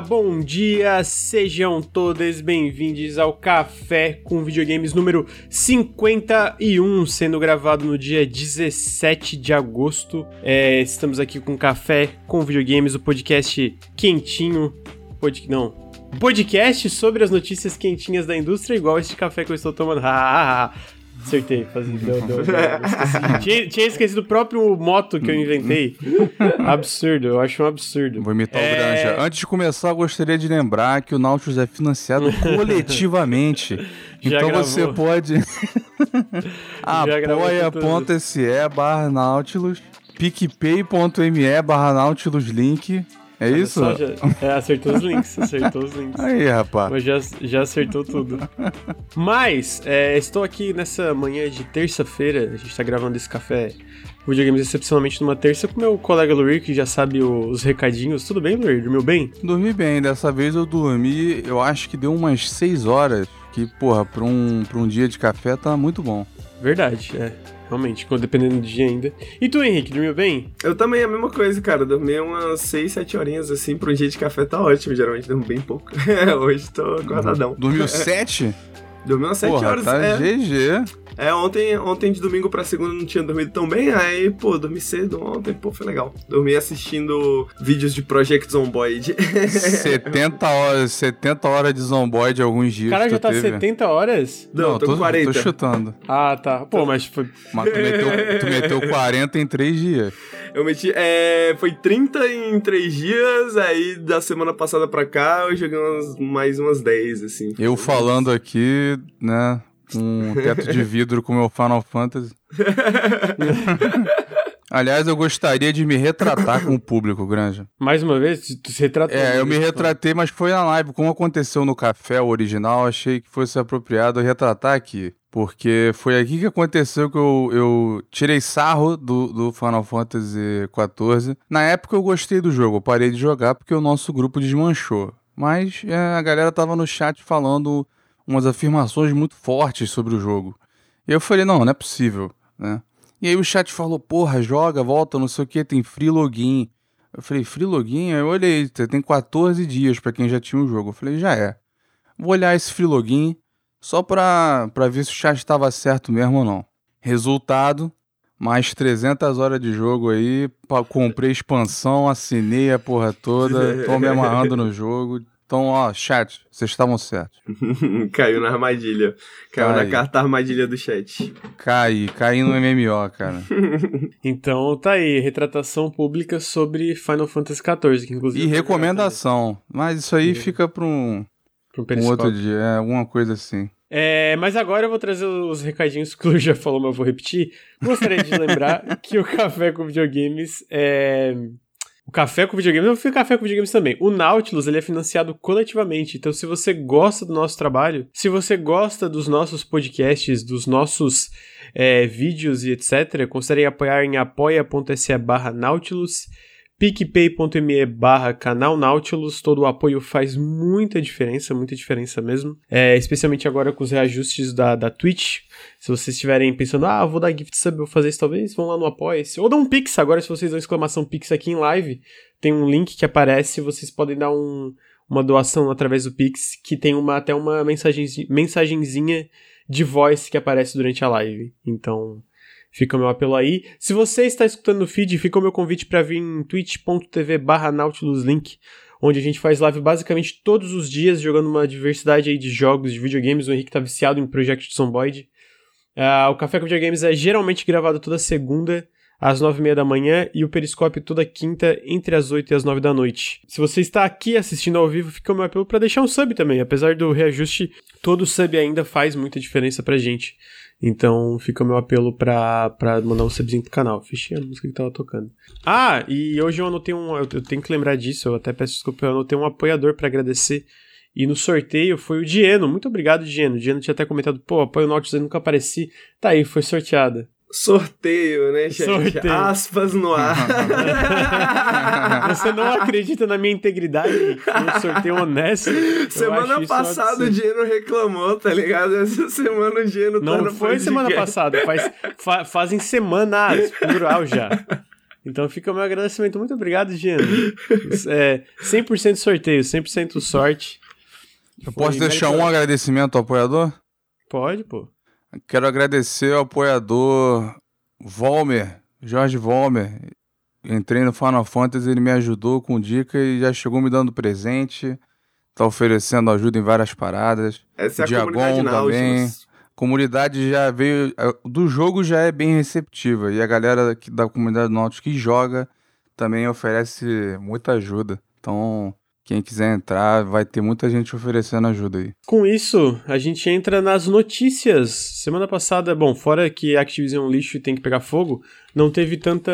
bom dia, sejam todos bem-vindos ao Café com Videogames número 51, sendo gravado no dia 17 de agosto. É, estamos aqui com Café com Videogames, o podcast quentinho, pod... não, podcast sobre as notícias quentinhas da indústria, igual este café que eu estou tomando. Acertei, fazia, deu, deu, deu. Tinha, tinha, esquecido o próprio moto que eu inventei. absurdo, eu acho um absurdo. Vou imitar é... o Granja. Antes de começar, eu gostaria de lembrar que o Nautilus é financiado coletivamente. Então gravou. você pode apoia.se barra Nautilus, picpay.me barra Nautilus link é Olha isso? já, é, acertou os links, acertou os links. Aí, rapaz. Mas já, já acertou tudo. Mas, é, estou aqui nessa manhã de terça-feira, a gente está gravando esse café videogames excepcionalmente numa terça com meu colega Luir, que já sabe os recadinhos. Tudo bem, Luir? Dormiu bem? Dormi bem, dessa vez eu dormi, eu acho que deu umas 6 horas, que, porra, pra um, pra um dia de café tá muito bom. Verdade, é. Realmente, dependendo do dia ainda. E tu, Henrique, dormiu bem? Eu também, a mesma coisa, cara. Dormi umas 6, 7 horinhas assim, pra um dia de café tá ótimo. Geralmente durmo bem pouco. Hoje tô acordadão. Dormiu 7? Dormi umas 7 horas. Tá é. GG. É, ontem, ontem de domingo pra segunda não tinha dormido tão bem, aí, pô, dormi cedo ontem, pô, foi legal. Dormi assistindo vídeos de Project Zomboid. 70 horas, 70 horas de Zomboid alguns dias. Cara, já tá teve. 70 horas? Não, não tô, tô 40. Tô chutando. Ah, tá. Pô, mas foi... Mas tu meteu, tu meteu 40 em 3 dias. Eu meti. É, foi 30 em 3 dias, aí da semana passada pra cá eu joguei umas, mais umas 10, assim. Eu falando aqui, né? um teto de vidro com meu Final Fantasy. Aliás, eu gostaria de me retratar com o público, Granja. Mais uma vez? Tu se retratou? É, eu me retratei, mas foi na live. Como aconteceu no café original, achei que fosse apropriado retratar aqui. Porque foi aqui que aconteceu que eu, eu tirei sarro do, do Final Fantasy XIV. Na época eu gostei do jogo, eu parei de jogar porque o nosso grupo desmanchou. Mas é, a galera tava no chat falando umas afirmações muito fortes sobre o jogo. E eu falei, não, não é possível, né? E aí o chat falou, porra, joga, volta, não sei o que, tem free login. Eu falei, free login? Aí eu olhei, tem 14 dias para quem já tinha o jogo. Eu falei, já é. Vou olhar esse free login só pra, pra ver se o chat estava certo mesmo ou não. Resultado, mais 300 horas de jogo aí, comprei expansão, assinei a porra toda, tô me amarrando no jogo, então, ó, chat, vocês estavam certos. Caiu na armadilha. Caiu Cai. na carta armadilha do chat. Cai, cai no MMO, cara. então tá aí, retratação pública sobre Final Fantasy XIV, que inclusive. E recomendação. Mas isso aí fica pra um, pra um, um outro dia, é alguma coisa assim. É, mas agora eu vou trazer os recadinhos que o Lu já falou, mas eu vou repetir. Gostaria de lembrar que o Café com Videogames é o Café com Videogames, eu fiz Café com Videogames também. O Nautilus, ele é financiado coletivamente. Então, se você gosta do nosso trabalho, se você gosta dos nossos podcasts, dos nossos é, vídeos e etc., considere apoiar em apoia.se barra Nautilus picpay.me barra canal Nautilus, todo o apoio faz muita diferença, muita diferença mesmo, é, especialmente agora com os reajustes da, da Twitch, se vocês estiverem pensando, ah, vou dar gift sub, vou fazer isso talvez, vão lá no apoia-se, ou dá um pix agora, se vocês dão exclamação pix aqui em live, tem um link que aparece, vocês podem dar um, uma doação através do pix, que tem uma, até uma mensagenzinha, mensagenzinha de voz que aparece durante a live, então... Fica o meu apelo aí. Se você está escutando no feed, fica o meu convite para vir em twitch.tv barra nautiluslink, onde a gente faz live basicamente todos os dias, jogando uma diversidade aí de jogos, de videogames. O Henrique tá viciado em Project Zomboid. Uh, o Café com Videogames é geralmente gravado toda segunda, às nove e meia da manhã, e o Periscópio toda quinta, entre as oito e as nove da noite. Se você está aqui assistindo ao vivo, fica o meu apelo para deixar um sub também. Apesar do reajuste, todo sub ainda faz muita diferença pra gente. Então fica o meu apelo pra, pra mandar um subzinho pro canal. Fechei a música que tava tocando. Ah, e hoje eu anotei um. Eu tenho que lembrar disso, eu até peço desculpa, eu anotei um apoiador para agradecer. E no sorteio foi o Dieno. Muito obrigado, Dieno. O Dieno tinha até comentado, pô, apoio Nautilus eu nunca apareci. Tá aí, foi sorteada. Sorteio, né, gente? Sorteio. Aspas no ar. Você não acredita na minha integridade? Um sorteio honesto. Semana passada o Geno reclamou, tá ligado? Essa semana o Geno tá Não foi semana passada, faz, fa, fazem semanas, plural já. Então fica o meu agradecimento. Muito obrigado, Giano. é, 100% sorteio, 100% sorte. Eu posso deixar um agradecimento ao apoiador? Pode, pô. Quero agradecer ao apoiador Volmer, Jorge Volmer. Entrei no Final Fantasy, ele me ajudou com dica e já chegou me dando presente. Tá oferecendo ajuda em várias paradas. Essa é a Diagon comunidade também. Nautilus. comunidade já veio. Do jogo já é bem receptiva. E a galera da comunidade do Nautilus que joga também oferece muita ajuda. Então, quem quiser entrar, vai ter muita gente oferecendo ajuda aí. Com isso, a gente entra nas notícias. Semana passada, bom, fora que Activision é um lixo e tem que pegar fogo, não teve tanta.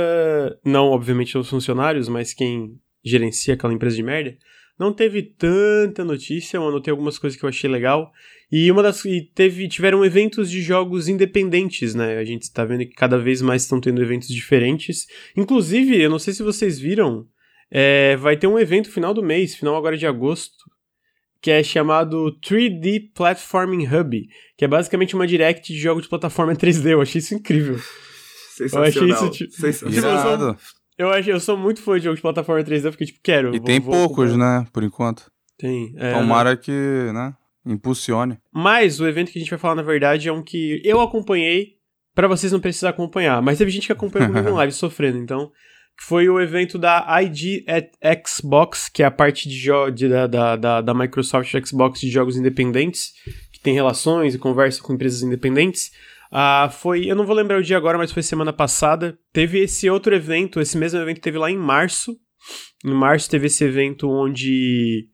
Não, obviamente, os funcionários, mas quem gerencia aquela empresa de merda. Não teve tanta notícia, eu anotei algumas coisas que eu achei legal. E uma das. E teve, tiveram eventos de jogos independentes, né? A gente tá vendo que cada vez mais estão tendo eventos diferentes. Inclusive, eu não sei se vocês viram, é, vai ter um evento final do mês, final agora de agosto, que é chamado 3D Platforming Hub, que é basicamente uma direct de jogo de plataforma 3D. Eu achei isso incrível. Sensacional. Eu achei isso, tipo- Sensacional. Irado. Eu, acho, eu sou muito fã de jogo de plataforma 3D, eu fiquei tipo, quero. E vou- tem vou poucos, né? Por enquanto. Tem. é, Tomara que, né? Impulsione. Mas o evento que a gente vai falar, na verdade, é um que eu acompanhei pra vocês não precisarem acompanhar. Mas teve gente que acompanhou comigo no live sofrendo, então. Que foi o evento da ID at Xbox, que é a parte de de- da, da, da, Microsoft Xbox de jogos independentes, que tem relações e conversa com empresas independentes. Ah, foi, eu não vou lembrar o dia agora, mas foi semana passada. Teve esse outro evento, esse mesmo evento teve lá em março. Em março teve esse evento onde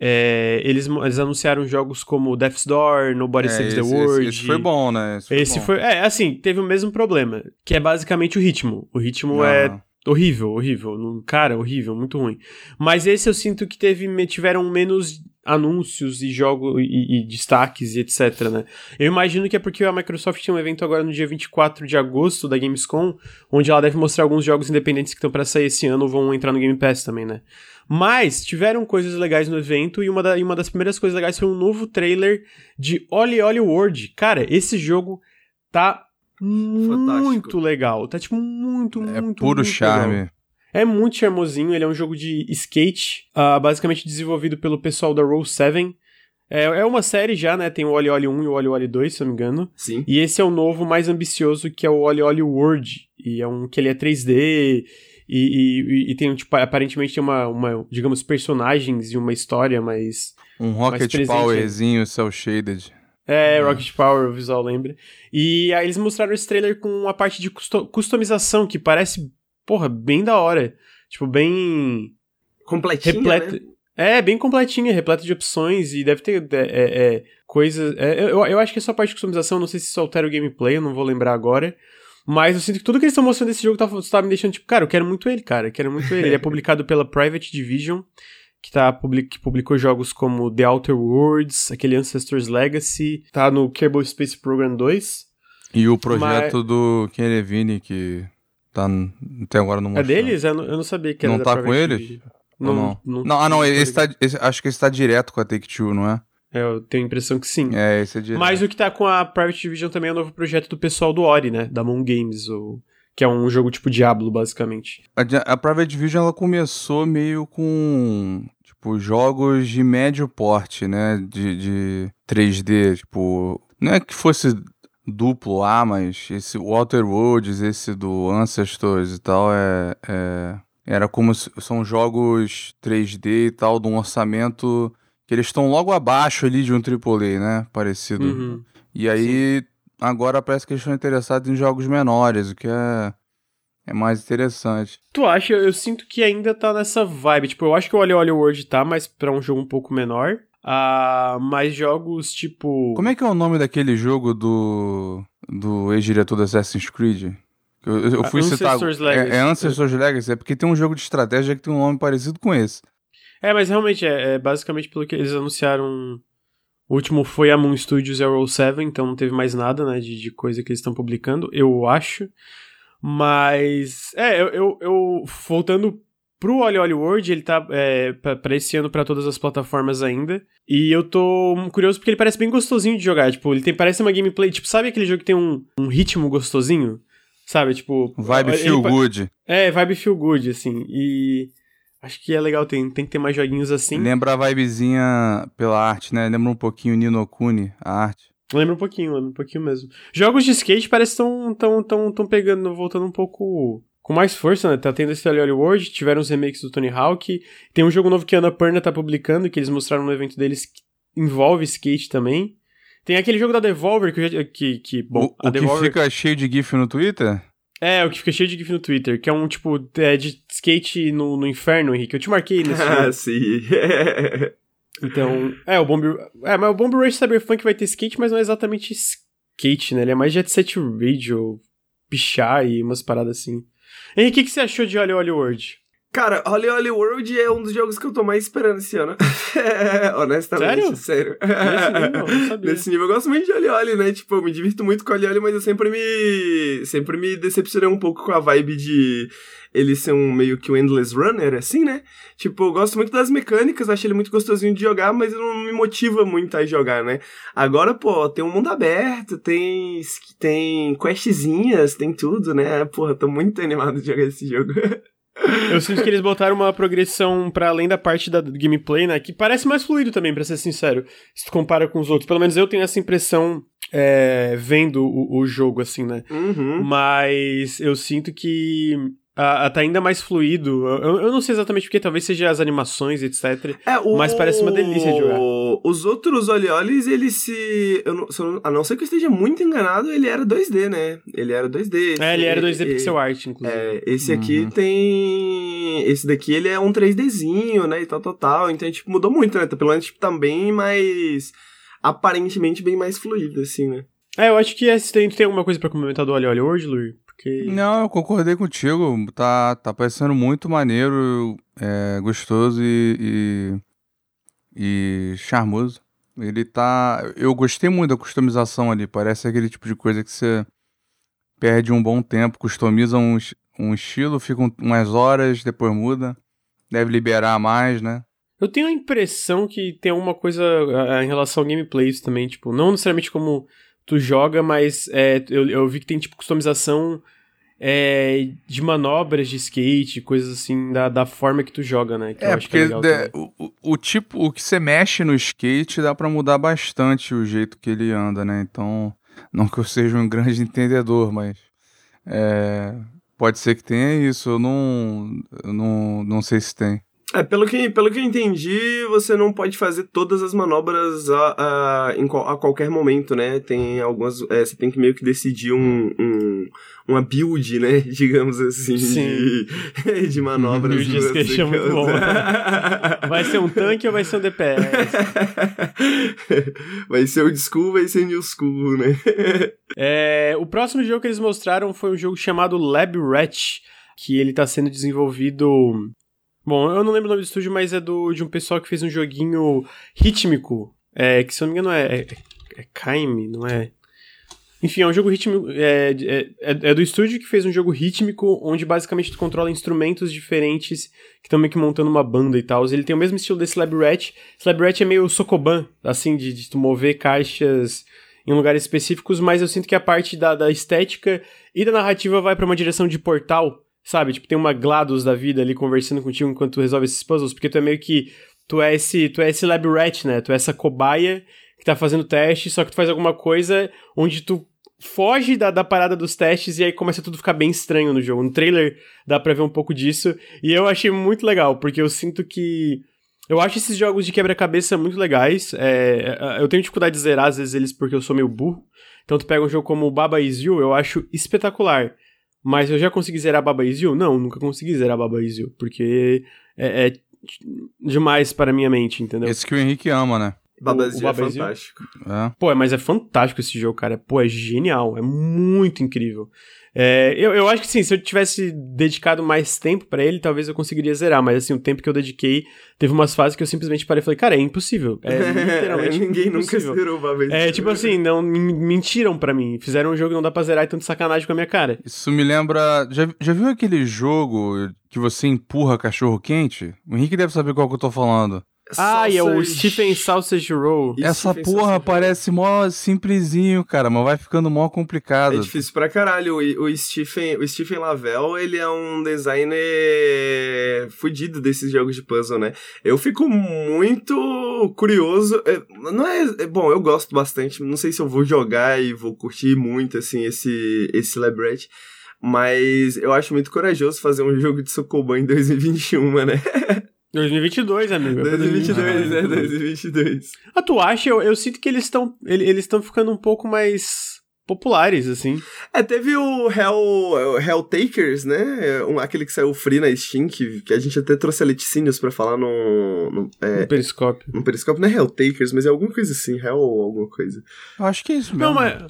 é, eles, eles anunciaram jogos como Death's Door, Nobody É, Saves the esse, World. esse, esse foi bom, né? Esse foi Esse foi. É, assim, teve o mesmo problema, que é basicamente o ritmo. O ritmo é Aham. Horrível, horrível. Cara, horrível, muito ruim. Mas esse eu sinto que teve, tiveram menos anúncios e jogos e, e destaques e etc, né? Eu imagino que é porque a Microsoft tem um evento agora no dia 24 de agosto da Gamescom, onde ela deve mostrar alguns jogos independentes que estão para sair esse ano vão entrar no Game Pass também, né? Mas tiveram coisas legais no evento e uma, da- e uma das primeiras coisas legais foi um novo trailer de Oli Oli World. Cara, esse jogo tá muito legal. Tá tipo muito, É muito, puro muito charme. legal. É muito charmosinho, ele é um jogo de skate, ah, basicamente desenvolvido pelo pessoal da Roll 7. É, é uma série já, né? Tem o Oli Oli 1 e o Oli Oli 2, se eu não me engano. Sim. E esse é o novo, mais ambicioso, que é o Oli Oli World. E é um que ele é 3D. E, e, e tem, tipo, aparentemente tem uma, uma, digamos, personagens e uma história, mas. Um Rocket presente- Powerzinho cel shaded. É, Rocket Power, o visual lembra. E aí eles mostraram esse trailer com a parte de custo- customização, que parece, porra, bem da hora. Tipo, bem. Completinha, repleta. né? É, bem completinha, repleta de opções e deve ter é, é, é, coisas. é, eu, eu acho que é só a parte de customização, não sei se isso altera o gameplay, eu não vou lembrar agora. Mas eu sinto que tudo que eles estão mostrando desse jogo tá, tá me deixando tipo, cara, eu quero muito ele, cara, eu quero muito ele. Ele é publicado pela Private Division, que, tá, public, que publicou jogos como The Outer Worlds, aquele Ancestors Legacy, tá no Kerbal Space Program 2. E o projeto do Ken Levine, que tá até agora não É mostrou. deles? Eu não, eu não sabia que era Não tá com eles? Division. Ou não? Não, ah, não, esse tá, esse- acho que esse tá direto com a Take-Two, não é? É, eu tenho a impressão que sim. É, esse é direto. Mas o que tá com a Private Division também é o novo projeto do pessoal do Ori, né? Da Moon Games, o... que é um jogo tipo Diablo, basicamente. A, a Private Division, ela começou meio com, tipo, jogos de médio porte, né? De, de 3D, tipo... Não é que fosse duplo A, mas esse Outer Worlds, esse do Ancestors e tal, é... é- era como... se- São jogos 3D e tal, de um orçamento... Que eles estão logo abaixo ali de um AAA, né? Parecido. Uhum. E aí, agora parece que eles estão interessados em jogos menores, o que é, é mais interessante. Tu acha? Eu sinto que ainda tá nessa vibe. Tipo, eu acho que o Oli Oli World tá, mas pra um jogo um pouco menor. Ah, mas jogos tipo. Como é que é o nome daquele jogo do, do ex-diretor do Assassin's Creed? Eu, eu- eu fui citar. Ancestors Legacy. É, é Ancestors Legacy, é porque tem um jogo de estratégia que tem um nome parecido com esse. É, mas realmente é, é basicamente pelo que eles anunciaram. O último foi a Moon Studios e a Roll 7, então não teve mais nada, né, de, de coisa que eles estão publicando, eu acho. Mas, é, eu, eu, eu voltando pro Oli Oli World, ele tá é, pra, esse ano pra todas as plataformas ainda. E eu tô curioso porque ele parece bem gostosinho de jogar. Tipo, ele tem, parece uma gameplay. Tipo, sabe aquele jogo que tem um, um ritmo gostosinho? Sabe, tipo. Vibe ele feel pa- good. É, vibe feel good, assim. E. Acho que é legal, tem, tem que ter mais joguinhos assim. Lembra a vibezinha pela arte, né? Lembra um pouquinho Nino Kuni, a arte. Lembra um pouquinho, lembra um pouquinho mesmo. Jogos de skate parece que estão tão, tão, tão pegando, voltando um pouco com mais força, né? Tá tendo esse World, tiveram os remakes do Tony Hawk. Tem um jogo novo que a Ana Perna tá publicando, que eles mostraram no evento deles, que envolve skate também. Tem aquele jogo da Devolver que, eu já- que, que bom, o a o que Devolver... fica cheio de GIF no Twitter? É, o que fica cheio de GIF no Twitter, que é um tipo é, de skate no, no inferno, Henrique. Eu te marquei nesse jogo. Ah, sim. Então, é, o Bomb... É, mas o Bomb Rush Cyberpunk vai ter skate, mas não é exatamente skate, né? Ele é mais Jet Set Radio, pichar e umas paradas assim. Henrique, o que, você achou de Olho Olho World? Cara, Holy Holy World é um dos jogos que eu tô mais esperando esse ano. Honestamente, sério. Nesse nível? Eu sabia. Nesse nível, eu gosto muito de Oli Oli, né? Tipo, eu me divirto muito com Oli Oli, mas eu sempre me. Sempre me decepcionei um pouco com a vibe de ele ser um meio que um endless runner, assim, né? Tipo, eu gosto muito das mecânicas, acho ele muito gostosinho de jogar, mas ele não me motiva muito a jogar, né? Agora, pô, tem um mundo aberto, tem. tem questzinhas, tem tudo, né? Porra, tô muito animado de jogar esse jogo. Eu sinto que eles botaram uma progressão pra além da parte da gameplay, né? Que parece mais fluido também, pra ser sincero. Se tu compara com os outros. Pelo menos eu tenho essa impressão é, vendo o, o jogo, assim, né? Uhum. Mas eu sinto que ah, tá ainda mais fluido. Eu, eu não sei exatamente porque, talvez seja as animações, etc. É, o... Mas parece uma delícia de jogar. Os outros Oliolis, ele se. Eu não, eu não- a não ser que eu esteja muito enganado, ele era 2D, né? Ele era 2D. É, ele era 2D Esse- pixel art, inclusive. É, esse aqui Uhum. tem. Esse daqui ele é um 3Dzinho, né? E tal, tal, tal. Então, tipo, mudou muito, né? Pelo menos, tipo, tá bem mais. Aparentemente bem mais fluido, assim, né? É, eu acho que esse tem, tem alguma coisa pra complementar do Olho Olho World, Lur? Porque. Não, eu concordei contigo. Tá, tá parecendo muito maneiro, é, gostoso e, e, e charmoso. Ele tá. Eu gostei muito da customização ali. Parece aquele tipo de coisa que você perde um bom tempo, customiza um, um estilo, fica um- umas horas, depois muda. Deve liberar mais, né? Eu tenho a impressão que tem alguma coisa em relação ao gameplays também, tipo, não necessariamente como tu joga, mas é, eu, eu vi que tem, tipo, customização é, de manobras de skate, coisas assim, da, da forma que tu joga, né? Que eu É, é porque também. o, o- tipo, o que você mexe no skate dá pra mudar bastante o jeito que ele anda, né? Então, não que eu seja um grande entendedor, mas é, pode ser que tenha isso. Eu não, eu não, não sei se tem. É, pelo que, pelo que eu entendi, você não pode fazer todas as manobras a, a, em a qualquer momento, né? Tem algumas. é, você tem que meio que decidir um, um- uma build, né? Digamos assim, Sim. de, de manobras. Build de skate é muito bom. Vai ser um tanque ou vai ser um DPS? vai ser old school, vai ser new school, né? É, o próximo jogo que eles mostraram foi um jogo chamado Lab Rat, que ele tá sendo desenvolvido. Bom, eu não lembro o nome do estúdio, mas é do, de um pessoal que fez um joguinho rítmico. É, que se eu não me engano é. É, é Kaime, não é? Enfim, é um jogo rítmico. É, é, é- é do estúdio que fez um jogo rítmico, onde basicamente tu controla instrumentos diferentes que estão meio que montando uma banda e tal. Ele tem o mesmo estilo desse Lab Rat. Esse Lab Rat é meio Sokoban, assim, de, de tu mover caixas em lugares específicos, mas eu sinto que a parte da, da estética e da narrativa vai pra uma direção de portal, sabe? Tipo, tem uma GLaDOS da vida ali conversando contigo enquanto tu resolve esses puzzles, porque tu é meio que. Tu é esse, tu é esse lab rat, né? Tu é essa cobaia que tá fazendo teste, só que tu faz alguma coisa onde tu foge da, da parada dos testes e aí começa tudo ficar bem estranho no jogo. No trailer dá pra ver um pouco disso, e eu achei muito legal, porque eu sinto que. Eu acho esses jogos de quebra-cabeça muito legais. É, eu tenho dificuldade de zerar, às vezes, eles porque eu sou meio burro. Então, tu pega um jogo como Baba Is You, eu acho espetacular. Mas eu já consegui zerar Baba Is You? Não, nunca consegui zerar Baba Is You, porque é, é demais para a minha mente, entendeu? Esse que o Henrique ama, né? Babazinho o é Babazinho? fantástico. É. Pô, mas é fantástico esse jogo, cara. Pô, é genial, é muito incrível. É, eu, eu acho que sim, se eu tivesse dedicado mais tempo pra ele, talvez eu conseguiria zerar, mas assim, o tempo que eu dediquei, teve umas fases que eu simplesmente parei e falei, cara, é impossível. É literalmente Ninguém nunca impossível. zerou Babazinho. É, tipo assim, não men- mentiram pra mim. Fizeram um jogo que não dá pra zerar e tão de sacanagem com a minha cara. Isso me lembra. Já, já viu aquele jogo que você empurra cachorro quente? O Henrique deve saber qual que eu tô falando. Ah, e é o Sausage- Stephen Sausage Roll. Essa Stephen porra Sausage. parece mó simplesinho, cara, mas vai ficando mó complicado. É difícil pra caralho. O, o Stephen, o Stephen Lavelle, ele é um designer fudido desses jogos de puzzle, né? Eu fico muito curioso. é, Não é, é- Bom, eu gosto bastante. Não sei se eu vou jogar e vou curtir muito, assim, esse, esse Labret. Mas eu acho muito corajoso fazer um jogo de Sokoban em 2021, né? 2022, amigo. é pra 2022, né? 2022. 2022. Ah, tu acha? Eu, eu sinto que eles estão eles estão ficando um pouco mais populares, assim. É, teve o Hell, o Helltakers, né? Um, aquele que saiu free na Steam, que, que a gente até trouxe a Leticínios pra falar no, no, é, No periscópio. no Periscope. Não é Helltakers, mas é alguma coisa assim, Hell ou alguma coisa. Eu acho que é isso mesmo. Não, mas.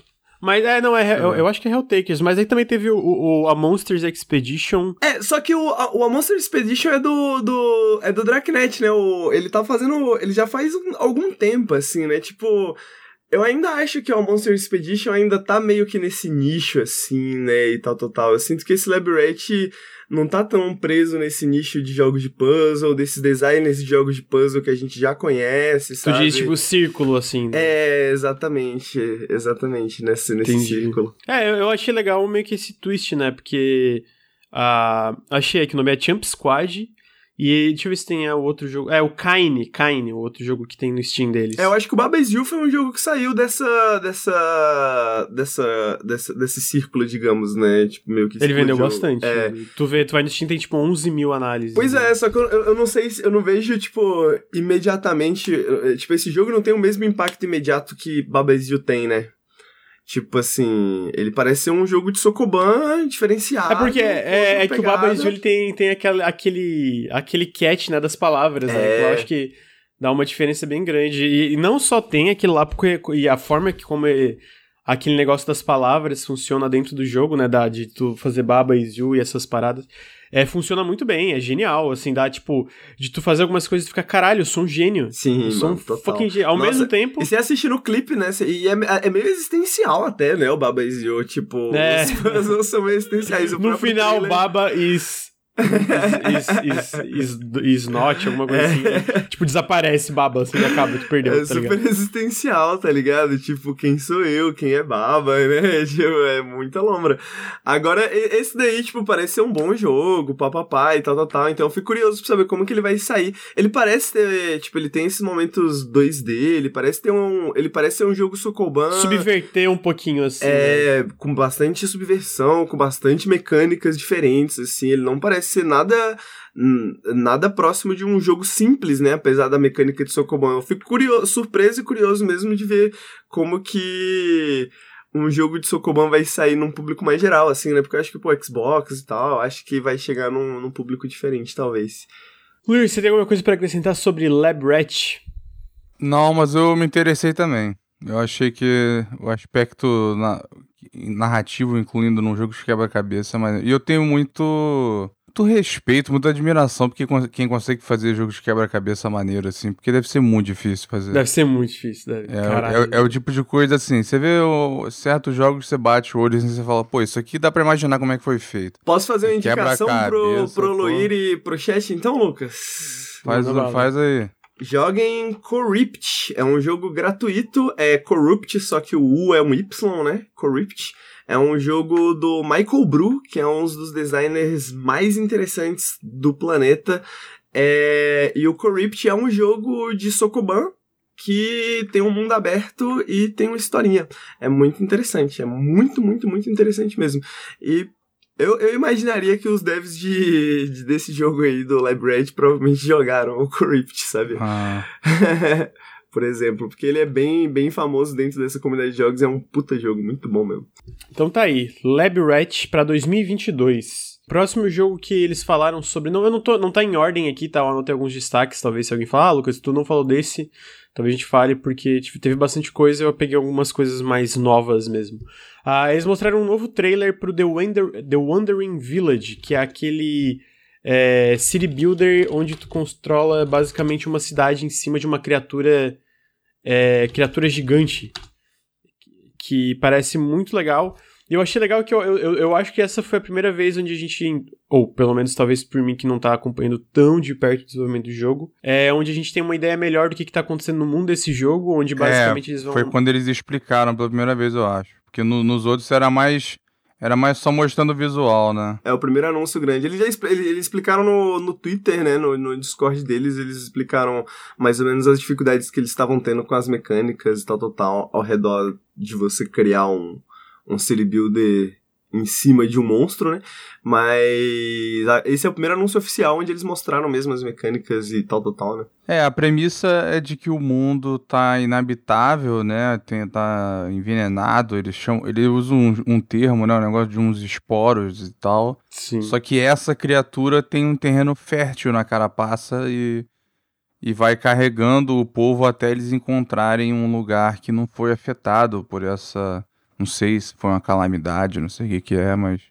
Mas é, não, é, eu, eu acho que é Helltakers, mas aí também teve o, o- a Monsters Expedition. É, só que o, a, o A Monster Expedition é do, do, é do Dragnet, né? O, ele tá fazendo, ele já faz um- algum tempo, assim, né? Tipo... Eu ainda acho que o Monster Expedition ainda tá meio que nesse nicho, assim, né, e tal, tal, tal. Eu sinto que esse Labyrinth não tá tão preso nesse nicho de jogos de puzzle, desses designers de jogos de puzzle que a gente já conhece, Tu sabe? diz, tipo, círculo, assim. né? É, exatamente, exatamente, nesse, nesse Entendi. círculo. É, eu, eu achei legal meio que esse twist, né? Porque. ah, achei aqui o nome é Champ Squad. E deixa eu ver se tem é, o outro jogo. É o Kaine, Kaine, o outro jogo que tem no Steam deles. É, eu acho que o Babas You foi um jogo que saiu dessa, dessa, dessa, dessa, desse círculo, digamos, né, tipo, meio que Ele vendeu bastante. É. Tu vê, tu vai no Steam tem tipo 11 mil análises. Pois né? é, só que eu, eu não sei, se- eu não vejo, tipo, imediatamente, eh, tipo, esse jogo não tem o mesmo impacto imediato que Babas You tem, né? Tipo assim, ele parece ser um jogo de Sokoban diferenciado. É porque é, é que o Baba. Azul ele tem, tem aquele, aquele, aquele catch né, das palavras, né? É. que Eu acho que dá uma diferença bem grande. E, e não só tem aquilo lá, porque e a forma que como é- aquele negócio das palavras funciona dentro do jogo, né? Da, de tu fazer Baba e Zhu e essas paradas. É, funciona muito bem, é genial, assim, dá, tipo, de tu fazer algumas coisas e ficar, caralho, eu sou um gênio. Sim, Eu sou um mano, total. fucking gênio. Ao Nossa, mesmo tempo... E você assistir no clipe, né? E é, é meio existencial até, né? O Baba Is You, tipo, É. os puzzles são meio existenciais. O No final, trailer- Baba is. Is, is, is, is not, alguma coisa assim. Tipo, desaparece Baba, assim, acaba, tu perdeu, É tá super ligado? existencial, tá ligado? Tipo, quem sou eu, quem é Baba, né? Tipo, é muita lombra. Agora, esse daí, tipo, parece ser um bom jogo, papapá e tal, tal, tal. Então eu fico curioso pra saber como que ele vai sair. Ele parece ter, tipo, ele tem esses momentos 2D, ele parece ter um... Ele parece ser um jogo Sokoban... Subverter um pouquinho, assim. né? É, com bastante subversão, com bastante mecânicas diferentes, assim, ele não parece ser nada nada próximo de um jogo simples, né, apesar da mecânica de Sokoban. Eu fico curioso, surpreso e curioso mesmo de ver como que um jogo de Sokoban vai sair num público mais geral, assim, né, porque eu acho que, pô, Xbox e tal, eu acho que vai chegar num, num público diferente, talvez. Luiz, você tem alguma coisa pra acrescentar sobre Lab Rat? Não, mas eu me interessei também. Eu achei que o aspecto na- narrativo, incluindo num jogo de quebra-cabeça, mas. E eu tenho muito. Muito respeito, muita admiração porque quem consegue fazer jogos de quebra-cabeça maneiro, assim, porque deve ser muito difícil fazer. Deve ser muito difícil, deve. É, é- é o tipo de coisa assim, você vê o- certos jogos, você bate o olho assim, você fala, pô, isso aqui dá pra imaginar como é que foi feito. Posso fazer uma indicação pro, pô. Luir e pro chat, então, Lucas? Faz, Manda bala. faz aí. Joguem Corrupt. É um jogo gratuito. É Corrupt, só que o U é um Y, né? Corrupt. É um jogo do Michael Bru, que é um dos designers mais interessantes do planeta. É... E o Corrupt é um jogo de Sokoban que tem um mundo aberto e tem uma historinha. É muito interessante. É muito, muito, muito interessante mesmo. E eu, eu imaginaria que os devs de, de- desse jogo aí, do Library, provavelmente jogaram o Corrupt, sabe? Ah, Por exemplo, porque ele é bem, bem famoso dentro dessa comunidade de jogos, é um puta jogo, muito bom mesmo. Então tá aí, Lab Rat pra 2022. Próximo jogo que eles falaram sobre. Não, eu não tô. Não tá em ordem aqui, tá? Eu anotei alguns destaques. Talvez se alguém falar, ah, Lucas, tu não falou desse. Talvez a gente fale, porque tipo, teve bastante coisa eu peguei algumas coisas mais novas mesmo. Ah, eles mostraram um novo trailer pro The, Wander, The Wandering Village, que é aquele é, city builder onde tu controla basicamente uma cidade em cima de uma criatura. É, criatura gigante. Que parece muito legal. E eu achei legal que eu, eu, eu acho que essa foi a primeira vez onde a gente, ou pelo menos talvez por mim que não tá acompanhando tão de perto o desenvolvimento do jogo, é onde a gente tem uma ideia melhor do que, que tá acontecendo no mundo desse jogo, onde basicamente é, eles vão. Foi quando eles explicaram pela primeira vez, eu acho. Porque no, nos outros era mais era mais só mostrando o visual, né? É o primeiro anúncio grande. Eles já eles, explicaram no, no Twitter, né? No, no Discord deles, eles explicaram mais ou menos as dificuldades que eles estavam tendo com as mecânicas e tal, tal, tal, ao redor de você criar um, um city builder em cima de um monstro, né? Mas esse é o primeiro anúncio oficial onde eles mostraram mesmo as mecânicas e tal, tal, tal, né? É, a premissa é de que o mundo tá inabitável, né? Tem, tá envenenado, eles chamam, ele usa um, um termo, né? Um negócio de uns esporos e tal. Sim. Só que essa criatura tem um terreno fértil na carapaça e e vai carregando o povo até eles encontrarem um lugar que não foi afetado por essa não sei se foi uma calamidade, não sei o que, que é, mas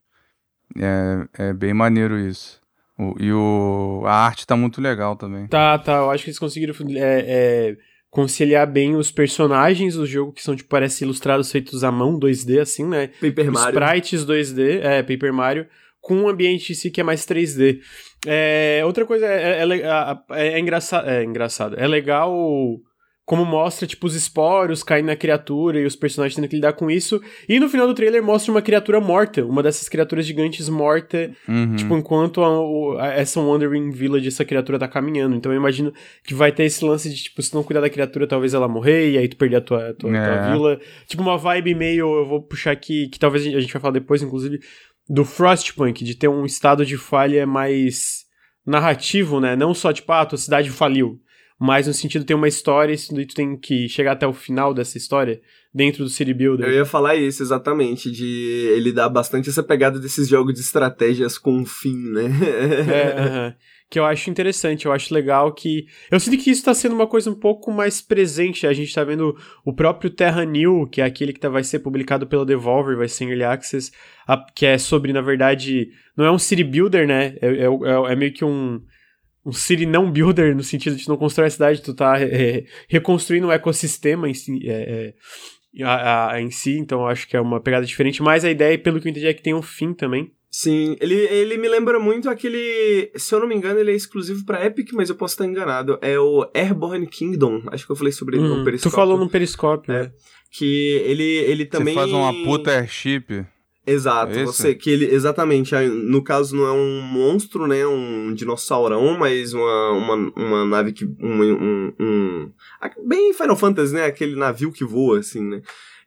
é, é bem maneiro isso. O, e o, a arte tá muito legal também. Tá, tá. Eu acho que eles conseguiram é, é, conciliar bem os personagens do jogo, que são, tipo, parece ilustrados feitos à mão, 2D, assim, né? Paper os Mario. Sprites 2D, é, Paper Mario, com um ambiente em si que é mais 3D. É, outra coisa é, é, é, é, engraçado, é engraçado. É legal como mostra, tipo, os esporos caindo na criatura e os personagens tendo que lidar com isso. E no final do trailer mostra uma criatura morta, uma dessas criaturas gigantes morta, uhum. tipo, enquanto a, a, essa Wandering Village, essa criatura tá caminhando. Então eu imagino que vai ter esse lance de, tipo, se não cuidar da criatura, talvez ela morrer, e aí tu perder a tua, tua, é. tua vila. Tipo, uma vibe meio, eu vou puxar aqui, que talvez a gente vai falar depois, inclusive, do Frostpunk, de ter um estado de falha mais narrativo, né? Não só, tipo, ah, a tua cidade faliu mas no sentido tem uma história e tu tem que chegar até o final dessa história dentro do City Builder. Eu ia falar isso, exatamente, de ele dar bastante essa pegada desses jogos de estratégias com fim, né? é, uh -huh. que eu acho interessante, eu acho legal que... Eu sinto que isso está sendo uma coisa um pouco mais presente, a gente está vendo o próprio Terra New, que é aquele que tá, vai ser publicado pela Devolver, vai ser em Early Access, a, que é sobre, na verdade, não é um City Builder, né? É, é, é, é meio que um um city não builder, no sentido de não constrói a cidade, tu tá é, reconstruindo um ecossistema em si, é, é, a, a, em si, então eu acho que é uma pegada diferente, mas a ideia, pelo que eu entendi, é que tem um fim também. Sim, ele, ele me lembra muito aquele. Se eu não me engano, ele é exclusivo pra Epic, mas eu posso estar enganado. É o Airborne Kingdom. Acho que eu falei sobre ele hum, no Periscópio. Tu falou no Periscópio, é. é. Que ele, ele também. Você faz uma puta airship. Exato, é você que ele exatamente, no caso não é um monstro, né, um dinossaurão, mas uma, uma, uma nave que um, um, um, bem Final Fantasy, né, aquele navio que voa assim, né?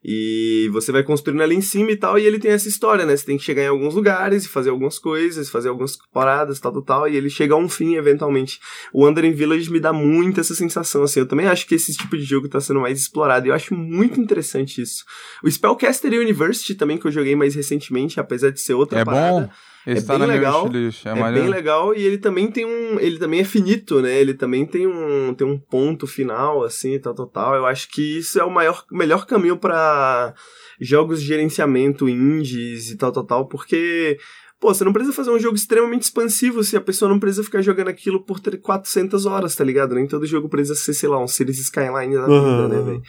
E você vai construindo ali em cima e tal, e ele tem essa história, né? Você tem que chegar em alguns lugares e fazer algumas coisas, fazer algumas paradas, tal, tal, tal, e ele chega a um fim eventualmente. O Wandering Village me dá muito essa sensação, assim. Eu também acho que esse tipo de jogo tá sendo mais explorado, e eu acho muito interessante isso. O Spellcaster University também, que eu joguei mais recentemente, apesar de ser outra é parada. Bom. Esse é tá bem legal. É, é bem legal e ele também tem um, ele também é finito, né? Ele também tem um, tem um ponto final assim, tal, tal, tal. Eu acho que isso é o maior, melhor caminho para jogos de gerenciamento indies e tal, tal, tal, porque Pô, você não precisa fazer um jogo extremamente expansivo se a pessoa não precisa ficar jogando aquilo por 400 horas, tá ligado? Nem todo jogo precisa ser, sei lá, um Cities Skyline da vida, né, velho?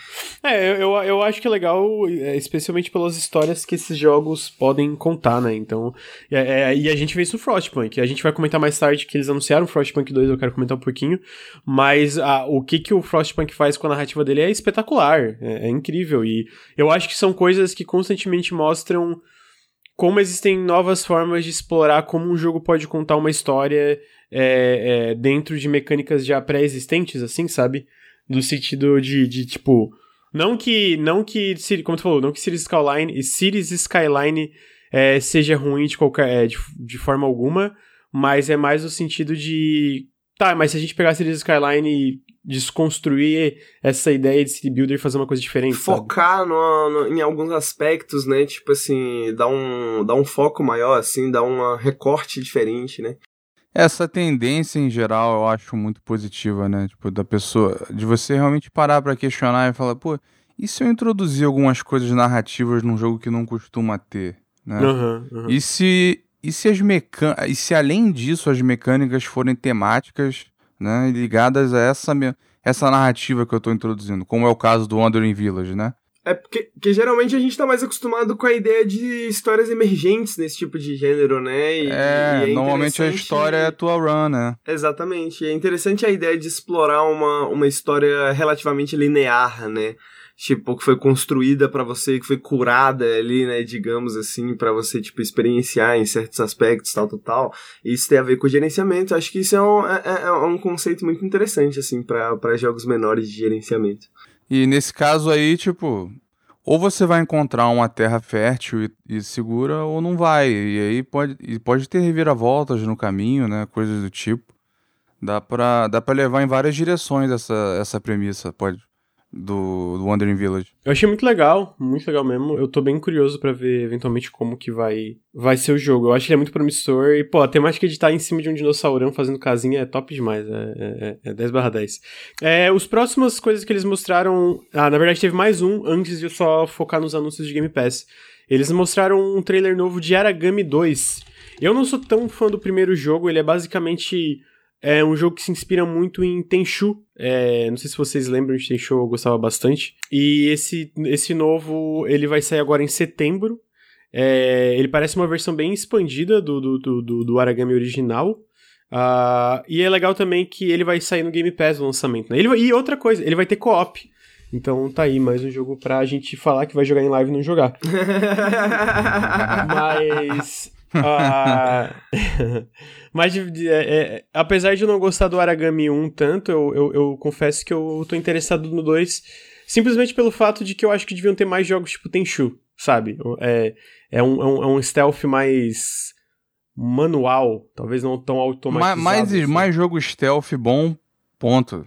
É, eu, eu acho que é legal, é, especialmente pelas histórias que esses jogos podem contar, né? Então, é, é, e a gente vê isso no Frostpunk. A gente vai comentar mais tarde que eles anunciaram o Frostpunk 2, eu quero comentar um pouquinho. Mas a, o que, que o Frostpunk faz com a narrativa dele é espetacular, é, é incrível. E eu acho que são coisas que constantemente mostram como existem novas formas de explorar como um jogo pode contar uma história é, é, dentro de mecânicas já pré-existentes, assim, sabe? No sentido de, de, tipo. Não que. Não que. Como tu falou, não que Cities Skyline, Cities Skyline é, seja ruim de qualquer. É, de, de forma alguma. Mas é mais no sentido de. Tá, mas se a gente pegar Cities Skyline e desconstruir essa ideia de city builder e fazer uma coisa diferente. Focar no, no, em alguns aspectos, né? Tipo assim, dar um, dar um foco maior, assim, dar um recorte diferente, né? Essa tendência em geral eu acho muito positiva, né? Tipo, da pessoa, de você realmente parar para questionar e falar, pô, e se eu introduzir algumas coisas narrativas num jogo que não costuma ter, né? Uhum, uhum. E se e se as mecan... e se além disso as mecânicas forem temáticas né, ligadas a essa, essa narrativa que eu estou introduzindo, como é o caso do Wandering Village, né? É porque, porque, geralmente a gente tá mais acostumado com a ideia de histórias emergentes nesse tipo de gênero, né? E, é, e é normalmente a história é tua run, né? Exatamente. É interessante a ideia de explorar uma, uma história relativamente linear, né? Tipo, que foi construída para você, que foi curada ali, né, digamos assim, para você, tipo, experienciar em certos aspectos, tal, tal, tal. Isso tem a ver com gerenciamento. Acho que isso é um, é, é, é um conceito muito interessante, assim, para jogos menores de gerenciamento. E nesse caso aí, tipo, ou você vai encontrar uma terra fértil e, e, segura, ou não vai. E aí pode, e pode ter reviravoltas no caminho, né? Coisas do tipo. Dá pra, dá pra levar em várias direções essa, essa premissa. Pode, do, do Wandering Village. Eu achei muito legal, muito legal mesmo. Eu tô bem curioso para ver eventualmente como que vai vai ser o jogo. Eu acho que ele é muito promissor e, pô, a temática de estar em cima de um dinossaurão fazendo casinha é top demais. É, é, é 10 barra 10. É, os próximas coisas que eles mostraram... Ah, na verdade teve mais um antes de eu só focar nos anúncios de Game Pass. Eles mostraram um trailer novo de Aragami 2. Eu não sou tão fã do primeiro jogo, ele é basicamente é um jogo que se inspira muito em Tenchu. É, não sei se vocês lembram de Tenchu, eu gostava bastante. E esse, esse novo, ele vai sair agora em setembro. É, ele parece uma versão bem expandida do, do, do, do Aragami original. Uh, e é legal também que ele vai sair no Game Pass no lançamento. Né? Ele vai, e outra coisa, ele vai ter co-op. Então tá aí mais um jogo pra gente falar que vai jogar em live e não jogar. Mas ah, mas é, é, apesar de eu não gostar do Aragami 1 tanto, eu, eu, eu, confesso que eu tô interessado no 2 simplesmente pelo fato de que eu acho que deviam ter mais jogos tipo Tenchu, sabe? É, é, um, é, um, é um stealth mais manual, talvez não tão automatizado. Mais, mais, assim. mais jogo stealth bom, ponto.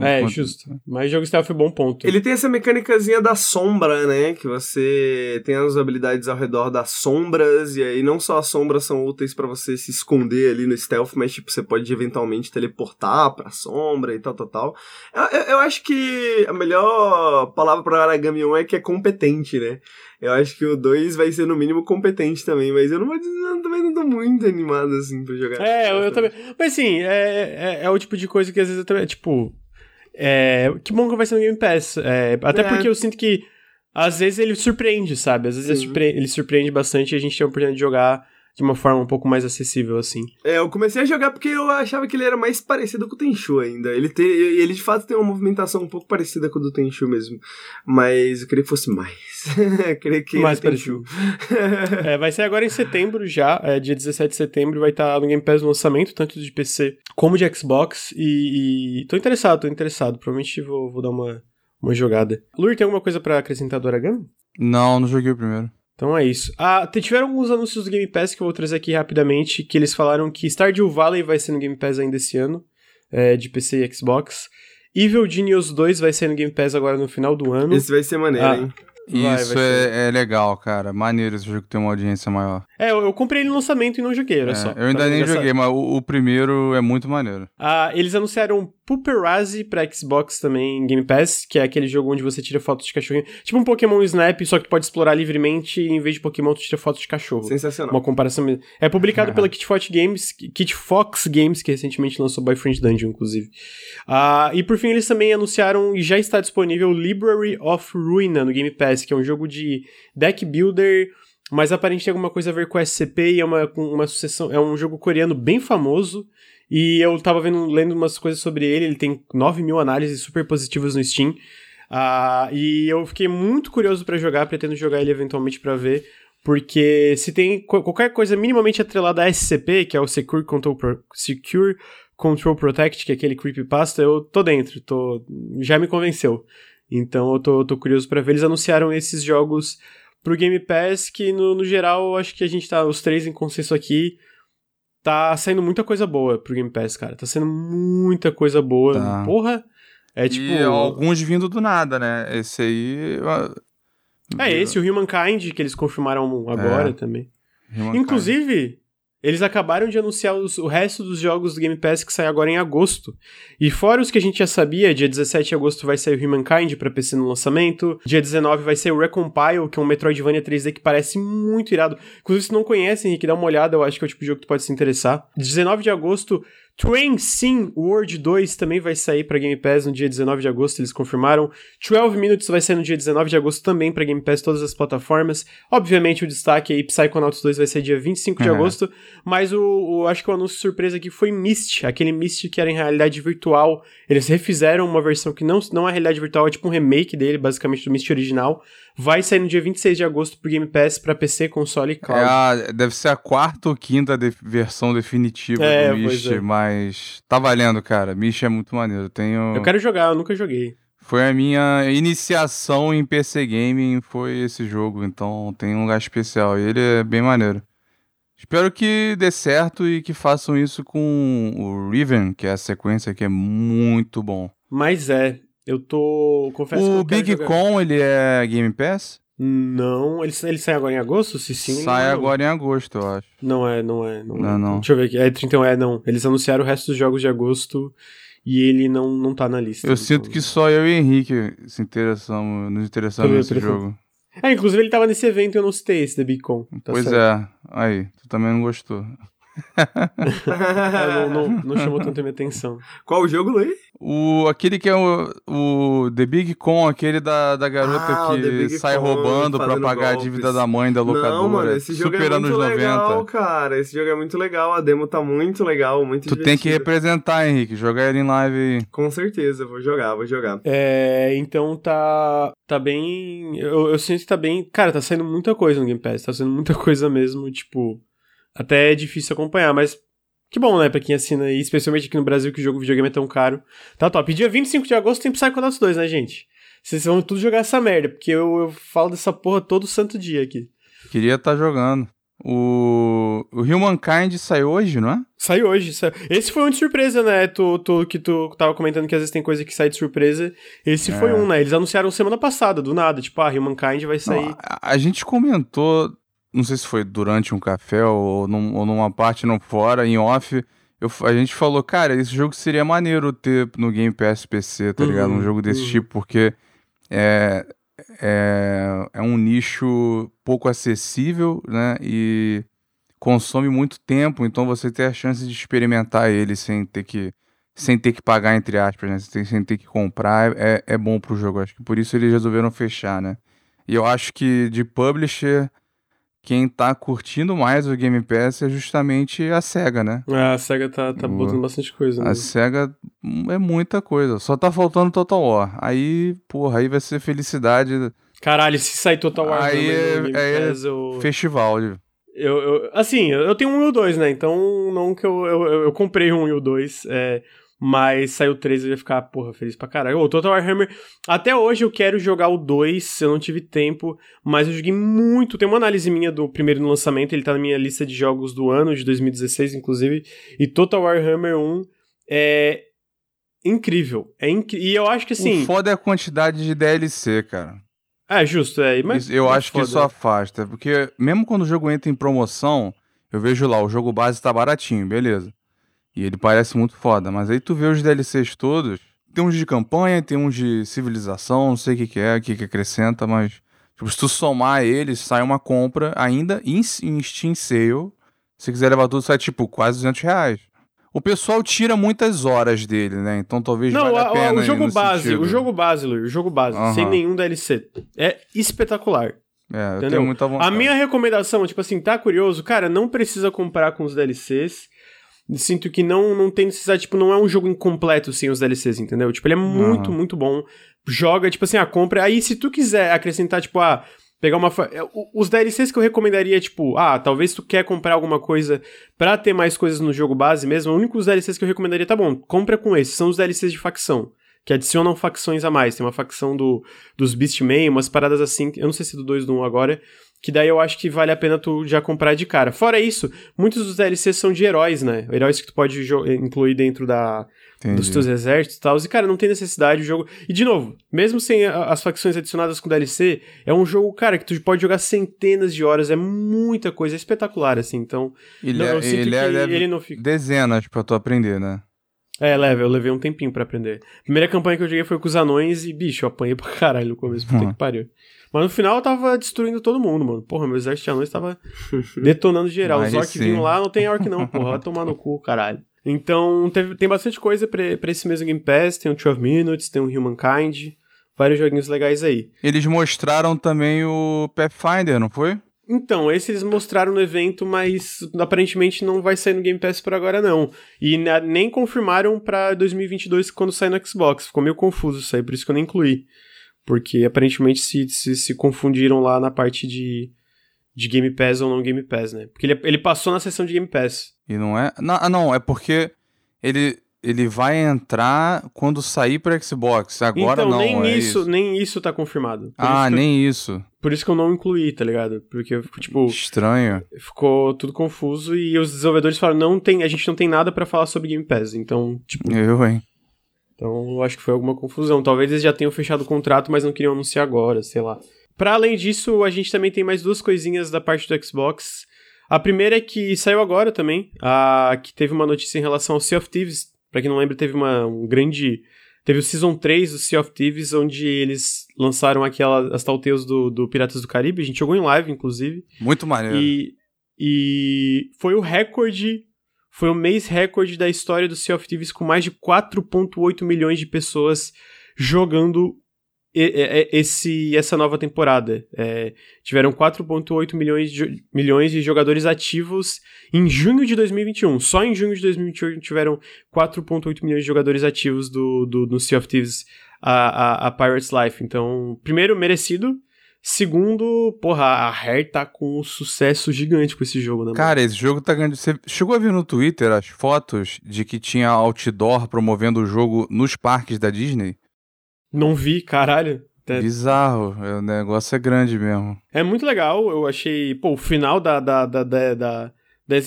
É, justo. Mas jogo stealth é bom ponto. Ele tem essa mecânicazinha da sombra, né? Que você tem as habilidades ao redor das sombras, e aí não só as sombras são úteis para você se esconder ali no stealth, mas tipo, você pode eventualmente teleportar pra sombra e tal, tal, tal. Eu, eu, eu acho que a melhor palavra pra Aragami 1 é que é competente, né? Eu acho que o 2 vai ser no mínimo competente também, mas eu não vou dizer, não, também não tô muito animado assim pra jogar. É, eu, eu também. Mas assim, é, é, é, o tipo de coisa que às vezes eu também, tipo. É, que bom que vai ser no Game Pass. É, até é. porque eu sinto que às vezes ele surpreende, sabe? Às vezes ele surpreende, ele surpreende bastante e a gente tem a oportunidade de jogar de uma forma um pouco mais acessível, assim. É, eu comecei a jogar porque eu achava que ele era mais parecido com o Tenchu ainda. Ele, tem, ele de fato tem uma movimentação um pouco parecida com o do Tenchu mesmo. Mas eu queria que fosse mais. queria que mais parecido. é, vai ser agora em setembro já, é, dia 17 de setembro, vai estar no Game Pass no lançamento, tanto de PC como de Xbox. E, e tô interessado, tô interessado. Provavelmente vou, vou dar uma, uma jogada. Lur, tem alguma coisa para acrescentar do Aragami? Não, não joguei o primeiro. Então é isso. Ah, tiveram alguns anúncios do Game Pass que eu vou trazer aqui rapidamente, que eles falaram que Stardew Valley vai ser no Game Pass ainda esse ano, é, de PC e Xbox. Evil Genius 2 vai ser no Game Pass agora no final do ano. Esse vai ser maneiro, ah, hein? Vai, Isso vai é, é, legal, cara. Maneiro esse jogo ter uma audiência maior. É, eu, eu comprei ele no lançamento e não joguei, era é, só. Eu ainda nem joguei, mas o, o, primeiro é muito maneiro. Ah, eles anunciaram Pupperazzi pra Xbox também em Game Pass, que é aquele jogo onde você tira fotos de cachorrinho. Tipo um Pokémon Snap, só que pode explorar livremente e em vez de Pokémon tu tira fotos de cachorro. Sensacional. Uma comparação mesmo. É publicado pela Kit Fox Games, Kit Fox Games, que recentemente lançou Boyfriend Dungeon, inclusive. Ah, e por fim eles também anunciaram e já está disponível Library of Ruina no Game Pass, que é um jogo de deck builder, mas aparentemente tem alguma coisa a ver com SCP e é uma, uma sucessão. É um jogo coreano bem famoso. E eu tava vendo, lendo umas coisas sobre ele, ele tem 9 mil análises super positivas no Steam. Uh, e eu fiquei muito curioso para jogar, pretendo jogar ele eventualmente para ver. Porque se tem qualquer coisa minimamente atrelada a SCP, que é o Secure Control, Pro Secure Control Protect, que é aquele creepypasta, eu tô dentro, tô, já me convenceu. Então eu tô, tô curioso para ver. Eles anunciaram esses jogos pro Game Pass, que no, no geral acho que a gente tá os três em consenso aqui. Tá saindo muita coisa boa pro Game Pass, cara. Tá sendo muita coisa boa. Tá. Porra! É tipo. E alguns vindo do nada, né? Esse aí. É, esse, o Humankind, que eles confirmaram agora é. também. Humankind. Inclusive, eles acabaram de anunciar os, o resto dos jogos do Game Pass que sai agora em agosto. E fora os que a gente já sabia, dia 17 de agosto vai sair o Humankind para PC no lançamento. Dia 19 vai ser o Recompile, que é um Metroidvania 3D que parece muito irado. Inclusive, se não conhece, Henrique, dá uma olhada, eu acho que é o tipo de jogo que tu pode se interessar. 19 de agosto Train Sim World 2 também vai sair para Game Pass no dia 19 de agosto, eles confirmaram. 12 Minutes vai sair no dia 19 de agosto também para Game Pass, todas as plataformas. Obviamente o destaque aí, Psychonauts 2 vai ser dia 25 de uhum. agosto, mas o, o, acho que o anúncio surpresa aqui foi Myst, aquele Myst que era em realidade virtual. Eles refizeram uma versão que não, não é realidade virtual, é tipo um remake dele, basicamente do Myst original. Vai sair no dia 26 de agosto pro Game Pass para PC, console e cloud. É a, deve ser a quarta ou quinta de, versão definitiva é, do Myst, é. mas mas tá valendo, cara. Mish é muito maneiro. Eu tenho. Eu quero jogar, eu nunca joguei. Foi a minha iniciação em PC Gaming, foi esse jogo, então tem um lugar especial. E ele é bem maneiro. Espero que dê certo e que façam isso com o Riven, que é a sequência que é muito bom. Mas é, eu tô. Confesso o que Big Con, ele é Game Pass? Não, ele, ele sai agora em agosto? Se sim, sai não. agora em agosto, eu acho. Não é, não é. Não, não, é. não. Deixa eu ver aqui. É 31, é, não. Eles anunciaram o resto dos jogos de agosto e ele não, não tá na lista. Eu então... sinto que só eu e Henrique se interessamos, nos interessamos nesse jogo. É, inclusive ele tava nesse evento e eu não citei esse da Beacon. Tá pois certo. é. Aí, tu também não gostou. É, não, não, não, chamou tanto a minha atenção. Qual o jogo, Luiz? O, aquele que é o, o The Big Con, aquele da, da garota ah, que sai Con, roubando pra pagar golpes. a dívida da mãe da locadora. Não, mano, esse jogo é muito legal, 90. cara. Esse jogo é muito legal. A demo tá muito legal, muito Tu divertido. tem que representar, Henrique. Jogar ele em live. Com certeza, vou jogar, vou jogar. É, então tá, tá bem... Eu, eu sinto que tá bem... Cara, tá saindo muita coisa no Game Pass. Tá saindo muita coisa mesmo, tipo... Até é difícil acompanhar, mas que bom, né, pra quem assina aí, especialmente aqui no Brasil, que o jogo videogame é tão caro. Tá top. E dia 25 de agosto tem Psychonauts 2, né, gente? Vocês vão tudo jogar essa merda, porque eu, eu falo dessa porra todo santo dia aqui. Queria estar tá jogando. O, o Humankind saiu hoje, não é? Saiu hoje. Saiu. Esse foi um de surpresa, né? Tu, tu, que tu tava comentando que às vezes tem coisa que sai de surpresa. Esse é. foi um, né? Eles anunciaram semana passada, do nada. Tipo, ah, Humankind vai sair. Não, a, a, gente comentou não sei se foi durante um café ou, num, ou numa parte não fora, em off, eu, a gente falou, cara, esse jogo seria maneiro ter no Game Pass PC, tá uhum, ligado? Um jogo desse uhum. tipo, porque é, é, é um nicho pouco acessível, né? E consome muito tempo, então você tem a chance de experimentar ele sem ter que sem ter que pagar, entre aspas, né? Sem, sem ter que comprar, é, é bom pro jogo. Acho que por isso eles resolveram fechar, né? E eu acho que de publisher quem tá curtindo mais o Game Pass é justamente a SEGA, né? É, a SEGA tá, tá botando bastante coisa. Né? A SEGA é muita coisa. Só tá faltando Total War. Aí, porra, aí vai ser felicidade. Caralho, se sair Total War aí é, Game é Pass, eu... festival. Eu, eu, assim, eu tenho um e o dois, né? Então, não que eu, eu, eu, comprei um e o dois. É, mas saiu o 3 eu ia ficar, porra, feliz pra caralho. O Total Warhammer, até hoje eu quero jogar o 2, eu não tive tempo, mas eu joguei muito. Tem uma análise minha do primeiro no lançamento, ele tá na minha lista de jogos do ano, de 2016, inclusive. E Total Warhammer 1 é incrível. É inc... E eu acho que assim. O foda é a quantidade de DLC, cara. É, justo, é. Mas eu acho foda. que isso afasta, porque mesmo quando o jogo entra em promoção, eu vejo lá, o jogo base tá baratinho, beleza. E ele parece muito foda. Mas aí tu vê os DLCs todos. Tem uns de campanha, tem uns de civilização, não sei o que, que é, o que, que acrescenta, mas. Tipo, se tu somar eles, sai uma compra ainda em, em Steam Sale. Se quiser levar tudo, sai tipo quase 200 reais. O pessoal tira muitas horas dele, né? Então talvez não, valha a, a pena. O jogo base, sentido. o jogo base, Luiz, o jogo base, uhum. sem nenhum DLC. É espetacular. É, eu tenho muita vontade. A minha recomendação, tipo assim, tá curioso? Cara, não precisa comprar com os DLCs sinto que não, não tem necessidade, tipo, não é um jogo incompleto sem os DLCs, entendeu? Tipo, ele é muito, uhum. muito bom. Joga, tipo assim, a compra. Aí, se tu quiser acrescentar, tipo, ah, pegar uma. É, os DLCs que eu recomendaria, tipo, ah, talvez tu quer comprar alguma coisa pra ter mais coisas no jogo base mesmo. O único DLCs que eu recomendaria, tá bom, compra com esses. São os DLCs de facção. Que adicionam facções a mais. Tem uma facção do, dos Beastmen, umas paradas assim. Eu não sei se é do 2 do 1 agora que daí eu acho que vale a pena tu já comprar de cara. Fora isso, muitos dos DLCs são de heróis, né? Heróis que tu pode incluir dentro da, dos teus exércitos e tal. E, cara, não tem necessidade o jogo. E, de novo, mesmo sem as facções adicionadas com DLC, é um jogo, cara, que tu pode jogar centenas de horas. É muita coisa, é espetacular, assim. Então, ele, não, eu é, sinto ele, que é, ele não fica. Dezenas pra tu aprender, né? É, leve, eu levei um tempinho para aprender. A primeira campanha que eu joguei foi com os anões e, bicho, eu apanhei pra caralho no começo, puta uhum. que pariu. Mas no final eu tava destruindo todo mundo, mano. Porra, meu exército de anões tava detonando geral. Os orcs vinham lá, não tem orc não, porra. Vai tomar no cu, caralho. Então, teve, tem bastante coisa pra, pra esse mesmo Game Pass. Tem o 12 Minutes, tem o Humankind, vários joguinhos legais aí. Eles mostraram também o Pathfinder, não foi? Então, esse eles mostraram no evento, mas aparentemente não vai sair no Game Pass por agora não. E nem confirmaram pra 2022 quando sair no Xbox. Ficou meio confuso isso aí, por isso que eu nem incluí. Porque aparentemente se, se, se confundiram lá na parte de, de Game Pass ou não Game Pass, né? Porque ele, ele passou na sessão de Game Pass. E não é? Não, ah, não é porque ele, ele vai entrar quando sair para Xbox. Agora então, não. nem é isso, isso, nem isso tá confirmado. Por ah, isso nem eu, isso. Por isso que eu não incluí, tá ligado? Porque tipo, estranho. Ficou tudo confuso e os desenvolvedores falaram, não tem, a gente não tem nada para falar sobre Game Pass. Então, tipo, eu, hein. Então, eu acho que foi alguma confusão. Talvez eles já tenham fechado o contrato, mas não queriam anunciar agora, sei lá. Para além disso, a gente também tem mais duas coisinhas da parte do Xbox. A primeira é que saiu agora também, a, que teve uma notícia em relação ao Sea of Thieves. Pra quem não lembra, teve uma, um grande... Teve o Season 3 do Sea of Thieves, onde eles lançaram aquela, as Telltales do, do Piratas do Caribe. A gente jogou em live, inclusive. Muito maneiro. E, e foi o recorde... Foi o mês recorde da história do Sea of Thieves com mais de 4.8 milhões de pessoas jogando esse, essa nova temporada. É, tiveram 4,8 milhões de, milhões de jogadores ativos em junho de 2021. Só em junho de 2021 tiveram 4,8 milhões de jogadores ativos do, do, do Sea of Thieves a, a, a, Pirates Life. Então, primeiro, merecido. Segundo, porra, a Rare tá com um sucesso gigante com esse jogo, né? Cara, esse jogo tá grande. Você chegou a ver no Twitter as fotos de que tinha outdoor promovendo o jogo nos parques da Disney? Não vi, caralho. É... Bizarro, o negócio é grande mesmo. É muito legal, eu achei, pô, o final da. da, da, da, da...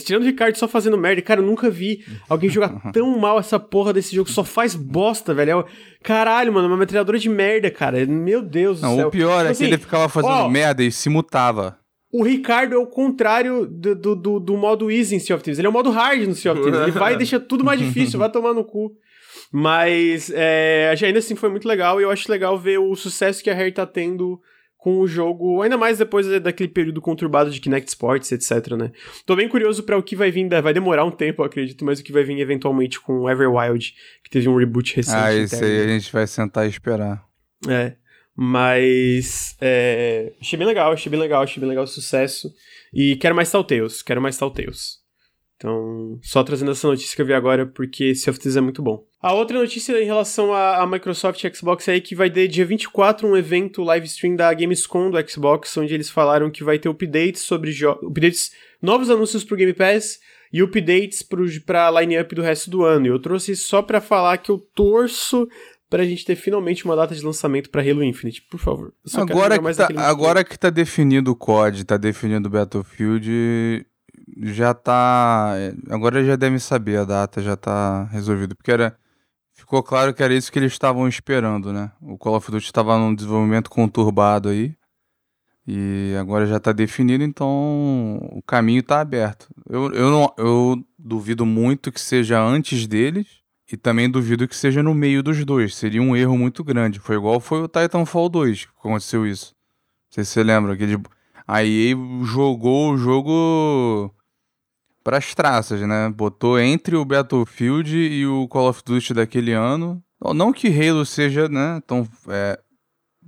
Tirando o Ricardo só fazendo merda, cara, eu nunca vi alguém jogar tão mal essa porra desse jogo, só faz bosta, velho. É caralho, mano, uma metralhadora de merda, cara. Meu Deus Não, do céu. O pior tipo é assim, que ele ficava fazendo ó, merda e se mutava. O Ricardo é o contrário do, do, do, do modo easy em Sea of Thieves. Ele é o modo hard no Sea of Thieves. Ele vai e deixa tudo mais difícil, vai tomar no cu. Mas é, ainda assim foi muito legal e eu acho legal ver o sucesso que a Rare tá tendo com o jogo, ainda mais depois daquele período conturbado de Kinect Sports, etc, né? Tô bem curioso para o que vai vir, vai demorar um tempo, eu acredito, mas o que vai vir eventualmente com Everwild, que teve um reboot recente. Ah, isso aí a gente vai sentar e esperar. É, mas é, achei bem legal, achei bem legal, achei bem legal o sucesso. E quero mais Telltales, quero mais Telltales. Então, só trazendo essa notícia que eu vi agora, porque Sea of Thieves é muito bom. A outra notícia em relação à, Microsoft e Xbox é que vai ter dia 24 um evento live stream da Gamescom do Xbox, onde eles falaram que vai ter updates sobre updates, novos anúncios pro Game Pass e updates pro, pra line-up do resto do ano. E eu trouxe só para falar que eu torço pra gente ter finalmente uma data de lançamento para Halo Infinite, por favor. Agora, que tá, agora que tá definido o COD, tá definido o Battlefield, já tá. Agora já devem saber a data, já tá resolvido. Porque era. Ficou claro que era isso que eles estavam esperando, né? O Call of Duty estava num desenvolvimento conturbado aí. E agora já tá definido, então o caminho tá aberto. Eu, eu, não, eu duvido muito que seja antes deles. E também duvido que seja no meio dos dois. Seria um erro muito grande. Foi igual foi o Titanfall 2 que aconteceu isso. Não sei se você lembra. Que ele, a EA jogou o jogo pras traças, né? Botou entre o Battlefield e o Call of Duty daquele ano. Não que Halo seja, né, tão, é,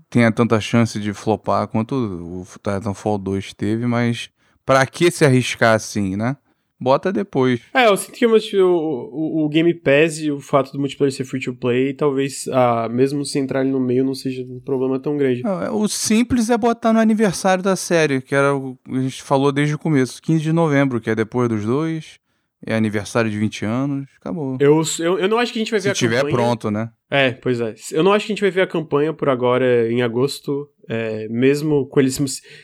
tenha tanta chance de flopar quanto o Titanfall 2 teve, mas para que se arriscar assim, né? Bota depois. É, eu sinto que o, o, o, Game Pass e o fato do multiplayer ser free to play, talvez, ah, mesmo se entrar ali no meio, não seja um problema tão grande. É, o simples é botar no aniversário da série, que era o que a gente falou desde o começo, 15 de novembro, que é depois dos dois. É aniversário de 20 anos, acabou. Eu, eu, eu não acho que a gente vai ver Se a campanha. Se tiver pronto, né? É, pois é. Eu não acho que a gente vai ver a campanha por agora em agosto. É, mesmo com eles.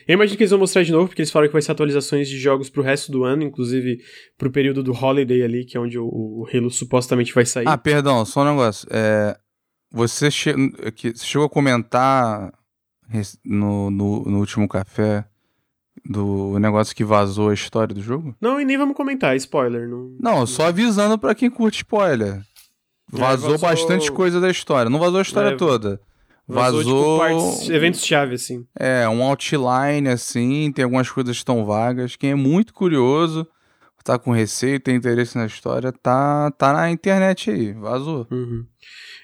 Eu imagino que eles vão mostrar de novo, porque eles falaram que vai ser atualizações de jogos pro resto do ano, inclusive pro período do Holiday ali, que é onde o, o Halo supostamente vai sair. Ah, perdão, só um negócio. É, você, che... você chegou a comentar no, no, no último café do negócio que vazou a história do jogo? Não, e nem vamos comentar, spoiler. Não, não só avisando para quem curte spoiler. É, vazou, vazou, bastante coisa da história. Não vazou a história é, toda. Vazou, vazou tipo, eventos-chave, assim. É, um outline, assim, tem algumas coisas que estão vagas. Quem é muito curioso, tá com receio, tem interesse na história, tá, tá na internet aí, vazou. Uhum.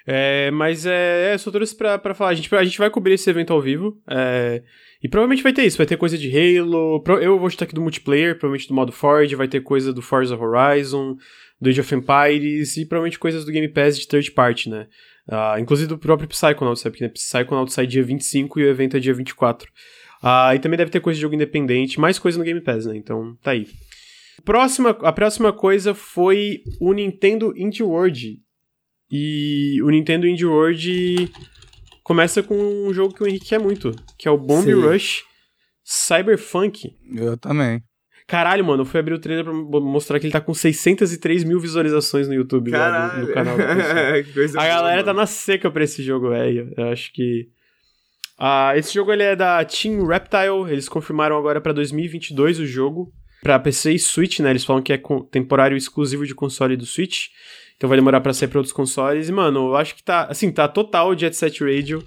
É, mas é, é só isso pra, pra falar. A gente, a gente vai cobrir esse evento ao vivo. É, e provavelmente vai ter isso, vai ter coisa de Halo. Eu vou estar aqui do multiplayer, provavelmente do modo Ford, vai ter coisa do Forza Horizon, do Age of Empires e provavelmente coisas do Game Pass de third party, né? Uh, inclusive do próprio Psychonauts, sabe? Porque né, Psychonauts sai dia 25 e o evento é dia 24. Uh, e também deve ter coisa de jogo independente, mais coisa no Game Pass, né? Então tá aí. Próxima, a próxima coisa foi o Nintendo Indie World. E o Nintendo Indie World começa com um jogo que o Henrique quer muito, que é o Bomb Sim. Rush Cyberpunk. Eu também. Caralho, mano, eu fui abrir o trailer pra mostrar que ele tá com 603 mil visualizações no YouTube lá, no, no, canal. a galera tá na seca pra esse jogo, velho. Eu acho que. Ah, esse jogo ele é da Team Reptile, eles confirmaram agora para 2022 o jogo. Pra PC e Switch, né? Eles falam que é temporário exclusivo de console do Switch. Então vai demorar para sair pra outros consoles. E, mano, eu acho que tá. Assim, tá total Jet Set Radio.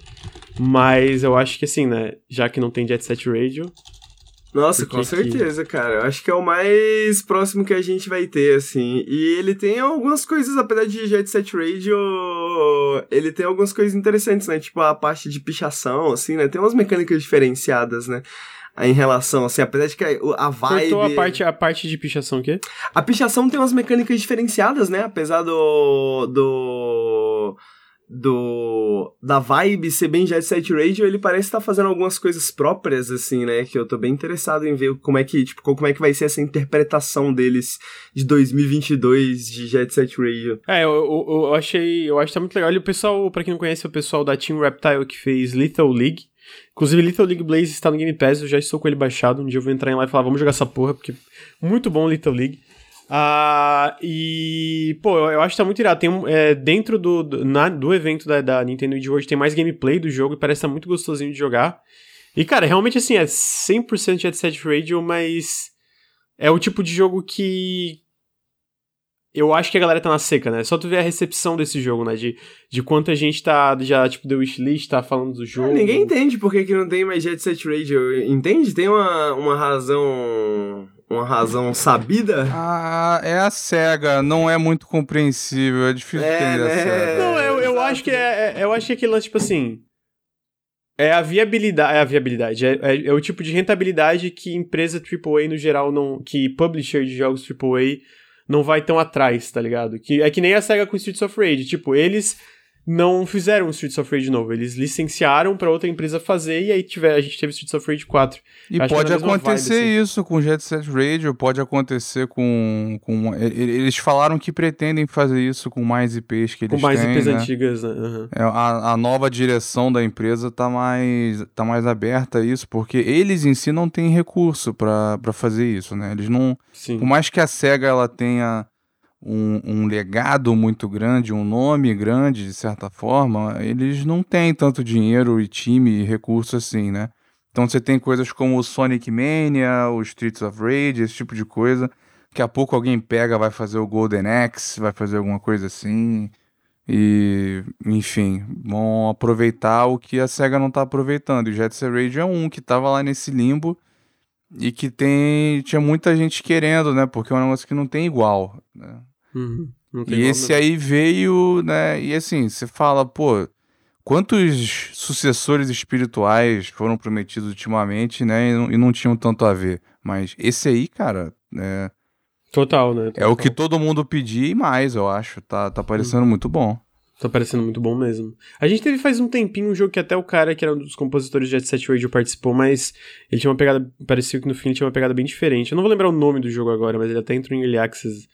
Mas eu acho que, assim, né? Já que não tem Jet Set Radio, nossa, com certeza, que... cara. Eu acho que é o mais próximo que a gente vai ter, assim. E ele tem algumas coisas, apesar de Jet Set Radio, ele tem algumas coisas interessantes, né? Tipo a parte de pichação, assim, né? Tem umas mecânicas diferenciadas, né? Em relação, assim, apesar de que a vibe... Cortou a parte, a parte de pichação o quê? A pichação tem umas mecânicas diferenciadas, né? Apesar do... do do da vibe ser bem Jet Set Radio, ele parece estar tá fazendo algumas coisas próprias assim, né, que eu tô bem interessado em ver como é que, tipo, como é que vai ser essa interpretação deles de 2022 de Jet Set Radio. É, eu, eu, eu achei, eu acho que tá muito legal. E o pessoal, para quem não conhece, o pessoal da Team Reptile que fez Lethal League. Inclusive, Lethal League Blaze está no Game Pass, eu já estou com ele baixado. Um dia eu vou entrar em lá e falar, vamos jogar essa porra, porque muito bom Lethal League. Uh, e, pô, eu, eu, acho que tá muito irado. Tem um, é, dentro do, do, na, do evento da, da Nintendo de hoje tem mais gameplay do jogo e parece estar tá muito gostosinho de jogar. E, cara, realmente assim, é 100% Jet Set Radio, mas é o tipo de jogo que eu acho que a galera tá na seca, né? Só tu ver a recepção desse jogo, né? De, de quanta gente tá já, tipo, deu wishlist, tá falando do jogo. Ah, ninguém entende por que, que não tem mais Jet Set Radio. Entende? Tem uma, uma razão uma razão sabida? Ah, é a SEGA, não é muito compreensível, é difícil é, entender né? a SEGA. Não, eu, eu acho que é, é, eu acho que aquilo é tipo assim, é a viabilidade, é a viabilidade, é, é, é, o tipo de rentabilidade que empresa AAA no geral não, que publisher de jogos AAA não vai tão atrás, tá ligado? Que é que nem a SEGA com Streets of Rage, tipo, eles não fizeram o Streets of Rage de novo. Eles licenciaram para outra empresa fazer e aí tiver, a gente teve Streets of Rage 4. E pode acontecer vibe, assim. isso com Jet Set Radio, pode acontecer com, com. Eles falaram que pretendem fazer isso com mais IPs que eles têm. Com mais têm, IPs né? antigas, né? Uhum. É, a, a nova direção da empresa tá mais, tá mais aberta a isso, porque eles em si não têm recurso para fazer isso, né? Eles não. Sim. Por mais que a SEGA ela tenha um, um, legado muito grande, um nome grande, de certa forma, eles não têm tanto dinheiro e time e recurso assim, né? Então você tem coisas como o Sonic Mania, o Streets of Rage, esse tipo de coisa. Daqui a pouco alguém pega, vai fazer o Golden Axe, vai fazer alguma coisa assim. E, enfim, vão aproveitar o que a SEGA não está aproveitando. E o Jet Set Radio é um que estava lá nesse limbo e que tem tinha muita gente querendo, né? Porque é um negócio que não tem igual, né? Uhum, e esse aí veio, né? E assim, você fala, pô, quantos sucessores espirituais foram prometidos ultimamente, né? E não, e não tinham tanto a ver. Mas esse aí, cara, é. Total, né? Total. É o que todo mundo pedia e mais, eu acho. Tá, tá parecendo uhum. muito bom. Tá parecendo muito bom mesmo. A gente teve faz um tempinho um jogo que até o cara que era um dos compositores de Jet Set Radio participou, mas ele tinha uma pegada. Parecia que no fim ele tinha uma pegada bem diferente. Eu não vou lembrar o nome do jogo agora, mas ele até entrou em Early Access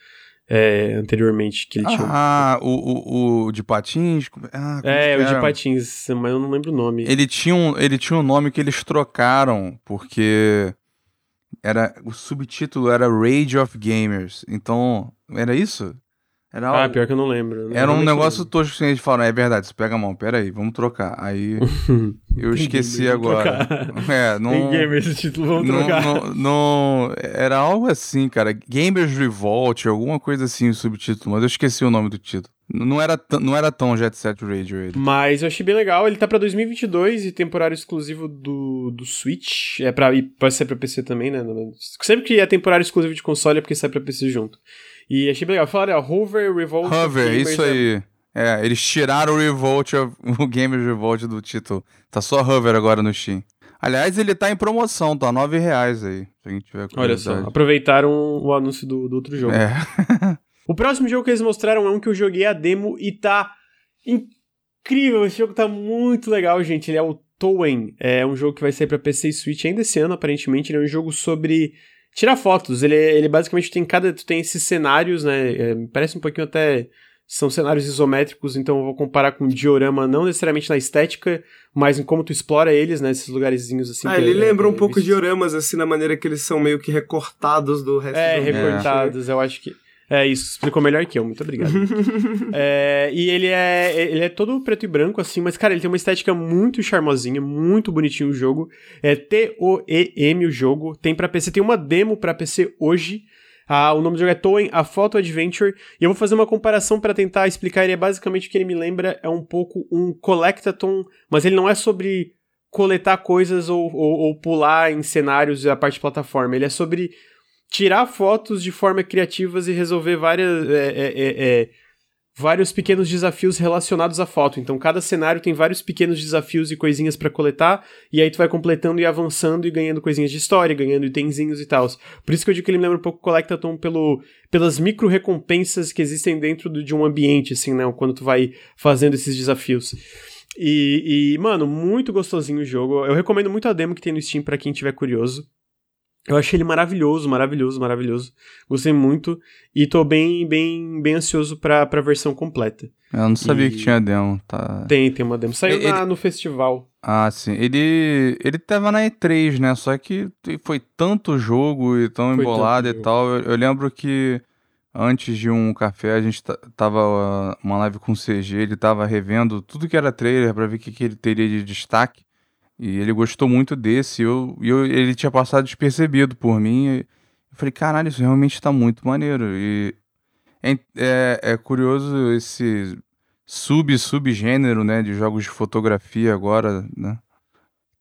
é, anteriormente que ele ah, tinha. Ah, o, o, o de patins? Ah, é, o de patins, mas eu não lembro o nome. Ele tinha, um, ele tinha um nome que eles trocaram, porque era o subtítulo era Rage of Gamers. Então, era isso? Era ah, pior que eu não lembro. Era um negócio tosco que a gente falou, é verdade, você pega a mão, pera aí, vamos trocar. Aí eu esqueci agora. É, não... Tem gamers esse título, vamos não, trocar. Não, não, era algo assim, cara, Gamers Revolt, alguma coisa assim o subtítulo, mas eu esqueci o nome do título. Não era, não era tão Jet Set Radio ele. Mas eu achei bem legal. Ele tá pra 2022 e temporário exclusivo do, do Switch. É pra, e pode ser pra PC também, né? Sempre que é temporário exclusivo de console é porque sai pra PC junto. E achei bem legal. Falaram, ó, Hover, Revolt... Hover, isso aí. É, eles tiraram o Revolt, o Gamers Revolt do título. Tá só Hover agora no Steam. Aliás, ele tá em promoção, tá R$ reais aí. Se a gente tiver Olha só, aproveitaram o anúncio do, do outro jogo. É. o próximo jogo que eles mostraram é um que eu joguei a demo e tá incrível. Esse jogo tá muito legal, gente. Ele é o Towen. É um jogo que vai sair pra PC e Switch ainda esse ano, aparentemente. Ele é um jogo sobre tirar fotos. Ele, ele basicamente tem cada. Tu tem esses cenários, né? É, parece um pouquinho até são cenários isométricos, então eu vou comparar com diorama não necessariamente na estética, mas em como tu explora eles, né, esses lugarzinhos assim. Ah, ele é, lembra é, um pouco dioramas, assim, na maneira que eles são meio que recortados do resto é, do É, recortados, eu acho que... É, isso explicou melhor que eu, muito obrigado. é, e ele é, ele é todo preto e branco, assim, mas, cara, ele tem uma estética muito charmosinha, muito bonitinho o jogo. É T-O-E-M o jogo, tem pra PC, tem uma demo pra PC hoje, ah, o nome do jogo é Toen, a Photo Adventure, e eu vou fazer uma comparação para tentar explicar. Ele é basicamente o que ele me lembra é um pouco um collectathon, mas ele não é sobre coletar coisas ou, ou, ou pular em cenários a parte de plataforma. Ele é sobre tirar fotos de forma criativas e resolver várias é, é, é, é vários pequenos desafios relacionados à foto. Então, cada cenário tem vários pequenos desafios e coisinhas para coletar, e aí tu vai completando e avançando e ganhando coisinhas de história, ganhando itenzinhos e tal. Por isso que eu digo que ele me lembra um pouco Collectathon pelo, pelas micro recompensas que existem dentro de um ambiente, assim, né? Quando tu vai fazendo esses desafios. E, e, mano, muito gostosinho o jogo. Eu recomendo muito a demo que tem no Steam para quem tiver curioso. Eu achei ele maravilhoso, maravilhoso, maravilhoso. Gostei muito e tô bem, bem, bem ansioso pra, pra versão completa. Eu não sabia e... que tinha demo, tá? Tem, tem uma demo. Saiu ele... na, no festival. Ah, sim. Ele ele tava na E3, né? Só que foi tanto jogo e tão foi embolado e tal. Eu, eu, lembro que antes de um café a gente tava uma live com o CG, ele tava revendo tudo que era trailer para ver o que, que ele teria de destaque. E ele gostou muito desse, e eu, eu, ele tinha passado despercebido por mim. eu falei, caralho, isso realmente tá muito maneiro. E é, é, é curioso esse sub-subgênero, né, de jogos de fotografia agora, né?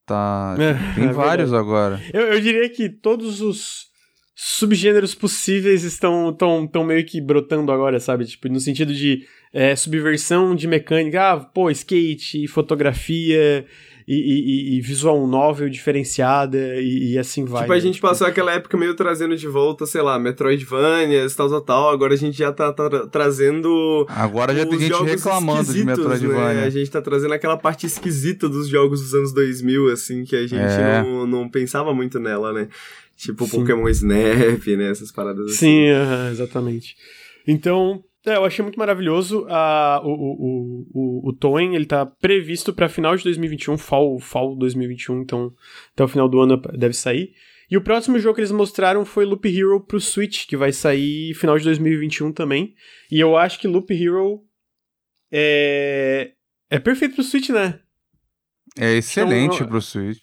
Tá. É, tem é vários verdade. agora. Eu, eu diria que todos os subgêneros possíveis estão tão, tão meio que brotando agora, sabe? Tipo, no sentido de é, subversão de mecânica, ah, pô, skate, fotografia e, e, e visual novel diferenciada e, e, assim vai. Tipo, a né? gente tipo... passou aquela época meio trazendo de volta, sei lá, Metroidvania, tal, tal, tal. Agora a gente já tá, tá trazendo. Agora já tem gente reclamando de Metroidvania. Né? A gente tá trazendo aquela parte esquisita dos jogos dos anos 2000, assim, que a gente é. não, não pensava muito nela, né? Tipo Sim. Pokémon Snap, né? Essas paradas assim. Sim, uh, exatamente. Então, é, eu achei muito maravilhoso. Uh, o, o, o, o Toen, ele tá previsto para final de 2021, fall, fall 2021, então até o final do ano deve sair. E o próximo jogo que eles mostraram foi Loop Hero pro Switch, que vai sair final de 2021 também. E eu acho que Loop Hero é, é perfeito pro Switch, né? É excelente então, pro Switch.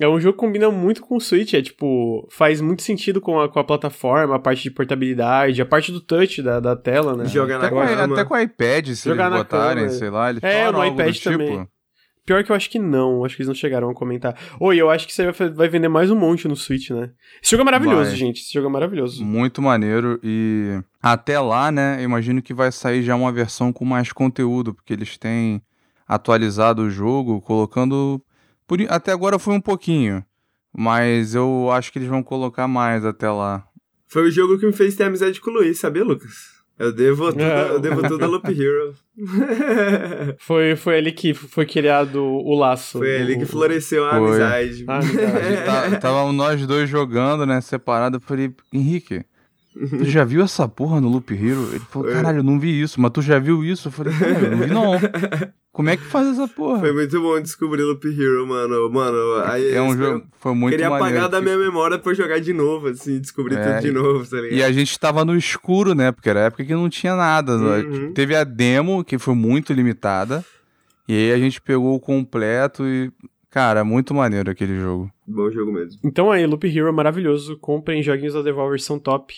É um jogo que combina muito com o Switch, é tipo, faz muito sentido com a, com a plataforma, a parte de portabilidade, a parte do touch da, da tela, né? Jogar até, na com, até com o iPad, se Jogar eles botarem, sei lá, eles É, no iPad também. Tipo. Pior que eu acho que não, acho que eles não chegaram a comentar. Oi, eu acho que você vai vender mais um monte no Switch, né? Esse jogo é maravilhoso, vai. gente. Esse jogo é maravilhoso. Muito maneiro e até lá, né, eu imagino que vai sair já uma versão com mais conteúdo, porque eles têm atualizado o jogo, colocando por, até agora foi um pouquinho, mas eu acho que eles vão colocar mais até lá. Foi o jogo que me fez ter amizade com o Luiz, sabia, Lucas? Eu devo tudo, eu devo tudo a Loop Hero. foi, foi ali que foi criado o laço. Foi ali que floresceu a foi. amizade. A amizade. tá, tava nós dois jogando, né, separado. Eu falei, Henrique, tu já viu essa porra no Loop Hero? Ele falou, caralho, eu não vi isso, mas tu já viu isso? Eu falei, eu não vi não. Como é que faz essa porra? Foi muito bom descobrir Loop Hero, mano. Mano, aí é um jogo. Foi muito Queria maneiro, apagar da minha memória pra jogar de novo, assim, descobrir é, tudo de novo, tá ligado? E a gente tava no escuro, né? Porque era época que não tinha nada. Uhum. Teve a demo, que foi muito limitada. E aí a gente pegou o completo e. Cara, muito maneiro aquele jogo. Bom jogo mesmo. Então aí, Loop Hero é maravilhoso. Comprem joguinhos da Devolver, são top.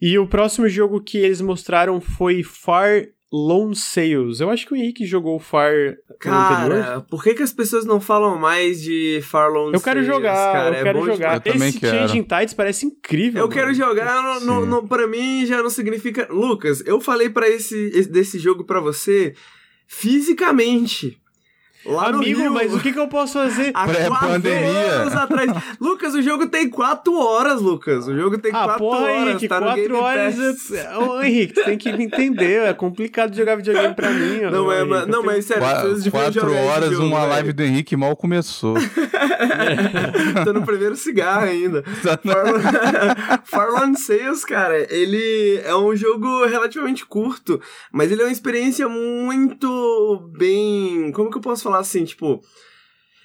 E o próximo jogo que eles mostraram foi Far Lone Sales. Eu acho que o Henrique jogou o Far Cara, por que, que as pessoas não falam mais de Far Lone Eu quero Sales, jogar, cara? eu É quero jogar. Eu Esse quero. Changing Tides parece incrível. Eu mano. quero jogar, no, no, no- pra mim já não significa. Lucas, eu falei para esse, esse- desse jogo pra você fisicamente. Lá Amigo, Rio, mas o que, que eu posso fazer? há Pré-pandemia. quatro anos atrás. Lucas, o jogo tem quatro horas, Lucas. O jogo tem Ah, quatro porra, horas. Henrique, tá no quatro Game horas. Ô, Henrique, tu tem que me entender. É complicado jogar videogame pra mim. Não, ô, é, Henrique, não tenho- mas sério, Qua- quatro horas, jogo, uma velho. live do Henrique mal começou. Tô no primeiro cigarro ainda. Far- Farland Sales, cara, ele é um jogo relativamente curto, mas ele é uma experiência muito bem. Como que eu posso falar assim? Tipo.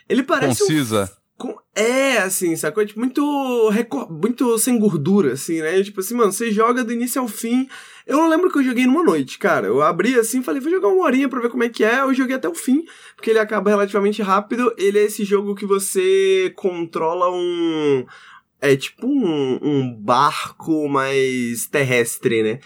Ele parece. um Concisa. com- É, assim, sacou? Tipo, muito, recor- muito sem gordura, assim, né? Tipo assim, mano, você joga do início ao fim. Eu não lembro que eu joguei numa noite, cara. Eu abri assim, falei, vou jogar uma horinha pra ver como é que é. Eu joguei até o fim, porque ele acaba relativamente rápido. Ele é esse jogo que você controla um. É tipo um, um barco mais terrestre, né?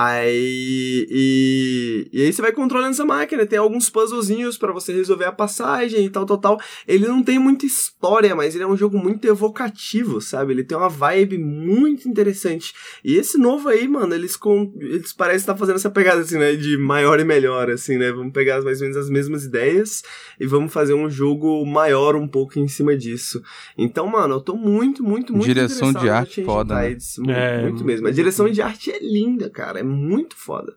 Aí. E, e aí você vai controlando essa máquina. Tem alguns puzzlezinhos pra você resolver a passagem e tal, tal, tal. Ele não tem muita história, mas ele é um jogo muito evocativo, sabe? Ele tem uma vibe muito interessante. E esse novo aí, mano, eles, com, eles parecem estar fazendo essa pegada, assim, né? De maior e melhor, assim, né? Vamos pegar mais ou menos as mesmas ideias e vamos fazer um jogo maior um pouco em cima disso. Então, mano, eu tô muito, muito, muito Direção de arte foda, né? Tides. Mu- É, muito mesmo. A direção de arte é linda, cara. É muito foda.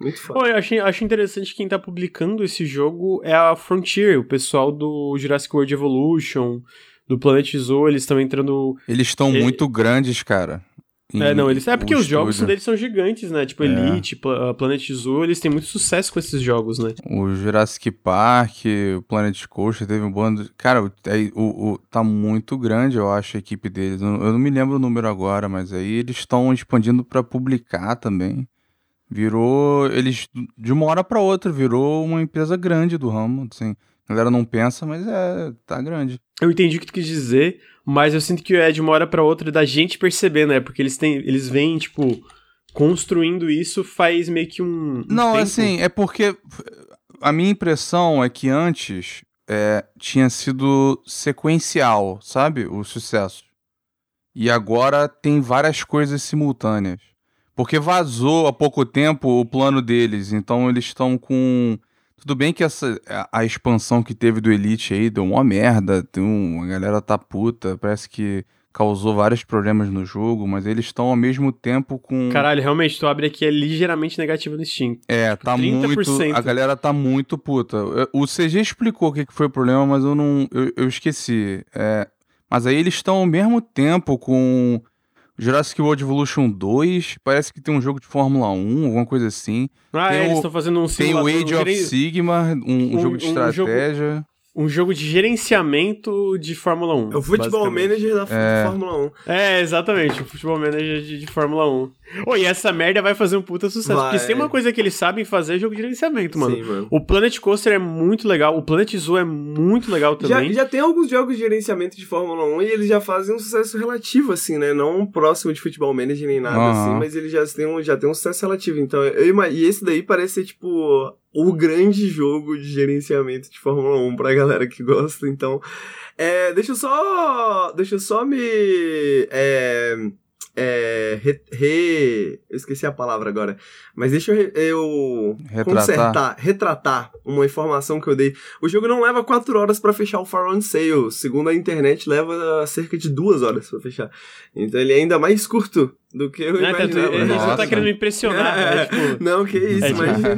Muito foda. Eu achei, acho interessante quem tá publicando esse jogo é a Frontier, o pessoal do Jurassic World Evolution, do Planet Zoo, eles estão entrando. Eles estão E- muito grandes, cara. É, não, eles. É porque os jogos estúdio. deles são gigantes, né? Tipo É. Elite, Pla- uh, Planet Zoo, eles têm muito sucesso com esses jogos, né? O Jurassic Park, o Planet Coaster, teve um bando. Cara, é, o- o- tá muito grande, eu acho, a equipe deles. Eu, não me lembro o número agora, mas aí eles estão expandindo pra publicar também. Virou. Eles, de uma hora pra outra, virou uma empresa grande do ramo. Assim. A galera não pensa, mas é. Tá grande. Eu entendi o que tu quis dizer, mas eu sinto que é de uma hora pra outra da gente perceber, né? Porque eles têm. Eles vêm, tipo, construindo isso faz meio que um. um Não, tempo. assim, é porque a minha impressão é que antes é, tinha sido sequencial, sabe? O sucesso. E agora tem várias coisas simultâneas. Porque vazou há pouco tempo o plano deles, então eles estão com. Tudo bem que essa a, a expansão que teve do Elite aí deu uma merda, tem um, a galera tá puta, parece que causou vários problemas no jogo, mas eles estão ao mesmo tempo com. Caralho, realmente, tu abre aqui é ligeiramente negativo no Steam. É, tá 30%. muito. A galera tá muito puta. O CG explicou o que que foi o problema, mas eu não. Eu, eu esqueci. É, mas aí eles estão ao mesmo tempo com Jurassic World Evolution 2. Parece que tem um jogo de Fórmula 1, alguma coisa assim. Ah, Tem é, o- eles estão fazendo um Tem o Age of Sigma, um, um um- jogo de um jogo- estratégia. Um jogo de gerenciamento de Fórmula 1. É o Futebol. Manager da É. Fórmula 1. É, exatamente, o Futebol Manager de, de Fórmula 1. Ô, e essa merda vai fazer um puta sucesso. Vai. Porque se tem uma coisa que eles sabem fazer é jogo de gerenciamento, mano. Sim, mano. O Planet Coaster é muito legal, o Planet Zoo é muito legal Já, também. já tem alguns jogos de gerenciamento de Fórmula 1 e eles já fazem um sucesso relativo, assim, né? Não próximo de Futebol Manager nem nada, Aham. assim, mas eles já têm, um, já têm um sucesso relativo. Então, eu, e esse daí parece ser, tipo, o grande jogo de gerenciamento de Fórmula 1 pra galera que gosta. Então, é, deixa eu só. Deixa eu só me. É, é, re, re- eu esqueci a palavra agora. Mas deixa eu, eu Retratar. consertar, retratar uma informação que eu dei. O jogo não leva 4 horas pra fechar o Far On Sale. Segundo a internet, leva cerca de 2 horas pra fechar. Então ele é ainda mais curto do que eu Né, tanto- imaginava. a gente não tá querendo me impressionar, né? Tipo, Não, que isso, É, tipo- imagina.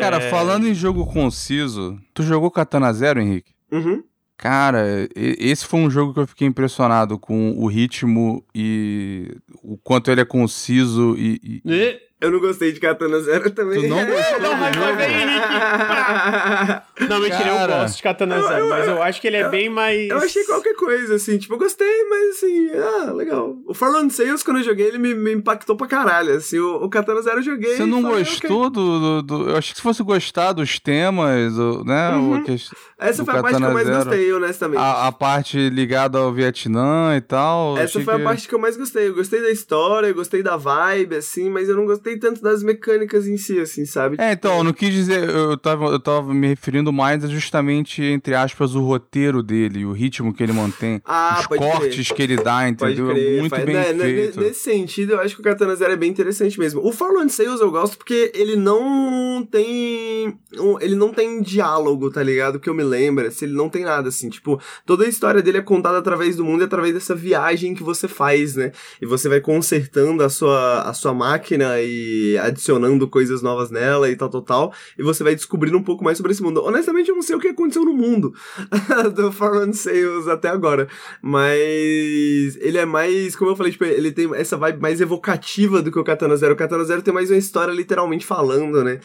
Cara, É. falando em jogo conciso, tu jogou Katana Zero, Henrique? Uhum. Cara, esse foi um jogo que eu fiquei impressionado com o ritmo e o quanto ele é conciso e, e- e- Eu não gostei de Katana Zero também. Tu não gostou Não, mas do vai jogo? ver, Henrique. Não, mentira, eu gosto de Katana Eu- Zero, eu- mas eu acho que ele é eu- bem mais. Eu achei qualquer coisa, assim, tipo, eu gostei, mas assim, ah, legal. O Fallen Sales, quando eu joguei, ele me, me impactou pra caralho, assim, o, o Katana Zero eu joguei. Você não falei, gostou do, do, do- Eu achei que se fosse gostar dos temas, o- né? Uhum. o que-. Essa do foi a parte que eu mais Zero. gostei, honestamente. a, a parte ligada ao Vietnã e tal. Essa achei foi que- a parte que eu mais gostei. Eu gostei da história, eu gostei da vibe, assim, mas eu não gostei tanto das mecânicas em si, assim, sabe? É, então, eu não quis dizer, eu tava, eu tava me referindo mais a justamente, entre aspas, o roteiro dele, o ritmo que ele mantém, Ah, os pode crer. cortes que ele dá, Pode entendeu? crer, Muito faz- bem né, né, feito. Nesse sentido, eu acho que o Katana Zero é bem interessante mesmo. O Fallen Sales eu gosto porque ele não tem. Ele não tem diálogo, tá ligado? Que eu me lembro. Se ele não tem nada, assim. Tipo, toda a história dele é contada através do mundo e através dessa viagem que você faz, né? E você vai consertando a sua, a sua máquina e adicionando coisas novas nela e tal, tal, tal. E você vai descobrindo um pouco mais sobre esse mundo. Honestamente, eu não sei o que aconteceu no mundo do Fallen Sales até agora. Mas ele é mais, como eu falei, tipo, ele tem essa vibe mais evocativa do que o Katana Zero. O Katana Zero tem mais uma história literalmente falando, né?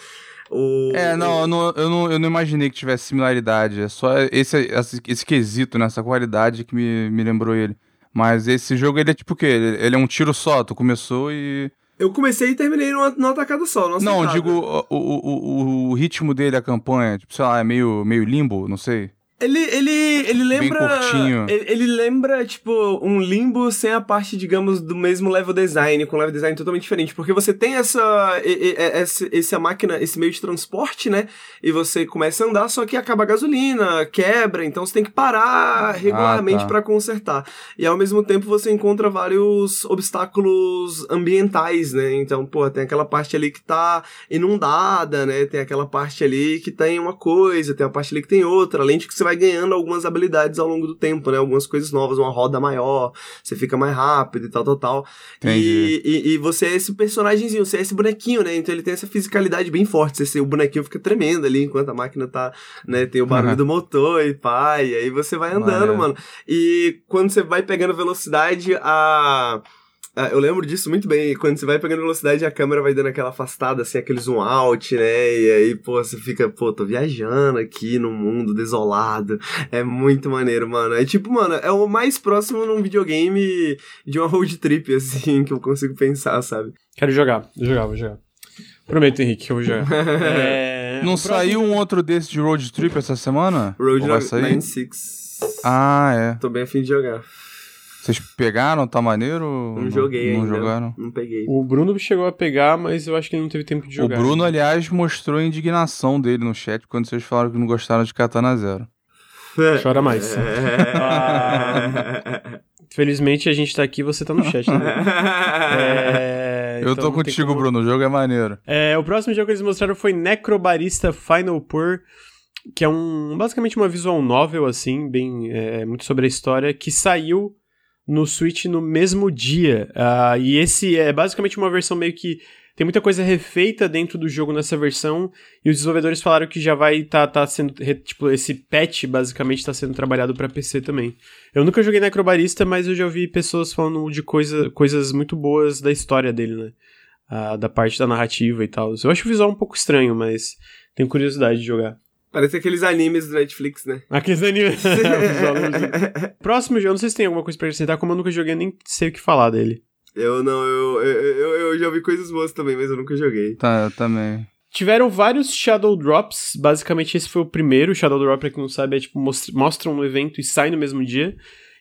O, É, não, eu não, eu, não, eu não imaginei que tivesse similaridade. É só esse, esse, esse quesito, nessa qualidade que me, me lembrou ele. Mas esse jogo, ele é tipo o quê? Ele, ele é um tiro só, tu começou e... Eu comecei e terminei numa, numa tacada só. Não, sentada. digo o, o, o, o ritmo dele, a campanha, tipo, sei lá, é meio, meio limbo, não sei. Ele, ele, ele lembra. curtinho. Ele, ele lembra, tipo, um limbo sem a parte, digamos, do mesmo level design, com level design totalmente diferente. Porque você tem essa. e- e- Essa, essa máquina, esse meio de transporte, né? E você começa a andar, só que acaba a gasolina, quebra, então você tem que parar regularmente tá. pra consertar. E ao mesmo tempo você encontra vários obstáculos ambientais, né? Então, pô, tem aquela parte ali que tá inundada, né? Tem aquela parte ali que tem uma coisa, tem a parte ali que tem outra, além de que você vai ganhando algumas habilidades ao longo do tempo, né? Algumas coisas novas, uma roda maior, você fica mais rápido e tal, tal, tal. E, e, e você é esse personagemzinho, você é esse bonequinho, né? Então ele tem essa fisicalidade bem forte. Você, o bonequinho fica tremendo ali enquanto a máquina tá, né? Tem o barulho Uhum. do motor e pá, e aí você vai andando, Maneiro. mano. E quando você vai pegando velocidade, a. a- Eu lembro disso muito bem. Quando você vai pegando velocidade, a câmera vai dando aquela afastada, assim, aquele zoom out, né? E aí, pô, você fica, pô, tô viajando aqui num mundo desolado. É muito maneiro, mano. É tipo, mano, é o mais próximo num videogame de uma road trip, assim, que eu consigo pensar, sabe? Quero jogar, vou jogar, vou jogar. Prometo, Henrique, que eu vou jogar. É, Não saiu um outro desse de road trip essa semana? Road Ou vai sair? 96. Ah, é. Tô bem afim de jogar. Vocês pegaram? Tá maneiro? Não joguei Não ainda. jogaram? Não peguei. O Bruno chegou a pegar, mas eu acho que ele não teve tempo de O jogar. Bruno, aliás, mostrou a indignação dele no chat quando vocês falaram que não gostaram de Katana Zero. Chora mais. É. Felizmente a gente tá aqui e você tá no chat, né? É, Eu então tô contigo, como- Bruno. O jogo é maneiro. É, o próximo jogo que eles mostraram foi Necrobarista Final Pour, que é um basicamente uma visual novel, assim, bem é, muito sobre a história, que saiu no Switch no mesmo dia. Ah, e esse é basicamente uma versão meio que. Tem muita coisa refeita dentro do jogo nessa versão, e os desenvolvedores falaram que já vai tá, tá sendo. Tipo, esse patch basicamente tá sendo trabalhado pra PC também. Eu nunca joguei Necrobarista, mas eu já ouvi pessoas falando de coisa, coisas muito boas da história dele, né? Ah, da parte da narrativa e tal. Eu acho o visual um pouco estranho, mas tenho curiosidade de jogar. Parece aqueles animes do Netflix, né? Aqueles animes. Próximo jogo, não sei se tem alguma coisa pra acrescentar, como eu nunca joguei, eu nem sei o que falar dele. Eu não, eu, eu, eu, eu já ouvi coisas boas também, mas eu nunca joguei. Tá, eu também. Tiveram vários Shadow Drops, basicamente esse foi o primeiro. Shadow Drop, pra quem não sabe, é tipo, mostra- mostram no evento e sai no mesmo dia.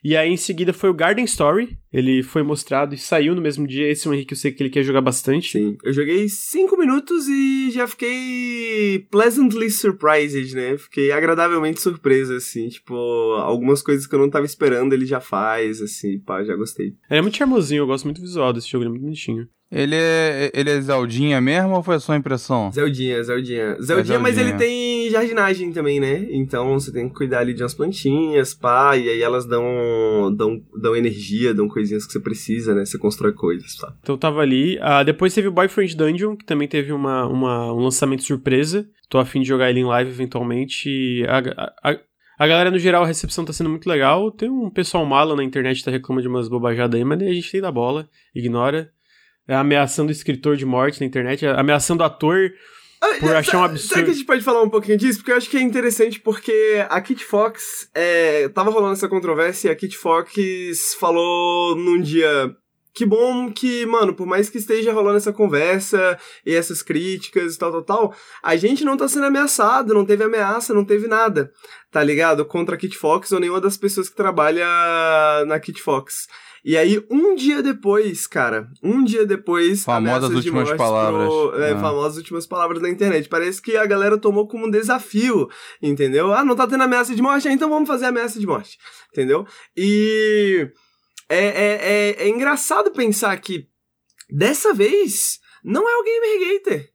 E aí em seguida foi o Garden Story, ele foi mostrado e saiu no mesmo dia. Esse é o Henrique, eu sei que ele quer jogar bastante. Sim. Eu joguei cinco minutos e já fiquei pleasantly surprised, né? Fiquei agradavelmente surpreso, assim. Tipo, algumas coisas que eu não tava esperando ele já faz, assim. Pá, já gostei. Ele é muito charmosinho, eu gosto muito do visual desse jogo, ele é muito bonitinho. Ele é, ele é Zeldinha mesmo ou foi só impressão? Zeldinha, Zeldinha. Zeldinha, mas Zeldinha. ele tem jardinagem também, né? Então você tem que cuidar ali de umas plantinhas, pá, e aí elas dão, dão, dão energia, dão coisinhas que você precisa, né? Você constrói coisas, tá? Então eu tava ali. Ah, depois teve o Boyfriend Dungeon, que também teve uma, uma- um lançamento surpresa. Tô afim de jogar ele em live eventualmente. E a, a, a- a galera, no geral, a recepção tá sendo muito legal. Tem um pessoal mala na internet que tá reclamando de umas bobajadas aí, mas a gente tem da bola, ignora. Ameaçando o escritor de morte na internet, ameaçando o ator por ah, achar um absurdo. Será que a gente pode falar um pouquinho disso? Porque eu acho que é interessante porque a Kit Fox é, tava rolando essa controvérsia e a Kit Fox falou num dia que bom que, mano, por mais que esteja rolando essa conversa e essas críticas e tal, tal, tal, a gente não tá sendo ameaçado, não teve ameaça, não teve nada, tá ligado? Contra a Kit Fox ou nenhuma das pessoas que trabalha na Kit Fox. E aí, um dia depois, cara, um dia depois. Famosas últimas palavras. Pro, é, ah. Famosas últimas palavras na internet. Parece que a galera tomou como um desafio, entendeu? Ah, não tá tendo ameaça de morte, então vamos fazer ameaça de morte, entendeu? E. É, é, é, é engraçado pensar que dessa vez não é o Gamer Gator.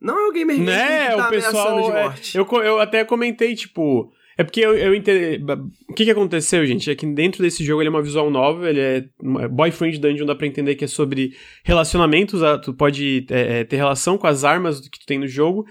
Não é o Gamer Gator né? que tá o pessoal, ameaçando de morte. É, eu, eu até comentei, tipo é porque eu, eu entendi. O que, que aconteceu, gente? É que dentro desse jogo ele é uma visual novel, ele é. Boyfriend Dungeon dá pra entender que é sobre relacionamentos, tu pode é, é, ter relação com as armas que tu tem no jogo.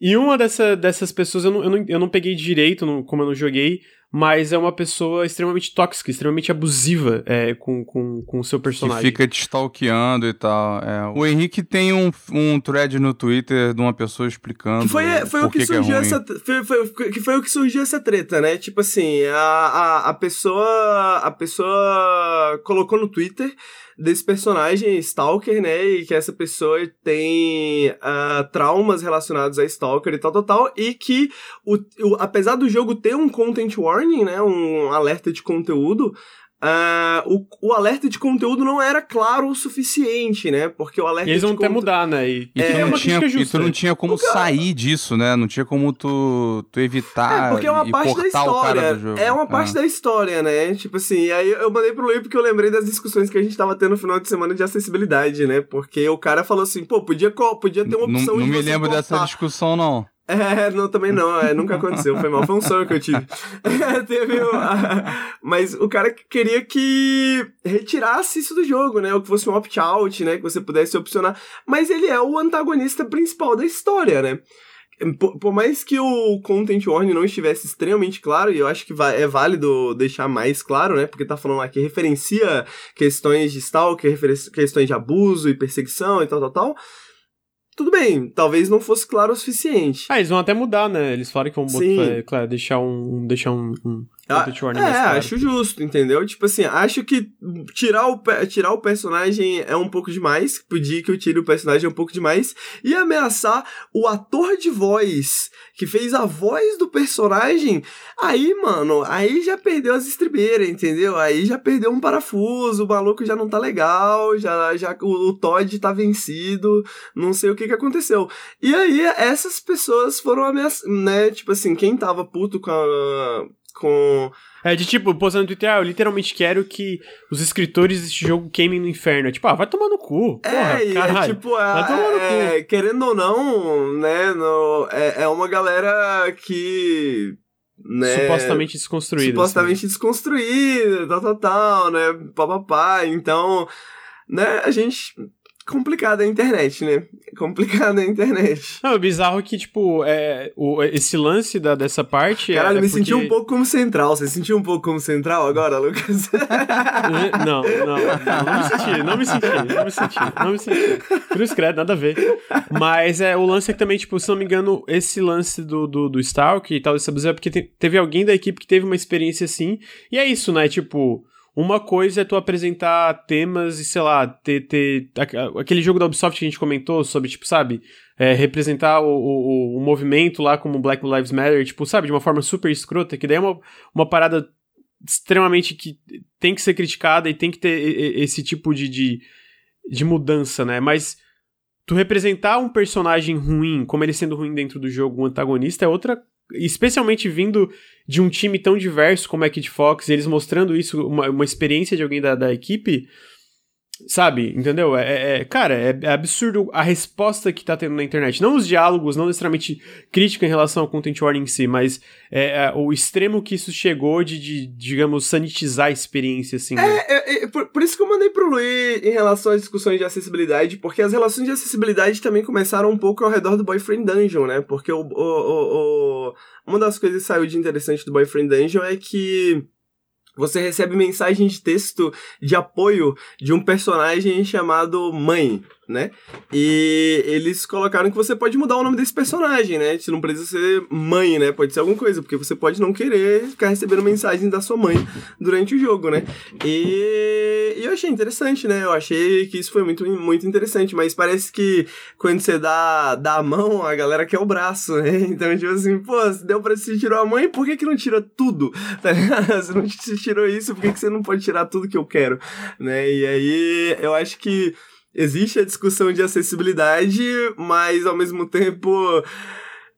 E uma dessa, dessas pessoas eu não, eu não, eu não peguei direito, não, como eu não joguei, mas é uma pessoa extremamente tóxica, extremamente abusiva é, com, com, com o seu personagem. Que fica te stalkeando e tal. É. O Henrique tem um, um thread no Twitter de uma pessoa explicando. Que foi, foi o que, que surgiu é essa. Foi, foi, que foi o que surgiu essa treta, né? Tipo assim, a, a, a pessoa. A pessoa colocou no Twitter desse personagem Stalker, né? E que essa pessoa tem uh, traumas relacionados a Stalker e tal, tal, tal. E que, o, o, apesar do jogo ter um content warning, né? Um alerta de conteúdo, Uh, o, o alerta de conteúdo não era claro o suficiente, né? Porque o alerta e eles vão até mudar, né? E, e, é, tu não tinha, e tu não tinha como sair disso, né? Não tinha como tu, tu evitar. É, porque é uma parte da história. É uma parte ah. da história, né? Tipo assim, aí eu mandei pro Luiz porque eu lembrei das discussões que a gente tava tendo no final de semana de acessibilidade, né? Porque o cara falou assim, pô, podia, podia ter uma opção não, não de Não me lembro dessa discussão, não. É, não, também não, é, nunca aconteceu, foi mal, foi um sonho que eu tive. É, teve um, mas o cara queria que retirasse isso do jogo, né, ou que fosse um opt-out, né, que você pudesse opcionar, mas ele é o antagonista principal da história, né. Por, por, mais que o content warning não estivesse extremamente claro, e eu acho que é válido deixar mais claro, né? Porque tá falando que referencia questões de stalker, questões de abuso e perseguição e tal, tal, tal tudo bem, talvez não fosse claro o suficiente. Ah, eles vão até mudar, né? Eles falaram que vão botar, é, claro, deixar um. deixar um, um ah, é, acho justo, entendeu? Tipo assim, acho que tirar o, tirar o personagem é um pouco demais. Pedir que eu tire o personagem é um pouco demais. E ameaçar o ator de voz que fez a voz do personagem. Aí, mano, aí já perdeu as estribeiras, entendeu? Aí já perdeu um parafuso, o maluco já não tá legal, já, já o, o Todd tá vencido, não sei o que que aconteceu. E aí, essas pessoas foram ameaçadas, né? Tipo assim, quem tava puto com a com. É de tipo, postando no Twitter, ah, eu literalmente quero que os escritores desse jogo queimem no inferno. É tipo, ah, vai tomar no cu. É, porra, é, caralho, é tipo, vai tomar no é, cu. querendo ou não, né, no, é, é uma galera que. Né, supostamente desconstruída. Supostamente assim. desconstruída, tal, tal, tal, né? Papapá. Então, né, a gente complicada a internet, né? Complicada a internet. Não, o bizarro é que, tipo, é, o, esse lance da, dessa parte. Caralho, é, me porque... senti um pouco como central. Você sentiu um pouco como central agora, Lucas? não, não, não, não me senti, não me senti, não me senti, não me senti. Cruz credo, nada a ver. Mas é, o lance é que também, tipo, se não me engano, esse lance do, do, do Stalk e tal, desse abuso é porque te, teve alguém da equipe que teve uma experiência assim. E é isso, né? Tipo. Uma coisa é tu apresentar temas e, sei lá, ter, ter aquele jogo da Ubisoft que a gente comentou sobre, tipo, sabe, é, representar o, o, o, movimento lá como Black Lives Matter, tipo, sabe, de uma forma super escrota, que daí é uma, uma parada extremamente que tem que ser criticada e tem que ter esse tipo de, de, de mudança, né? Mas tu representar um personagem ruim, como ele sendo ruim dentro do jogo, um antagonista, é outra especialmente vindo de um time tão diverso como a Kid Fox, eles mostrando isso, uma, uma experiência de alguém da, da equipe, sabe? Entendeu? É, é, é cara, é, é, absurdo a resposta que tá tendo na internet. Não os diálogos, não necessariamente crítica em relação ao content warning em si, mas é, é, o extremo que isso chegou de, de digamos, sanitizar a experiência, assim. Né? É, por, por, isso que eu mandei pro Luiz em relação às discussões de acessibilidade, porque as relações de acessibilidade também começaram um pouco ao redor do Boyfriend Dungeon, né? Porque o, o, o, o uma das coisas que saiu de interessante do Boyfriend Dungeon é que você recebe mensagem de texto de apoio de um personagem chamado Mãe né? E eles colocaram que você pode mudar o nome desse personagem, né? Você não precisa ser mãe, né? Pode ser alguma coisa, porque você pode não querer ficar recebendo mensagens da sua mãe durante o jogo, né? E, e eu achei interessante, né? Eu achei que isso foi muito, muito interessante, mas parece que quando você dá, dá a mão, a galera quer o braço, né? Então, tipo assim, pô, se deu pra se tirou a mãe, por que que não tira tudo? Tá? Se não tirou isso, por que que você não pode tirar tudo que eu quero? Né? E aí, eu acho que existe a discussão de acessibilidade, mas ao mesmo tempo.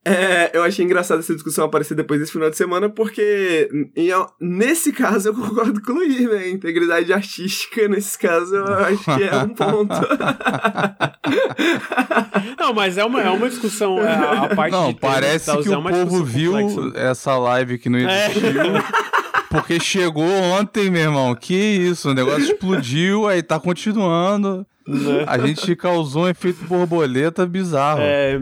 É, eu achei engraçado essa discussão aparecer depois desse final de semana, porque em, nesse caso eu concordo com o Luiz, né? Integridade artística, nesse caso, eu acho que é um ponto. Não, mas é uma, é uma discussão, é, a, parte Não, parece que é o povo viu complexa. essa live que não é. existiu. É. Porque chegou ontem, meu irmão. Que isso, o negócio explodiu, aí tá continuando. Né? A gente causou um efeito borboleta bizarro. É,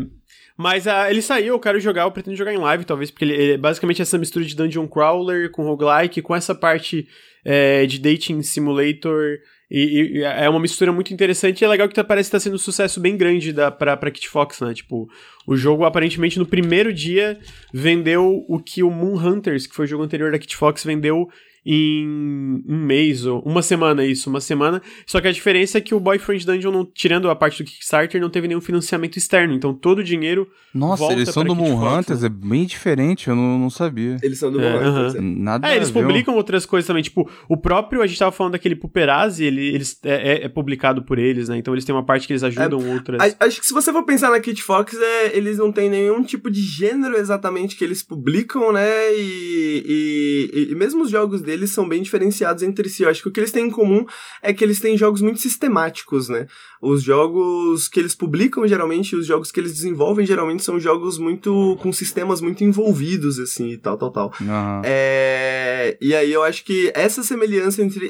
mas uh, ele saiu, eu quero jogar, eu pretendo jogar em live, talvez, porque ele, ele é basicamente essa mistura de Dungeon Crawler com roguelike, com essa parte é, de dating simulator. E, e, é uma mistura muito interessante e é legal que tá, parece que tá sendo um sucesso bem grande da, pra, pra Kit Fox, né? Tipo, o jogo aparentemente no primeiro dia vendeu o que o Moon Hunters, que foi o jogo anterior da Kit Fox, vendeu em um mês, ou uma semana, isso, uma semana. Só que a diferença é que o Boyfriend Dungeon, não, tirando a parte do Kickstarter, não teve nenhum financiamento externo. Então todo o dinheiro. Nossa, volta eles são do Moonhunters, né? é bem diferente, eu não, não sabia. Eles são do é, Moonhunters. Uh -huh. Nada É, eles publicam outras coisas também. Tipo, o próprio, a gente tava falando daquele Puperazzi, ele eles, é, é, é, publicado por eles, né? Então eles têm uma parte que eles ajudam é, outras. Acho que se você for pensar na Kit Fox, é, eles não têm nenhum tipo de gênero exatamente que eles publicam, né? E, e, e mesmo os jogos deles são bem diferenciados diferenciados entre si. Eu acho que o que eles têm em comum é que eles têm jogos muito sistemáticos, né? Os jogos que eles publicam geralmente, os jogos que eles desenvolvem geralmente são jogos muito com sistemas muito envolvidos, assim, e tal, tal, tal. Uhum. É... E aí eu acho que essa semelhança entre,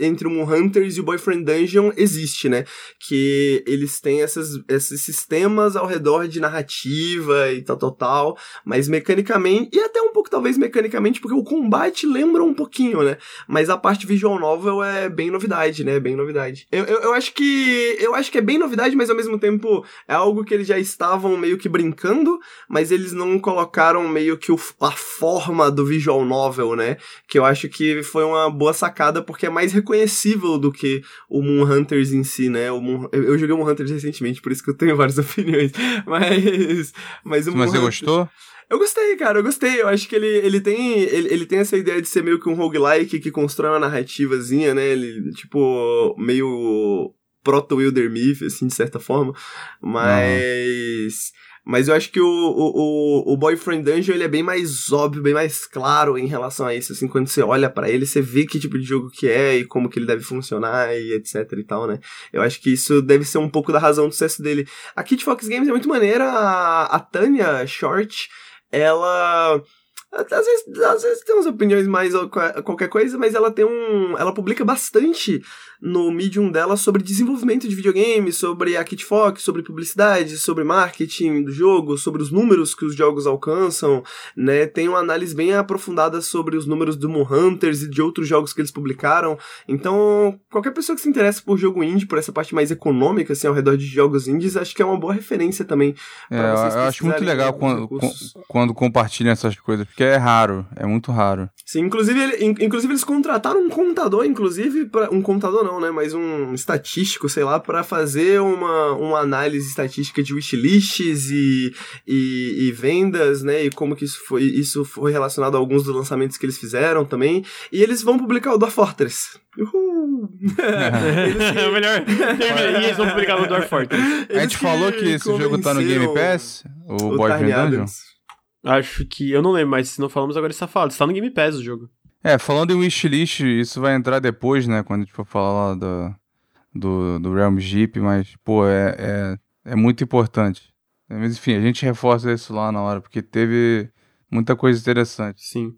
entre o Moon Hunters e o Boyfriend Dungeon existe, né? Que eles têm essas, esses sistemas ao redor de narrativa e tal, tal, tal, mas mecanicamente, e até um pouco talvez mecanicamente, porque o combate lembra um pouquinho, né? Mas a parte visual novel é bem novidade, né? Bem novidade. Eu, eu, eu, acho que. Eu acho que é bem novidade, mas ao mesmo tempo é algo que eles já estavam meio que brincando, mas eles não colocaram meio que o, a forma do visual novel, né? Que eu acho que foi uma boa sacada, porque é mais reconhecível do que o Moon Hunters em si, né? O Moon, eu, eu joguei Moon Hunters recentemente, por isso que eu tenho várias opiniões. Mas. Mas, o mas você Hunters, gostou? Eu gostei, cara, eu gostei. Eu acho que ele, ele, tem, ele, ele tem essa ideia de ser meio que um roguelike que constrói uma narrativazinha, né? Ele, tipo, meio proto-Wilder Myth, assim, de certa forma. Mas. Mas eu acho que o, o, o Boyfriend Dungeon ele é bem mais óbvio, bem mais claro em relação a isso. Assim, quando você olha para ele, você vê que tipo de jogo que é e como que ele deve funcionar e etc e tal, né? Eu acho que isso deve ser um pouco da razão do sucesso dele. A Kid Fox Games é muito maneira. A, a Tanya Short ela às vezes, às vezes tem umas opiniões mais qualquer coisa, mas ela tem um. Ela publica bastante no Medium dela sobre desenvolvimento de videogame, sobre a Kit Fox, sobre publicidade, sobre marketing do jogo, sobre os números que os jogos alcançam, né? Tem uma análise bem aprofundada sobre os números do Moon Hunters e de outros jogos que eles publicaram. Então, qualquer pessoa que se interessa por jogo indie, por essa parte mais econômica, assim, ao redor de jogos indies, acho que é uma boa referência também. É, eu acho muito legal quando, quando compartilham essas coisas, porque é raro, é muito raro. Sim, inclusive, ele, inclusive eles contrataram um contador, inclusive, pra, um contador não, né? Mas um estatístico, sei lá, para fazer uma, uma análise estatística de wishlists e, e, e, vendas, né? E como que isso foi, isso foi relacionado a alguns dos lançamentos que eles fizeram também. E eles vão publicar o Dwarf Fortress. Uhul! é o melhor. eles vão publicar o Dwarf Fortress. a gente falou que esse jogo tá no Game Pass? O, o Boyfriend Dungeon? Acho que. Eu não lembro, mas se não falamos agora está falado. Está no Game Pass o jogo. É, falando em wishlist, isso vai entrar depois, né? Quando a gente for falar lá do, do, do Realm Jeep, mas, pô, é, é, é muito importante. Mas enfim, a gente reforça isso lá na hora, porque teve muita coisa interessante. Sim.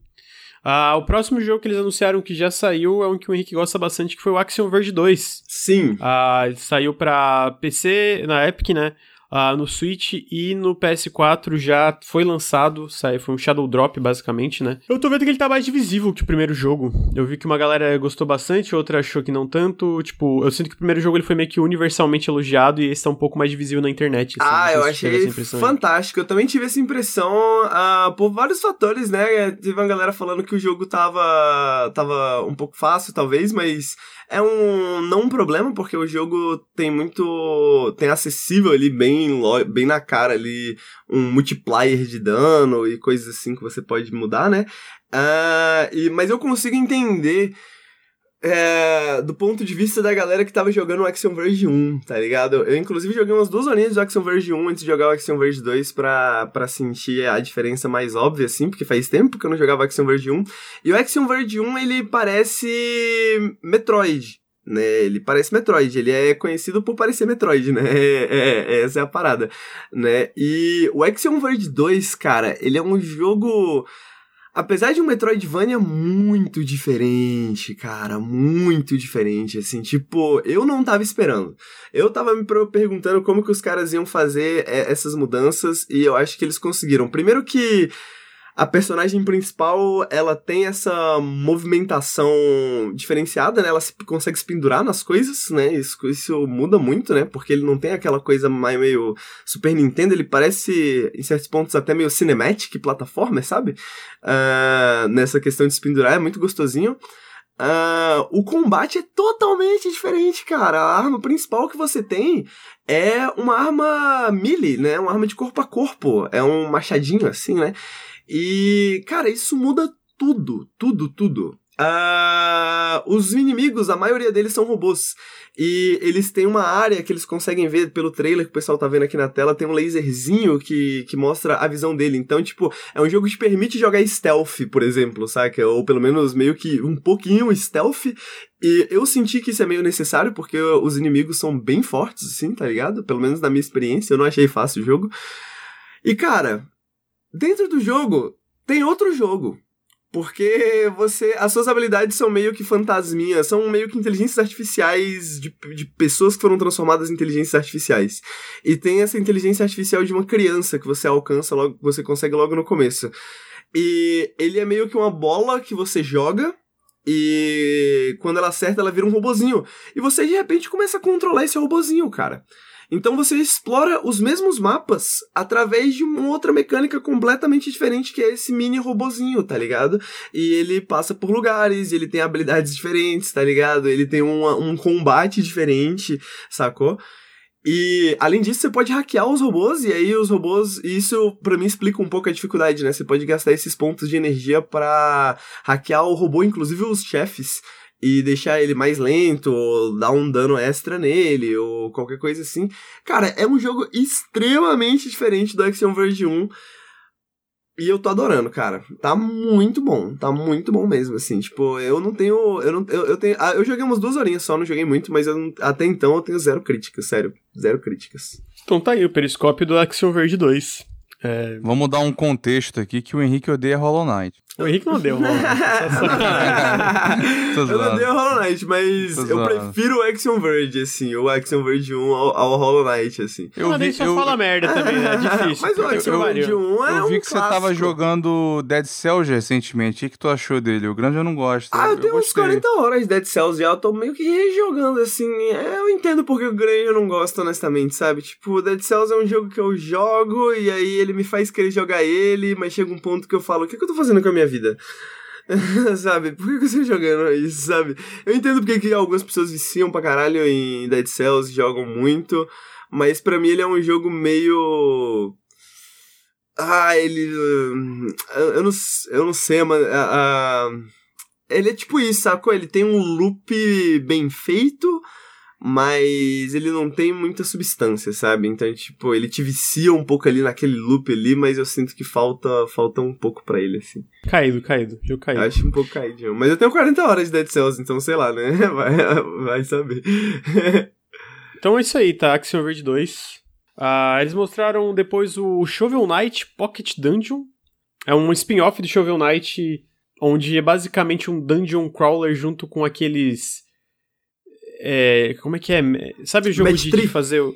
Ah, o próximo jogo que eles anunciaram que já saiu é um que o Henrique gosta bastante, que foi o Axiom Verge 2. Sim. Ah, saiu pra PC, na Epic, né? Uh, no Switch e no PS4 já foi lançado, sai, foi um Shadow Drop, basicamente, né? Eu tô vendo que ele tá mais divisível que o primeiro jogo. Eu vi que uma galera gostou bastante, outra achou que não tanto. Tipo, eu sinto que o primeiro jogo ele foi meio que universalmente elogiado e esse tá um pouco mais divisível na internet. Assim, ah, eu achei fantástico. Eu também tive essa impressão uh, por vários fatores, né? Teve uma galera falando que o jogo tava, tava um pouco fácil, talvez, mas é um não um problema, porque o jogo tem muito. tem acessível ali, bem, bem na cara ali, um multiplier de dano e coisas assim que você pode mudar, né? Uh, e, mas eu consigo entender é, do ponto de vista da galera que tava jogando o Action Verge 1, tá ligado? Eu, inclusive, joguei umas duas horinhas do Action Verge 1 antes de jogar o Action Verge 2 pra, pra sentir a diferença mais óbvia, assim, porque faz tempo que eu não jogava Action Verge 1. E o Action Verge 1, ele parece Metroid, né? Ele parece Metroid, ele é conhecido por parecer Metroid, né? É, é, essa é a parada, né? E o Action Verge 2, cara, ele é um jogo apesar de um Metroidvania muito diferente, cara, muito diferente, assim, tipo, eu não tava esperando. Eu tava me perguntando como que os caras iam fazer é, essas mudanças e eu acho que eles conseguiram. Primeiro que a personagem principal, ela tem essa movimentação diferenciada, né? Ela se, consegue se pendurar nas coisas, né? Isso, isso muda muito, né? Porque ele não tem aquela coisa mais meio Super Nintendo, ele parece, em certos pontos, até meio cinematic plataforma, sabe? Uh, nessa questão de se pendurar, é muito gostosinho. Uh, o combate é totalmente diferente, cara. A arma principal que você tem é uma arma melee, né? Uma arma de corpo a corpo. É um machadinho assim, né? E, cara, isso muda tudo, tudo, tudo. Uh, os inimigos, a maioria deles são robôs. E eles têm uma área que eles conseguem ver pelo trailer que o pessoal tá vendo aqui na tela. Tem um laserzinho que, que mostra a visão dele. Então, tipo, é um jogo que te permite jogar stealth, por exemplo, saca? Ou pelo menos meio que um pouquinho stealth. E eu senti que isso é meio necessário porque os inimigos são bem fortes, assim, tá ligado? Pelo menos na minha experiência, eu não achei fácil o jogo. E cara, Dentro do jogo, tem outro jogo. Porque você. As suas habilidades são meio que fantasminhas, são meio que inteligências artificiais de, de pessoas que foram transformadas em inteligências artificiais. E tem essa inteligência artificial de uma criança que você alcança logo, você consegue logo no começo. E ele é meio que uma bola que você joga. E quando ela acerta, ela vira um robozinho. E você de repente começa a controlar esse robozinho, cara. Então você explora os mesmos mapas através de uma outra mecânica completamente diferente que é esse mini robozinho, tá ligado? E ele passa por lugares, ele tem habilidades diferentes, tá ligado? Ele tem um, um combate diferente, sacou? E além disso, você pode hackear os robôs, e aí os robôs. Isso para mim explica um pouco a dificuldade, né? Você pode gastar esses pontos de energia para hackear o robô, inclusive os chefes e deixar ele mais lento, ou dar um dano extra nele, ou qualquer coisa assim. Cara, é um jogo extremamente diferente do Action Verge 1. E eu tô adorando, cara. Tá muito bom. Tá muito bom mesmo, assim. Tipo, eu não tenho. Eu não eu, eu tenho. Ah, eu joguei umas duas horinhas só, não joguei muito, mas eu, até então eu tenho zero críticas, sério. Zero críticas. Então tá aí o periscópio do Action Verge 2. É... Vamos dar um contexto aqui que o Henrique odeia Hollow Knight. O Henrique não deu Hollow Knight. eu não odeio Hollow Knight, mas eu prefiro o Action Verge, assim, o Action Verge 1 ao, ao Hollow Knight, assim. Eu vi, só eu... fala merda também, né? É difícil. mas o Action Verge 1 é Eu vi um que você tava jogando Dead Cells recentemente. O que, tu achou dele? O grande eu não gosto. Ah, eu, eu tenho uns 40 horas de Dead Cells já. Eu tô meio que rejogando, assim. É, eu entendo porque o grande eu não gosto, honestamente, sabe? Tipo, Dead Cells é um jogo que eu jogo e aí ele me faz querer jogar ele, mas chega um ponto que eu falo, o que, que eu tô fazendo com a minha vida? sabe? Por que, eu estou jogando isso, sabe? Eu entendo porque que algumas pessoas viciam pra caralho em Dead Cells, jogam muito, mas para mim ele é um jogo meio... Ah, ele... Eu não, eu não sei, mas... ele é tipo isso, sacou? Ele tem um loop bem feito mas ele não tem muita substância, sabe? Então, tipo, ele te vicia um pouco ali naquele loop ali, mas eu sinto que falta falta um pouco para ele, assim. Caído, caído, eu caído. Acho um pouco caído. Mas eu tenho 40 horas de Dead Cells, então sei lá, né? Vai, vai saber. então é isso aí, tá? Axiom Verge 2. Ah, eles mostraram depois o Shovel Knight Pocket Dungeon. É um spin-off do Shovel Knight, onde é basicamente um dungeon crawler junto com aqueles é, como é que é? Sabe o jogo de, de, fazer o.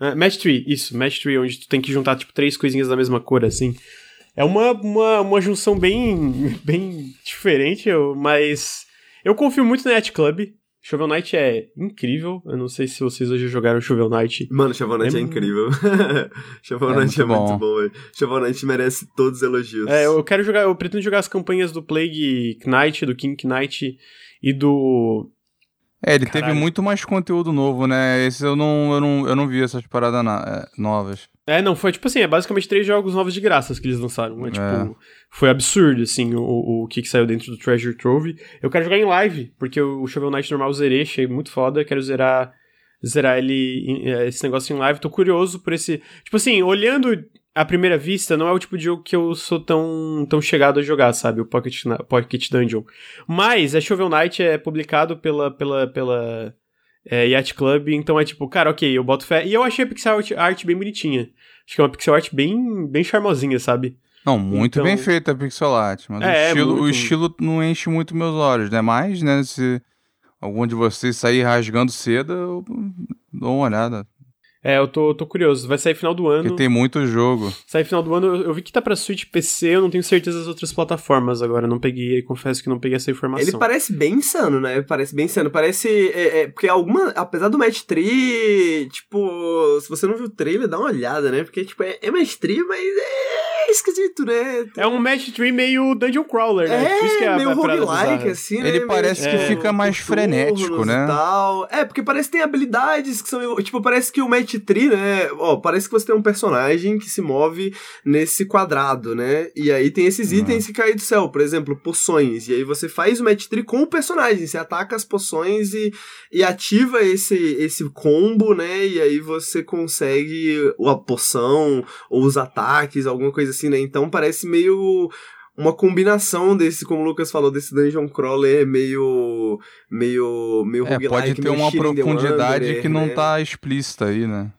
É, Match Tree, isso, Match Tree, onde tu tem que juntar, tipo, três coisinhas da mesma cor, assim. É uma, uma, uma junção bem, bem diferente, mas eu confio muito no Yacht Club. Shovel Knight é incrível. Eu não sei se vocês hoje jogaram Shovel Knight. Mano, Shovel Knight é, é incrível. Shovel é Knight muito é bom. muito bom, velho. Shovel Knight merece todos os elogios. É, eu quero jogar, eu pretendo jogar as campanhas do Plague Knight, do King Knight e do é, ele Caralho. teve muito mais conteúdo novo, né? Esse eu não, eu não, eu não vi essas paradas é, novas. É, não, foi tipo assim, é basicamente três jogos novos de graças que eles lançaram. É, tipo, é. foi absurdo, assim, o, o que, que saiu dentro do Treasure Trove. Eu quero jogar em live, porque o Shovel Knight normal eu zerei, achei muito foda, quero zerar zerar ele, é, esse negócio em live. Tô curioso por esse. Tipo assim, olhando à primeira vista, não é o tipo de jogo que eu sou tão, tão chegado a jogar, sabe? O Pocket, Pocket Dungeon. Mas a Shovel Knight é publicado pela, pela, pela é, Yacht Club, então é tipo, cara, ok, eu boto fé. E eu achei a pixel art bem bonitinha. Acho que é uma pixel art bem, bem charmosinha, sabe? Não, muito então... bem feita a pixel art, mas é, o, estilo, muito... o estilo não enche muito meus olhos, né? Mas, né, se algum de vocês sair rasgando cedo, eu dou uma olhada. É, eu tô, tô curioso. Vai sair final do ano. Porque tem muito jogo. Sai final do ano. Eu, eu vi que tá pra Switch PC, eu não tenho certeza das outras plataformas agora. Não peguei, confesso que não peguei essa informação. Ele parece bem insano, né? Parece bem insano. Parece. É, é, porque alguma. Apesar do Match 3, tipo. Se você não viu o trailer, dá uma olhada, né? Porque, tipo, é, é Match 3, mas é esquisito, né? É um match tree meio dungeon crawler, né? É, isso que é meio roguelike, assim, né? Ele parece que é, fica mais frenético, né? Tal. É, porque parece que tem habilidades que são... Tipo, parece que o match tree, né? Ó, parece que você tem um personagem que se move nesse quadrado, né? E aí tem esses uhum. itens que caem do céu. Por exemplo, poções. E aí você faz o match tree com o personagem. Você ataca as poções e, e ativa esse, esse combo, né? E aí você consegue a poção ou os ataques, alguma coisa assim, né? Então parece meio uma combinação desse, como o Lucas falou, desse dungeon crawler meio meio meio é, pode ter uma profundidade que não né? tá explícita aí, né?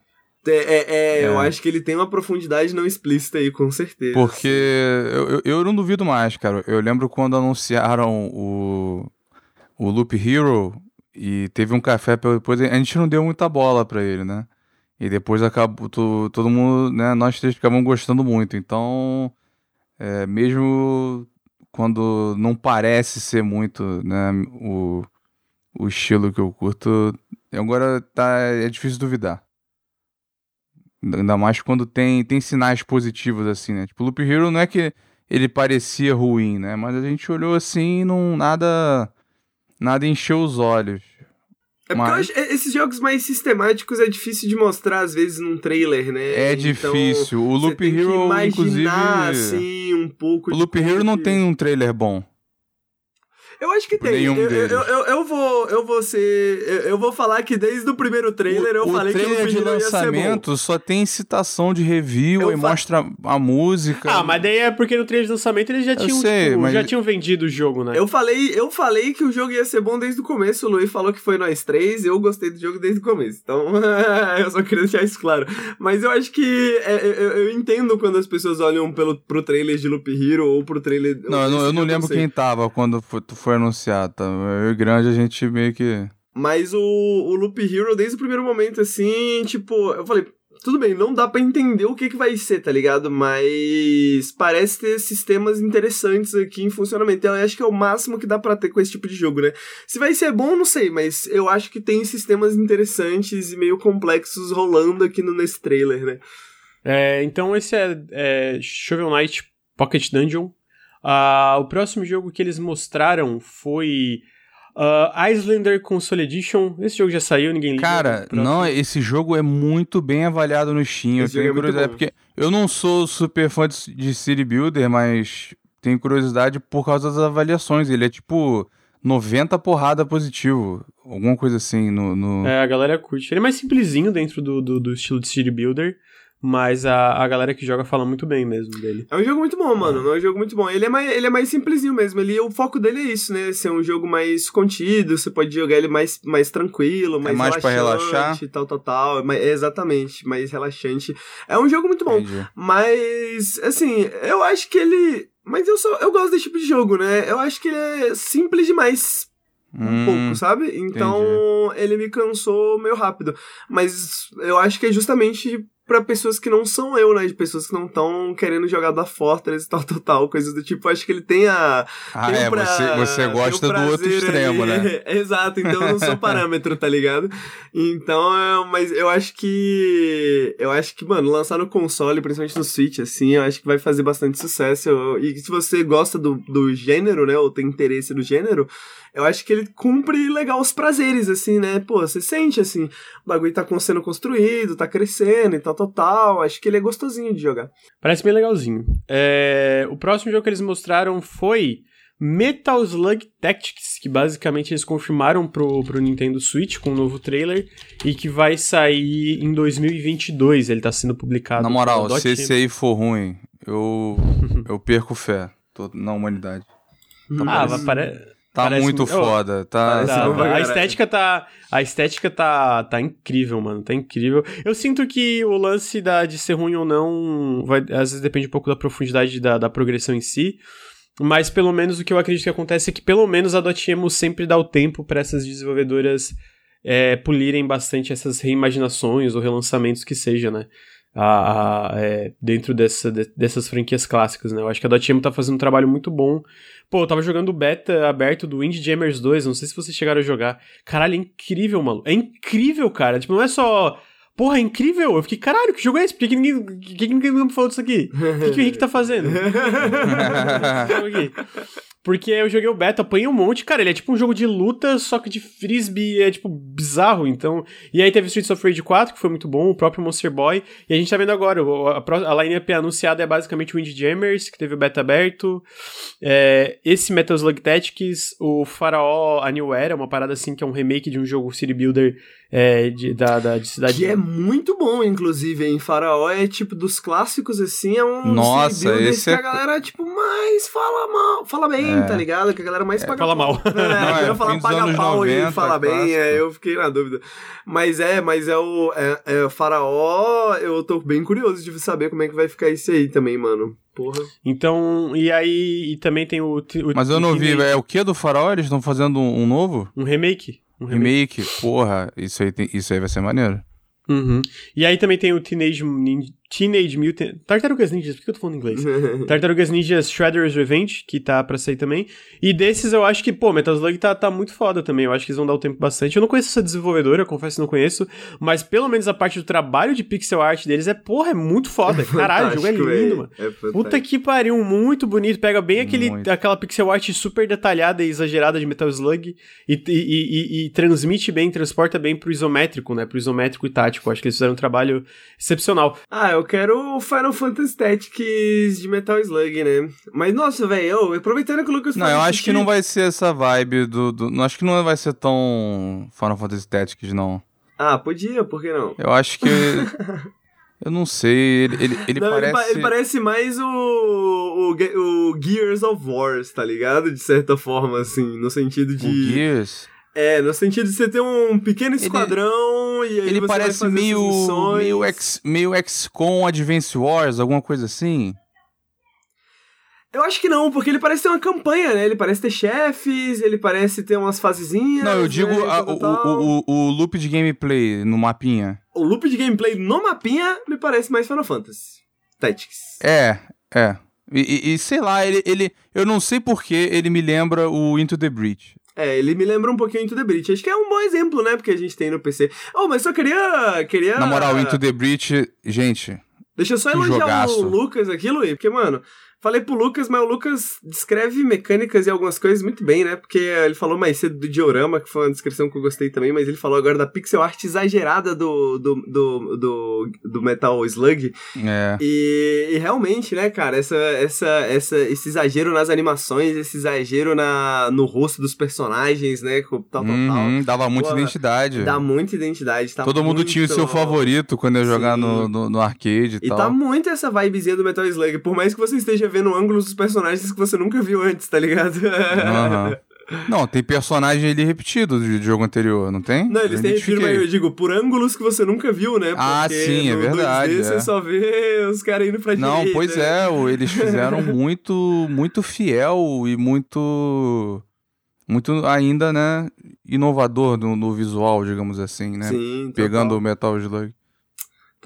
É, é, é, é, eu acho que ele tem uma profundidade não explícita aí, com certeza. Porque eu, eu, eu não duvido mais, cara. Eu lembro quando anunciaram o, o Loop Hero e teve um café depois, a gente não deu muita bola para ele, né? E depois acabou, todo, todo mundo, né, nós três ficávamos gostando muito. Então, é, mesmo quando não parece ser muito, né, o, o estilo que eu curto, agora tá, é difícil duvidar. Ainda mais quando tem, tem sinais positivos assim, né? Tipo, Loop Hero não é que ele parecia ruim, né? Mas a gente olhou assim e não nada nada encheu os olhos. É porque Mas... eu acho, esses jogos mais sistemáticos é difícil de mostrar, às vezes, num trailer, né? É então, difícil. O Loop Hero, inclusive. assim, um pouco. O Loop Hero não tem um trailer bom. Eu acho que tem. Eu, eu, eu, eu, vou, eu vou ser. Eu, eu, vou falar que desde o primeiro trailer eu o falei trailer que o de lançamento só tem citação de review eu e fa... mostra a música. Ah, mas daí é porque no trailer de lançamento eles já tinham, sei, tipo, mas... já tinham vendido o jogo, né? Eu falei, eu falei que o jogo ia ser bom desde o começo. O Luiz falou que foi nós três. Eu gostei do jogo desde o começo. Então, eu só queria deixar isso claro. Mas eu acho que é, é, eu, eu, entendo quando as pessoas olham pelo, pro trailer de Loop Hero ou pro trailer. Não, eu não, eu não lembro quem tava quando foi, foi anunciado, tá? Eu e grande a gente meio que. Mas o, o Loop Hero, desde o primeiro momento, assim, tipo, eu falei, tudo bem, não dá para entender o que, que vai ser, tá ligado? Mas parece ter sistemas interessantes aqui em funcionamento. Eu acho que é o máximo que dá para ter com esse tipo de jogo, né? Se vai ser bom, não sei, mas eu acho que tem sistemas interessantes e meio complexos rolando aqui no, nesse trailer, né? É, então esse é, é Shovel Knight Pocket Dungeon. Uh, o próximo jogo que eles mostraram foi uh, Islander Console Edition. Esse jogo já saiu, ninguém liga. Cara, não, esse jogo é muito bem avaliado no Steam. Esse eu tenho é curiosidade, porque eu não sou super fã de City Builder, mas tenho curiosidade por causa das avaliações. Ele é tipo 90 porrada positivo, alguma coisa assim no, no... É, a galera curte. Ele é mais simplesinho dentro do, do, do estilo de City Builder. Mas a, a galera que joga fala muito bem mesmo dele. É um jogo muito bom, mano. É um jogo muito bom. Ele é mais, ele é mais simplesinho mesmo. Ele, o foco dele é isso, né? Ser um jogo mais contido, você pode jogar ele mais, mais tranquilo, mais, é mais pra relaxar. tal, tal, tal. Mas, é exatamente, mais relaxante. É um jogo muito bom. Entendi. Mas, assim, eu acho que ele. Mas eu só eu gosto desse tipo de jogo, né? Eu acho que ele é simples demais um Hum, pouco, sabe? Então ele me cansou meio rápido. Mas eu acho que é justamente pra pessoas que não são eu, né? De pessoas que não estão querendo jogar da Fortress e tal, tal, tal, coisas do tipo. Acho que ele tem a. Ah, tem é, pra- você, você gosta do outro extremo, né? Exato, então eu não sou parâmetro, tá ligado? Então, mas eu acho que. Eu acho que, mano, lançar no console, principalmente no Switch, assim, eu acho que vai fazer bastante sucesso. Eu- e se você gosta do, do gênero, né? Ou tem interesse no gênero, eu acho que ele cumpre legal os prazeres, assim, né? Pô, você sente, assim, o bagulho tá sendo construído, tá crescendo e tal, tal, tal. Acho que ele é gostosinho de jogar. Parece bem legalzinho. É, O próximo jogo que eles mostraram foi Metal Slug Tactics, que basicamente eles confirmaram pro, pro Nintendo Switch com um novo trailer e que vai sair em 2022. Ele tá sendo publicado. Na moral, se esse aí for ruim, eu, eu perco fé na humanidade. Ah, Mas- pare... Tá Parece muito foda, tá? Tá, a estética tá. A estética tá, tá incrível, mano. Tá incrível. Eu sinto que o lance da, de ser ruim ou não. Vai, às vezes depende um pouco da profundidade da, da progressão em si. Mas pelo menos o que eu acredito que acontece é que pelo menos a Dotemu sempre dá o tempo para essas desenvolvedoras é, polirem bastante essas reimaginações ou relançamentos que seja, né? A, a- é, dentro dessa, de- dessas franquias clássicas, né? Eu acho que a Dotemu tá fazendo um trabalho muito bom. Pô, eu tava jogando o beta aberto do Indie Jammers 2, não sei se vocês chegaram a jogar. Caralho, é incrível, mano. É incrível, cara. Tipo, não é só. Porra, é incrível. Eu fiquei, caralho, que jogo é esse? Por que, que ninguém, que ninguém me falou disso aqui? O que, que o Henrique tá fazendo? Porque eu joguei o beta, apanhei um monte, cara, ele é tipo um jogo de luta, só que de frisbee, é tipo bizarro, então... E aí teve Streets of Rage 4, que foi muito bom, o próprio Monster Boy, e a gente tá vendo agora, a, a line-up anunciada é basicamente o Indie Jammers, que teve o beta aberto, é, esse Metal Slug Tactics, o Faraó A New Era, uma parada assim, que é um remake de um jogo City Builder é, de, da, da, de cidade... Que é muito bom, inclusive, em Faraó é tipo dos clássicos, assim, é um Nossa, builder esse que é- a galera, tipo, mais fala mal, fala bem, É. tá ligado? Que a galera mais paga fala mal. É, Não, eu é, falar paga pau 90, e fala bem, é, eu fiquei na dúvida. Mas é, mas é o é, é, Faraó, eu tô bem curioso de saber como é que vai ficar isso aí também, mano. Porra. Então, e aí, e também tem o... o Mas eu não vi, é o que do farol? Eles estão fazendo um, um novo? Um remake. Um remake. Remake? Porra, isso aí, tem- isso aí vai ser maneiro. Uhum. E aí também tem o Teenage, Nin- Teenage Mutant... Tartarugas Ninjas, por que eu tô falando inglês? Tartarugas Ninjas Shredder's Revenge, que tá pra sair também. E desses eu acho que, pô, Metal Slug tá, tá muito foda também. Eu acho que eles vão dar o tempo bastante. Eu não conheço essa desenvolvedora, eu confesso que não conheço. Mas pelo menos a parte do trabalho de pixel art deles é, porra, é muito foda. Caralho, o jogo é lindo, véi. mano. É. Puta que pariu, muito bonito. Pega bem aquele, Muito. aquela pixel art super detalhada e exagerada de Metal Slug e, e, e- e- e transmite bem, transporta bem pro isométrico, né? Pro isométrico e tático. Acho que eles fizeram um trabalho excepcional. Ah, eu quero o Final Fantasy Tactics de Metal Slug, né? Mas, nossa, velho, aproveitando que o Lucas Não, eu acho que aqui- não vai ser essa vibe do, do. não Acho que não vai ser tão Final Fantasy Tactics, não. Ah, podia, por que não? Eu acho que. eu não sei. Ele, ele, ele Não, parece. pa- ele parece mais o, o, o Gears of Wars, tá ligado? De certa forma, assim, no sentido o de. Gears. É, no sentido de você ter um pequeno esquadrão e aí Ele você parece vai fazer meio. Meio, X, meio XCOM Advance Wars, alguma coisa assim. Eu acho que não, porque ele parece ter uma campanha, né? Ele parece ter chefes, ele parece ter umas fasezinhas. Não, eu né, digo e a- o, o, o, o loop de gameplay no mapinha. O loop de gameplay no mapinha me parece mais Final Fantasy Tactics. É, é. E, e- e sei lá, ele, ele. Eu não sei porque ele me lembra o Into the Breach. É, ele me lembra um pouquinho Into the Breach. Acho que é um bom exemplo, né? Porque a gente tem no PC. Oh, mas só queria. queria... Na moral, Into the Breach, gente. Deixa eu só elogiar jogaço. o Lucas aqui, Luiz, porque, mano, falei pro Lucas, mas o Lucas descreve mecânicas e algumas coisas muito bem, né? Porque ele falou mais cedo do diorama, que foi uma descrição que eu gostei também, mas ele falou agora da pixel art exagerada do, do, do, do, do Metal Slug. É. E, e realmente, né, cara, essa, essa, essa, esse exagero nas animações, esse exagero na, no rosto dos personagens, né? com Tal, tal, Uhum, dava muita Porra, identidade. tal. Dá muita identidade. Tá Todo mundo tinha o seu favorito quando ia jogar no, no, no arcade e, E tal. tá muito essa vibezinha do Metal Slug, por mais que você esteja vendo ângulos dos personagens que você nunca viu antes, tá ligado? Aham. Não, tem personagem ali repetido do jogo anterior, não tem? Não, eles têm repetido, mas eu digo, por ângulos que você nunca viu, né? Ah, Porque sim, é verdade, 2D é. você só vê os caras indo pra Não, direita. pois é, eles fizeram muito, muito fiel e muito muito ainda, né, inovador no, no visual, digamos assim, né? Sim, Pegando total. o Metal Slug.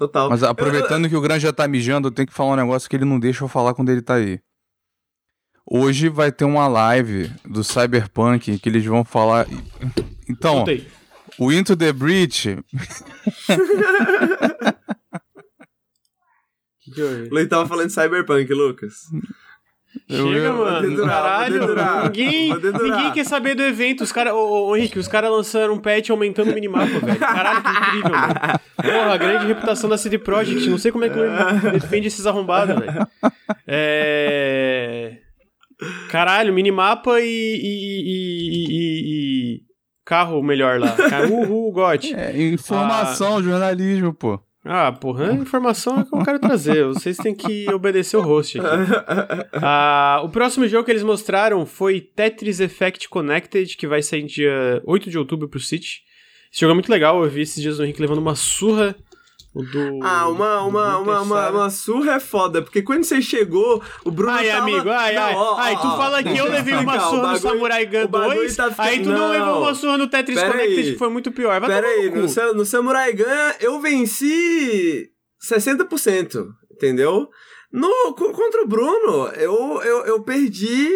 Total. Mas aproveitando que o Gran já tá mijando, eu tenho que falar um negócio que ele não deixa eu falar quando ele tá aí. Hoje vai ter uma live do Cyberpunk que eles vão falar. Então, o Into the Breach. Que que? O Leite tava falando de Cyberpunk, Lucas. Eu- Chega, eu- mano. dedurar, Caralho. dedurar, ninguém, ninguém quer saber do evento. Os caras. Ô, ô, ô, Henrique, os caras lançaram um patch aumentando o minimapa, velho. Caralho, que incrível, mano. Porra, a grande reputação da CD Projekt. Não sei como é que ele defende esses arrombados, velho. É. Caralho, minimapa e. e, e, e- carro melhor lá. Uhul, GOT. É, informação, jornalismo, pô. Ah, porra, informação é que eu quero trazer. Vocês têm que obedecer o host aqui. Ah, o próximo jogo que eles mostraram foi Tetris Effect Connected, que vai sair dia 8 de outubro pro City. Esse jogo é muito legal, eu vi esses dias o Henrique levando uma surra do. Ah, uma, uma, uma, uma, uma surra é foda, porque quando você chegou, o Bruno Ai, tava... amigo, ai, Não, ai. ó, ai, ó, tu ó. fala que eu levei uma surra no bagulho- Samurai Gun o bagulho 2, tá ficando- aí tu não, Não. levou uma surra no Tetris Pera Connected, aí. que foi muito pior. Vai Pera aí, no no Samurai Gun eu venci 60%, entendeu? No, co- contra o Bruno, eu, eu, eu perdi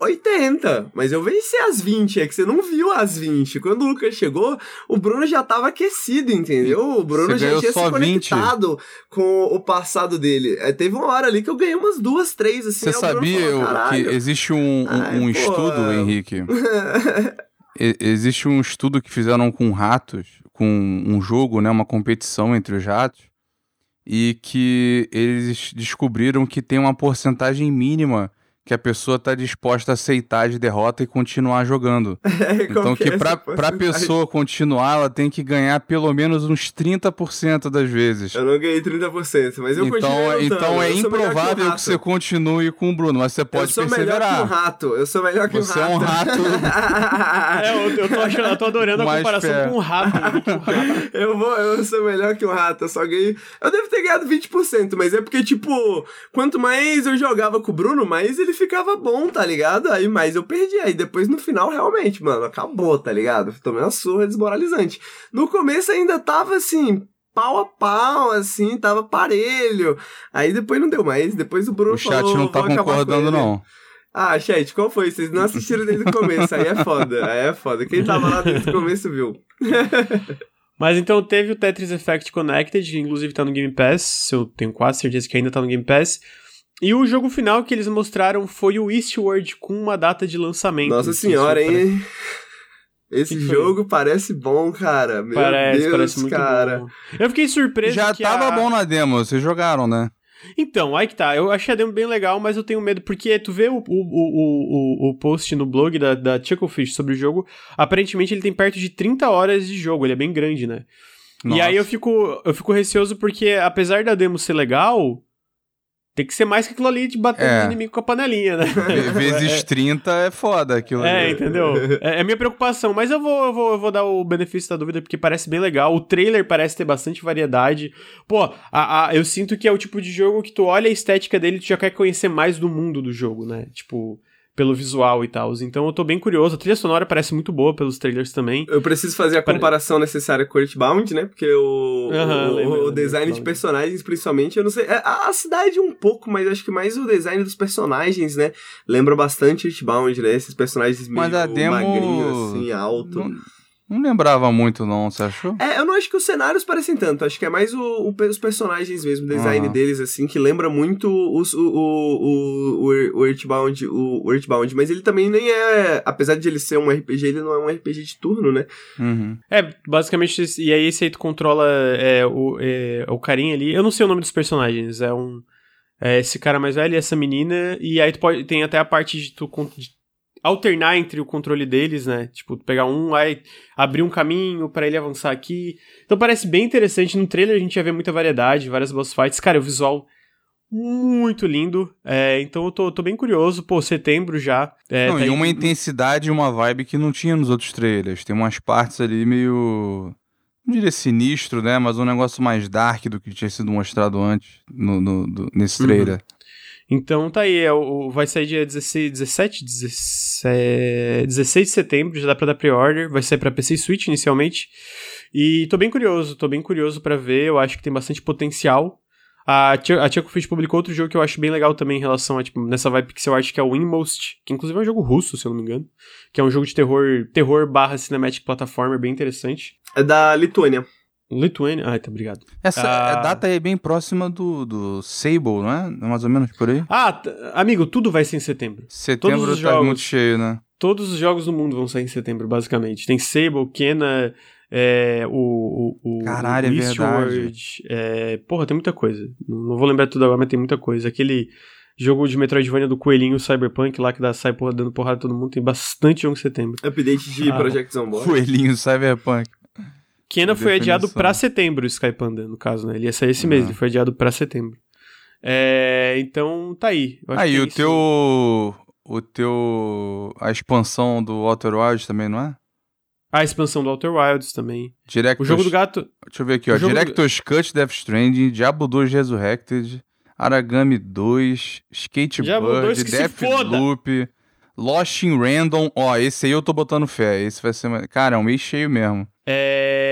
80, mas eu venci as 20, é que você não viu as 20. Quando o Lucas chegou, o Bruno já tava aquecido, entendeu? O Bruno Você já tinha se 20. conectado com o passado dele. É, teve uma hora ali que eu ganhei umas duas, três, assim. Você sabia falou, que existe um, um- Ai, um estudo. Henrique? Existe um estudo que fizeram com ratos, com um jogo, né, uma competição entre os ratos, e que eles descobriram que tem uma porcentagem mínima que a pessoa está disposta a aceitar de derrota e continuar jogando. É, Então que é pra, pra pessoa continuar, ela tem que ganhar pelo menos uns 30% das vezes. Eu não ganhei 30%, mas eu Então, continuei lutando. então é que improvável que, rato. você continue com o Bruno, mas você pode eu sou perseverar. melhor que um rato. Eu sou melhor que Você um é um rato. É, eu, eu, tô achando, eu tô adorando a comparação fé. com rato. O rato. eu, vou, eu sou melhor que um rato. Eu só ganhei. Eu devo ter ganhado 20%, mas é porque, tipo, quanto mais eu jogava com o Bruno, mais ele ficava bom, tá ligado? Aí mais eu perdi. Aí depois no final, realmente, mano, acabou, tá ligado? Tomei uma surra desmoralizante. No começo ainda tava assim. Pau a pau, assim, tava parelho. Aí depois não deu mais. Depois o Bruno O chat falou, não tá "Vou acabar com concordando, ele." não. Ah, chat, qual foi? Vocês não assistiram desde o começo, aí é foda, aí é foda. Quem tava lá desde o começo viu. Mas então teve o Tetris Effect Connected, que inclusive tá no Game Pass, eu tenho quase certeza que ainda tá no Game Pass. E o jogo final que eles mostraram foi o Eastward com uma data de lançamento. Nossa senhora, hein? Esse jogo parece bom, cara. Meu Parece, Deus, parece muito cara. bom. Eu fiquei surpreso Já que tava a... bom na demo, vocês jogaram, né? Então, aí que tá. Eu achei a demo bem legal, mas eu tenho medo, porque tu vê o, o, o, o, o post no blog da, da Chucklefish sobre o jogo, aparentemente ele tem perto de 30 horas de jogo, ele é bem grande, né? E Nossa. aí eu fico, eu fico receoso porque, apesar da demo ser legal, tem que ser mais que aquilo ali de bater É. no inimigo com a panelinha, né? Ve- Vezes 30 é foda aquilo É, ali. entendeu? É, é minha preocupação, mas eu vou, eu, vou, eu vou dar o benefício da dúvida porque parece bem legal. O trailer parece ter bastante variedade. Pô, a, a- eu sinto que é o tipo de jogo que tu olha a estética dele e tu já quer conhecer mais do mundo do jogo, né? Tipo, pelo visual e tal. Então eu tô bem curioso. A trilha sonora parece muito boa pelos trailers também. Eu preciso fazer a Pare- comparação necessária com o Earthbound, né? Porque o, Aham, o- lembro, o design de personagens, principalmente, eu não sei. é, A, a cidade um pouco, mas acho que mais o design dos personagens, né? Lembra bastante Earthbound, né? Esses personagens meio Mas a demo- magrinhos, assim, alto. Não, não lembrava muito, não, você achou? É, eu não acho que os cenários parecem tanto, acho que é mais o, o- os personagens mesmo, o design deles, assim, que lembra muito os, o, o, o, o, Ear- o Earthbound, o, o Earthbound, mas ele também nem é, apesar de ele ser um RPG, ele não é um RPG de turno, né? Uhum. É, basicamente, e aí esse aí tu controla é, o, é, o carinha ali. Eu não sei o nome dos personagens, é um. É esse cara mais velho e essa menina. E aí tu pode. Tem até a parte de tu de alternar entre o controle deles, né? Tipo, pegar um, aí abrir um caminho pra ele avançar aqui. Então parece bem interessante. No trailer a gente já vê muita variedade, várias boss fights. Cara, o visual muito lindo. É, então eu tô, tô bem curioso. Pô, setembro já. É, não, tá e uma intensidade e uma vibe que não tinha nos outros trailers. Tem umas partes ali meio. Não diria sinistro, né? Mas um negócio mais dark do que tinha sido mostrado antes no, no- do- nesse Uhum. Então tá aí, é, o, vai sair dia 16, 17, 16, 16 de setembro, já dá pra dar pre-order, vai sair pra PC e Switch inicialmente. E tô bem curioso, tô bem curioso para ver, eu acho que tem bastante potencial. A Tia, Tia publicou outro jogo que eu acho bem legal também em relação a, tipo, nessa vibe pixel art, que é o Inmost, que inclusive é um jogo russo, se eu não me engano. Que é um jogo de terror, terror barra cinematic platformer bem interessante. É da Lituânia. Lituânia? Ah, tá, obrigado. Essa ah, data é bem próxima do, do Sable, não é? Mais ou menos por aí? Ah, amigo, tudo vai ser em setembro. Setembro Todos os tá jogos, muito cheio, né? Todos os jogos do mundo vão sair em setembro, basicamente. Tem Sable, Kena, é, o, o, Caralho, o é verdade. É, porra, tem muita coisa. Não vou lembrar tudo agora, mas tem muita coisa. Aquele jogo de Metroidvania do coelhinho Cyberpunk lá que dá, sai porra, dando porrada a todo mundo, tem bastante jogo em setembro. Update de ah, Project Zomboid. Coelhinho Cyberpunk. Kena foi adiado pra setembro, o Skypanda, no caso, né? Ele ia sair esse mês, ele foi adiado pra setembro. É, então, tá aí. Aí, o teu... O teu... A expansão do Outer Wilds também, não é? A expansão do Outer Wilds também. Directors, o jogo do gato. Deixa eu ver aqui, ó. Director's do... Cut Death Stranding, Diablo 2 Resurrected, Aragami 2, Skatebird, Deathloop, Lost in Random. Ó, esse aí eu tô botando fé. Esse vai ser. Cara, é um mês cheio mesmo. É.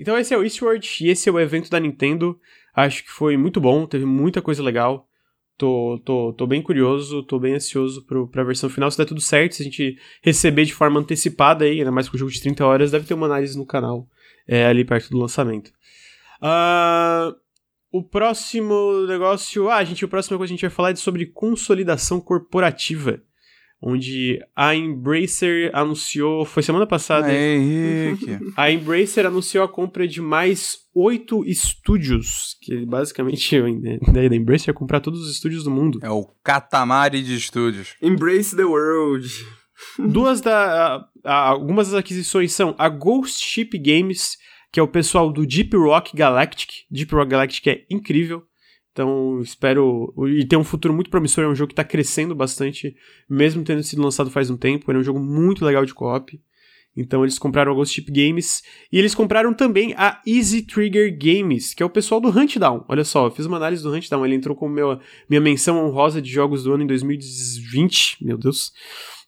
Então esse é o Eastward e esse é o evento da Nintendo. Acho que foi muito bom, teve muita coisa legal. Tô, tô, tô bem curioso, tô bem ansioso pro, pra versão final. Se der tudo certo, se a gente receber de forma antecipada aí, ainda mais com o jogo de 30 horas, deve ter uma análise no canal é, ali perto do lançamento. Uh, o próximo negócio. Ah, gente, o próximo coisa que a gente vai falar é sobre consolidação corporativa onde a Embracer anunciou, foi semana passada, a Embracer anunciou a compra de mais oito estúdios, que basicamente a ideia da Embracer é comprar todos os estúdios do mundo. É o catamari de estúdios. Embrace the world. Duas da a, a, algumas das aquisições são a Ghost Ship Games, que é o pessoal do Deep Rock Galactic. Deep Rock Galactic é incrível. Então, espero. E tem um futuro muito promissor. É um jogo que está crescendo bastante, mesmo tendo sido lançado faz um tempo. Ele é um jogo muito legal de co-op. Então, eles compraram a Ghost Ship Games. E eles compraram também a Easy Trigger Games, que é o pessoal do Huntdown. Olha só, eu fiz uma análise do Huntdown. Ele entrou como meu, minha menção honrosa de jogos do ano em 2020. Meu Deus.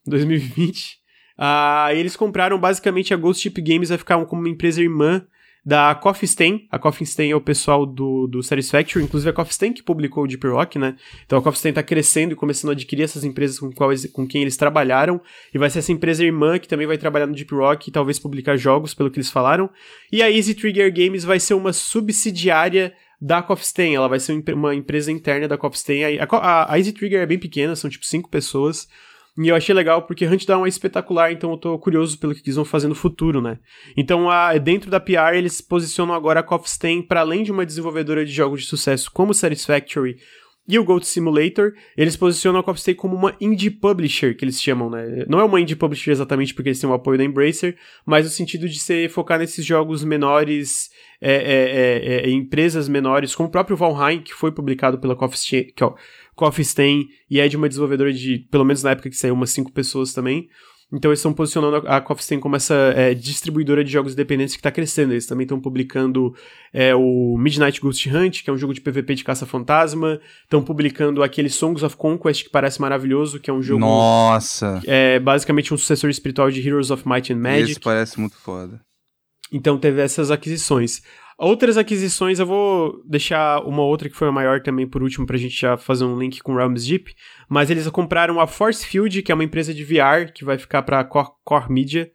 2020. Ah, eles compraram basicamente a Ghost Ship Games, vai ficar como uma empresa irmã da Coffee Stain. A Coffee Stain é o pessoal do, do Satisfactory, inclusive a Coffee Stain que publicou o Deep Rock, né? Então a Coffee Stain tá crescendo e começando a adquirir essas empresas com, quais, com quem eles trabalharam, e vai ser essa empresa irmã que também vai trabalhar no Deep Rock e talvez publicar jogos, pelo que eles falaram. E a Easy Trigger Games vai ser uma subsidiária da Coffee Stain, ela vai ser uma empresa interna da Coffee Stain. A, a, a Easy Trigger é bem pequena, são tipo cinco pessoas, e eu achei legal porque Huntdown é espetacular, então eu tô curioso pelo que eles vão fazer no futuro, né? Então, a, dentro da PR, eles posicionam agora a Coffee Stain para além de uma desenvolvedora de jogos de sucesso como Satisfactory e o Goat Simulator, eles posicionam a Stain como uma indie publisher, que eles chamam, né? Não é uma indie publisher exatamente porque eles têm o apoio da Embracer, mas no sentido de se focar nesses jogos menores, é, é, é, é empresas menores, como o próprio Valheim, que foi publicado pela Coffee Coffee Stain e é de uma desenvolvedora de, pelo menos na época que saiu, umas 5 pessoas também. Então eles estão posicionando a Coffee Stain como essa é, distribuidora de jogos independentes que está crescendo. Eles também estão publicando é, o Midnight Ghost Hunt, que é um jogo de PVP de caça-fantasma. Estão publicando aquele Songs of Conquest, que parece maravilhoso, que é um jogo... Nossa! É basicamente um sucessor espiritual de Heroes of Might and Magic. Esse parece muito foda. Então teve essas aquisições. Outras aquisições, eu vou deixar uma outra que foi a maior também por último pra gente já fazer um link com Realms Deep, mas eles compraram a Force Field, que é uma empresa de VR que vai ficar para Core, Core Media,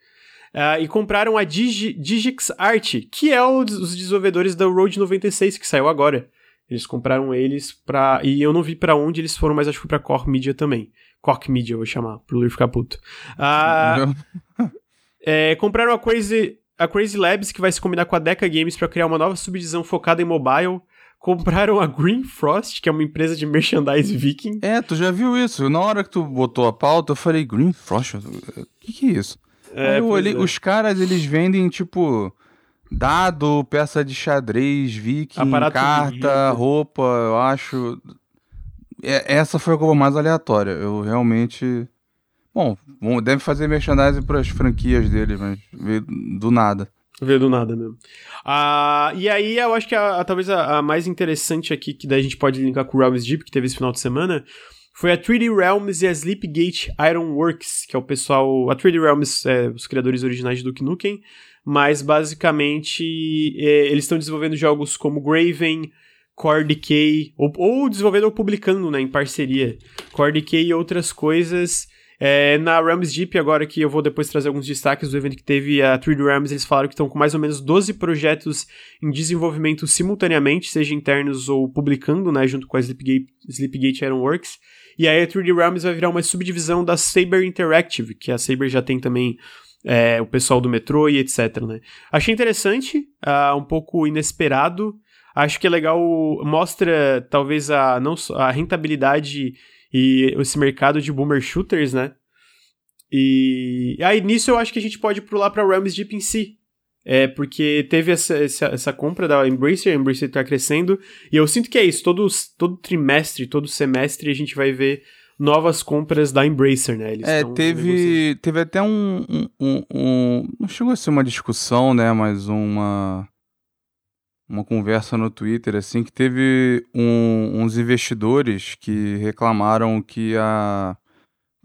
uh, e compraram a Digi, Digix Art, que é o, os desenvolvedores da Road 96 que saiu agora. Eles compraram eles pra. E eu não vi para onde eles foram, mas acho que foi pra Core Media também. Core Media, eu vou chamar, pro Luir ficar puto. Uh, é, compraram a Crazy a Crazy Labs, que vai se combinar com a Deca Games para criar uma nova subdivisão focada em mobile. Compraram a Green Frost, que é uma empresa de merchandise viking. É, tu já viu isso. Na hora que tu botou a pauta, eu falei, Green Frost? O que, que é isso? É, eu olhei, é. os caras, eles vendem, tipo, dado, peça de xadrez, viking, Aparato carta, roupa, eu acho. É, essa foi a coisa mais aleatória. Eu realmente Bom, deve fazer merchandising para as franquias dele, mas do nada. Veio do nada mesmo. Ah, e aí, eu acho que a, a talvez a, a, mais interessante aqui, que daí a gente pode linkar com o Realms Deep, que teve esse final de semana, foi a 3D Realms e a Sleepgate Ironworks, que é o pessoal. A 3D Realms é os criadores originais de Duke mas basicamente é, eles estão desenvolvendo jogos como Graven, Core Decay, ou, ou desenvolvendo ou publicando, né, em parceria. Core Decay e outras coisas. É, na Realms Deep, agora que eu vou depois trazer alguns destaques do evento que teve a 3D Realms, eles falaram que estão com mais ou menos 12 projetos em desenvolvimento simultaneamente, seja internos ou publicando, né, junto com a Sleepgate, Sleepgate Ironworks. E aí a 3D Realms vai virar uma subdivisão da Saber Interactive, que a Saber já tem também é, o pessoal do metrô e etc, né. Achei interessante, uh, um pouco inesperado, acho que é legal, mostra talvez a, não, a rentabilidade e esse mercado de boomer shooters, né? E aí nisso eu acho que a gente pode pular para Realms Deep em si. É, porque teve essa, essa, essa, compra da Embracer, a Embracer tá crescendo, e eu sinto que é isso, todo, todo trimestre, todo semestre a gente vai ver novas compras da Embracer, né? Eles é, teve, teve até um, um, um, um, Não chegou a ser uma discussão, né? Mas uma. Uma conversa no Twitter, assim, que teve um, uns investidores que reclamaram que a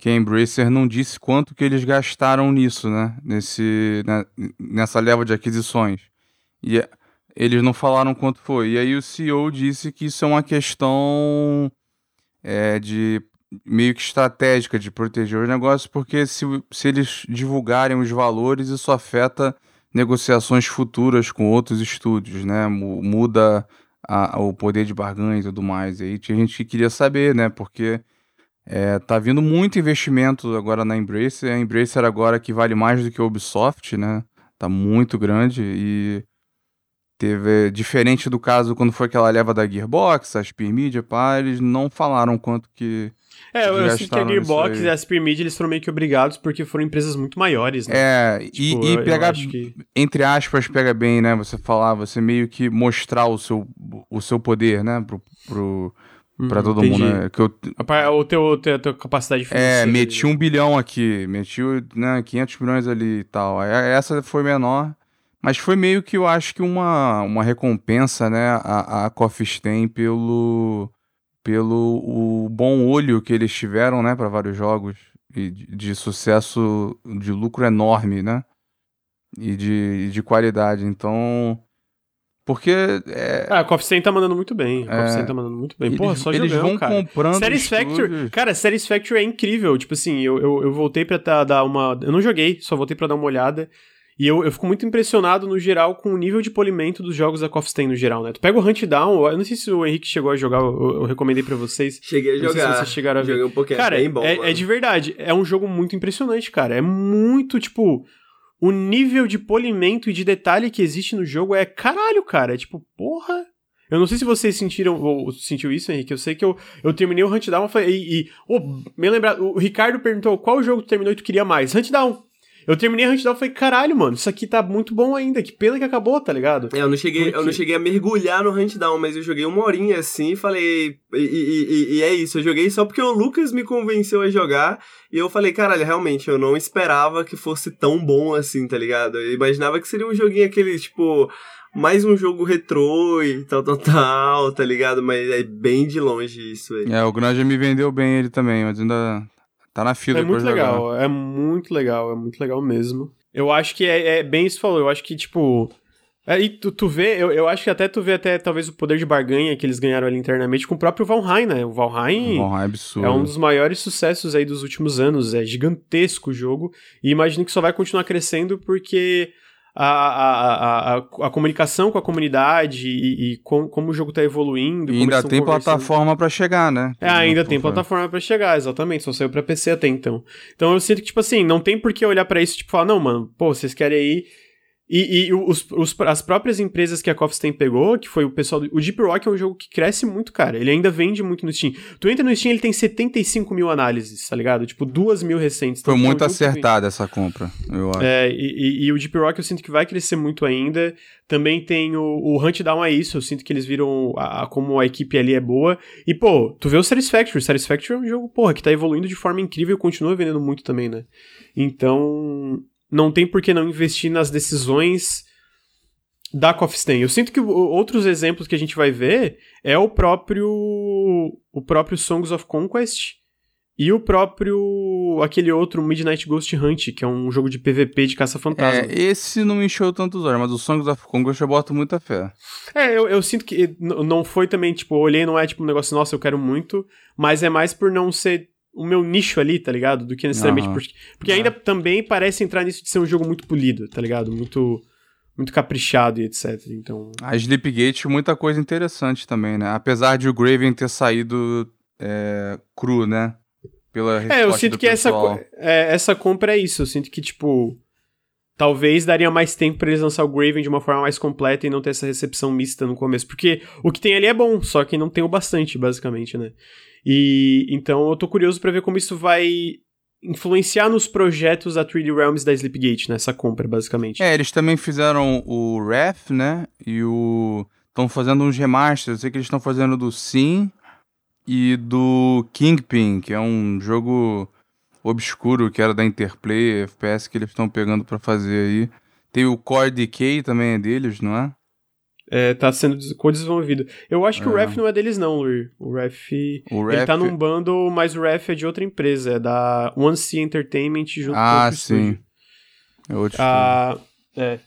que a Embracer não disse quanto que eles gastaram nisso, né? Nesse, né? nessa leva de aquisições. E eles não falaram quanto foi. E aí o CEO disse que isso é uma questão é, de meio que estratégica de proteger os negócios, porque se, se eles divulgarem os valores, isso afeta negociações futuras com outros estúdios, né? Muda a, o poder de barganha e tudo mais. E aí tinha gente que queria saber, né? Porque é, tá vindo muito investimento agora na Embracer. A Embracer agora que vale mais do que a Ubisoft, né? Tá muito grande e teve diferente do caso quando foi aquela leva da Gearbox, a Spear Media, pá, eles não falaram quanto que é, eu, sinto que a Gearbox e a Spear Media eles foram meio que obrigados porque foram empresas muito maiores, né? É, tipo, e, e pega, que... entre aspas, pega bem, né? Você falar, você meio que mostrar o seu, o seu poder, né? Pro, pro, Pra todo Entendi. mundo, né? Que eu... O teu, teu, teu capacidade é, financeira. É, meti um bilhão aqui, meti né, 500 milhões ali e tal. Essa foi menor, mas foi meio que eu acho que uma, uma recompensa, né, a, a Coffee Stain pelo, pelo o bom olho que eles tiveram, né, para vários jogos e de, de, sucesso, de lucro enorme, né, e de, de qualidade. Então, porque. É... Ah, a Coffee tá mandando muito bem. A Coffee é... tá mandando muito bem. Porra, só eles jogando, vão cara. comprando. Satisfactory. Cara, Satisfactory é incrível. Tipo assim, eu, eu, eu voltei pra tá, dar uma. Eu não joguei, só voltei pra dar uma olhada. E eu, eu fico muito impressionado, no geral, com o nível de polimento dos jogos da Coffee no geral, né? Tu pega o Hunt Down, eu não sei se o Henrique chegou a jogar, eu, eu recomendei para vocês. Cheguei a jogar. Não sei se vocês chegaram a ver. Joguei um pouquinho, cara, é bom, é, é, de verdade. É um jogo muito impressionante, cara. É muito, tipo o nível de polimento e de detalhe que existe no jogo é caralho, cara. É tipo, porra. Eu não sei se vocês sentiram ou sentiu isso, Henrique. Eu sei que eu, eu terminei o Hunt Down e, e oh, me lembrar, o Ricardo perguntou qual jogo tu terminou e tu queria mais. Hunt Down. Eu terminei a Hunt Down e falei, caralho, mano, isso aqui tá muito bom ainda. Que pena que acabou, tá ligado? É, eu não cheguei, Porque... eu não cheguei a mergulhar no Hunt Down, mas eu joguei uma horinha assim e falei. E, e, e, é isso, eu joguei só porque o Lucas me convenceu a jogar. E eu falei, caralho, realmente, eu não esperava que fosse tão bom assim, tá ligado? Eu imaginava que seria um joguinho aquele, tipo mais um jogo retrô e tal, tal, tal, tá ligado? Mas é bem de longe isso, velho. É, o Granja me vendeu bem ele também, mas ainda Tá na fila É muito legal, é muito legal, é muito legal mesmo. Eu acho que é, é bem isso que falou, eu acho que, tipo. Aí é, tu, tu vê, eu, eu acho que até tu vê até talvez o poder de barganha que eles ganharam ali internamente com o próprio Valheim, né? O Valheim, o Valheim é, absurdo. é um dos maiores sucessos aí dos últimos anos, é gigantesco o jogo, e imagino que só vai continuar crescendo porque a, a, a, a, comunicação com a comunidade e, e com, como o jogo está evoluindo. E ainda tem plataforma para chegar, né? É, ainda tem plataforma para chegar, exatamente. Só saiu para PC até então. Então eu sinto que, tipo assim, não tem por que olhar para isso e tipo, falar, não, mano, pô, vocês querem aí e, e os, os, as próprias empresas que a Coffee pegou, que foi o pessoal. Do, o Deep Rock é um jogo que cresce muito, cara. Ele ainda vende muito no Steam. Tu entra no Steam, ele tem 75 mil análises, tá ligado? Tipo, duas mil recentes. Foi então, muito acertada essa compra, eu acho. É, e, e, e, o Deep Rock eu sinto que vai crescer muito ainda. Também tem o, o Hunt Down a isso. Eu sinto que eles viram a, a, como a equipe ali é boa. E, pô, tu vê o Satisfactory. Satisfactory é um jogo, porra, que tá evoluindo de forma incrível e continua vendendo muito também, né? Então, não tem por que não investir nas decisões da Coffee Stain. Eu sinto que outros exemplos que a gente vai ver é o próprio o próprio Songs of Conquest e o próprio aquele outro Midnight Ghost Hunt, que é um jogo de PVP de caça-fantasma. É, esse não me encheu tantos olhos, mas o Songs of Conquest eu boto muita fé. É, eu, eu sinto que não foi também, tipo, eu olhei não é tipo um negócio, nossa, eu quero muito, mas é mais por não ser o meu nicho ali, tá ligado? Do que necessariamente uhum. porque, porque ainda também parece entrar nisso de ser um jogo muito polido, tá ligado? Muito muito caprichado e etc. Então. A Sleepgate, muita coisa interessante também, né? Apesar de o Graven ter saído é, cru, né? Pela é, eu sinto que essa, é, essa compra é isso. Eu sinto que, tipo. Talvez daria mais tempo para eles lançar o Graven de uma forma mais completa e não ter essa recepção mista no começo. Porque o que tem ali é bom, só que não tem o bastante, basicamente, né? E então eu tô curioso para ver como isso vai influenciar nos projetos da 3D Realms da Sleepgate, nessa compra, basicamente. É, eles também fizeram o Wrath, né? E o. Estão fazendo uns remasters. Eu sei que eles estão fazendo do Sim e do Kingpin, que é um jogo obscuro que era da Interplay, FPS que eles estão pegando para fazer aí. Tem o Core Decay também é deles, não é? É, tá sendo co-desenvolvido. Eu acho que é. o Ref não é deles, não, Luir. O Ref. O Ref... Ele tá num bundle, mas o Ref é de outra empresa, é da One Sea Entertainment junto ah, com o sim. É outro ah, é.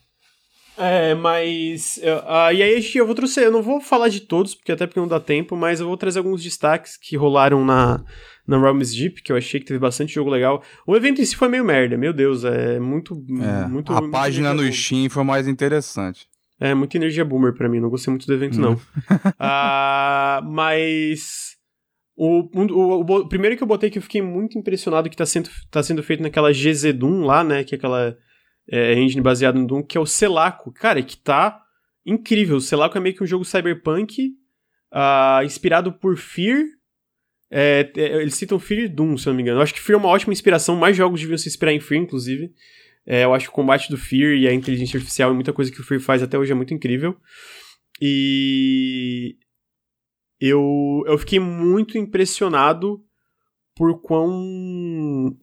É, mas. Ah, e aí eu vou trazer. Eu não vou falar de todos, porque até porque não dá tempo, mas eu vou trazer alguns destaques que rolaram na, na Realms Deep, que eu achei que teve bastante jogo legal. O evento em si foi meio merda, meu Deus, é muito. É, muito a muito página no Steam foi mais interessante. É, muita energia boomer para mim, não gostei muito do evento, não. ah, mas. O, o, o, o, primeiro que eu botei que eu fiquei muito impressionado que tá sendo, tá sendo feito naquela GZ Doom lá, né? Que é aquela é, engine baseada no Doom, que é o Celaco. Cara, que tá incrível. O Celaco é meio que um jogo cyberpunk uh, inspirado por Fear. É, é, eles citam Fear e Doom, se eu não me engano. Eu acho que Fear é uma ótima inspiração. Mais jogos deviam se inspirar em Fear, inclusive. É, eu acho que o combate do Fear e a inteligência artificial e muita coisa que o Fear faz até hoje é muito incrível. E eu, eu fiquei muito impressionado por quão.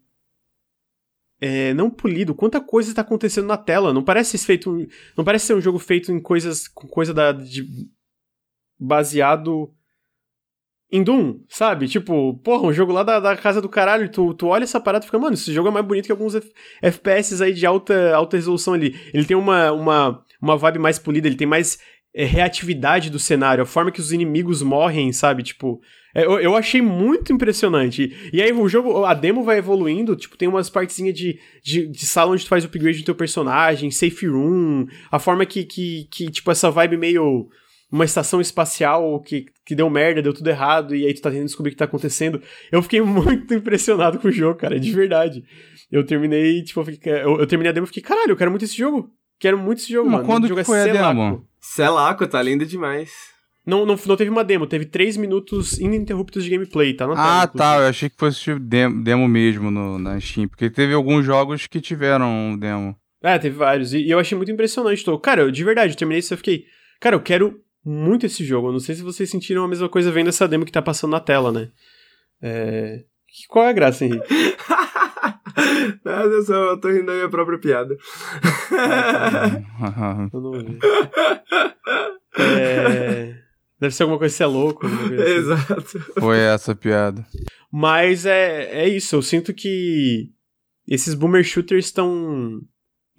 É, não polido, quanta coisa está acontecendo na tela. Não parece feito. Não parece ser um jogo feito em coisas. com coisa da. De, baseado em Doom, sabe? Tipo, porra, um jogo lá da, da casa do caralho, tu, tu olha essa parada e fica, mano, esse jogo é mais bonito que alguns F FPS aí de alta, alta resolução ali. Ele tem uma, uma, uma vibe mais polida, ele tem mais é, reatividade do cenário, a forma que os inimigos morrem, sabe? Tipo, é, eu, eu achei muito impressionante. E, aí o jogo, a demo vai evoluindo, tipo, tem umas partezinhas de, de, de sala onde tu faz o upgrade do teu personagem, safe room, a forma que, que, que tipo, essa vibe meio uma estação espacial que, que deu merda, deu tudo errado, e aí tu tá tentando descobrir o que tá acontecendo. Eu fiquei muito impressionado com o jogo, cara, de verdade. Eu terminei, tipo, eu, fiquei, eu, eu terminei a demo e fiquei, caralho, eu quero muito esse jogo. Quero muito esse jogo, Mas mano. quando que é foi é a demo? Celaco, tá lindo demais. Não, não, não teve uma demo, teve 3 minutos ininterruptos de gameplay, tá? ah, tá, eu achei que fosse tipo demo, demo mesmo no, na Steam, porque teve alguns jogos que tiveram demo. É, teve vários, e, e eu achei muito impressionante. Tô, cara, eu, de verdade, eu terminei isso e fiquei, cara, eu quero muito esse jogo. Eu não sei se vocês sentiram a mesma coisa vendo essa demo que tá passando na tela, né? É... Qual é a graça, Henrique? Nada, eu só tô rindo da minha própria piada. eu não vi. É... Deve ser alguma coisa se é louco. Assim. Exato. Foi essa piada. Mas é, é isso, eu sinto que esses boomer shooters estão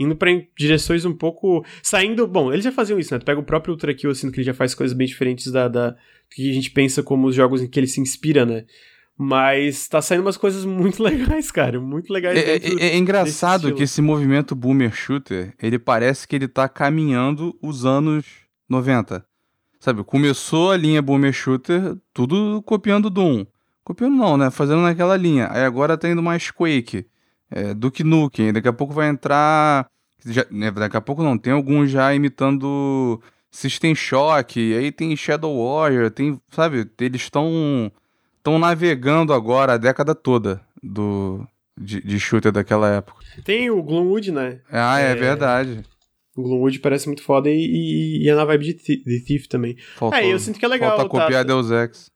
indo para direções um pouco. Saindo. Bom, eles já faziam isso, né? Tu pega o próprio Ultra Kill, assim, que ele já faz coisas bem diferentes da, da, do que a gente pensa como os jogos em que ele se inspira, né? Mas tá saindo umas coisas muito legais, cara. Muito legais. É, é, é engraçado que esse movimento boomer shooter, ele parece que ele tá caminhando os anos 90. Sabe, começou a linha boomer shooter, tudo copiando Doom. Copiando não, né? Fazendo naquela linha. Aí agora tá indo mais Quake é, Duke Nukem. Daqui a pouco vai entrar. Já, né, daqui a pouco não, tem alguns já imitando System Shock, aí tem Shadow Warrior, tem, sabe, eles estão estão navegando agora a década toda do de, de shooter daquela época. Tem o Gloomwood, né? Ah, é, é verdade. O Gloomwood parece muito foda e, e, e é na vibe de, de Thief também. Faltou, é, eu sinto que é legal. Falta copiar tá... Deus Ex.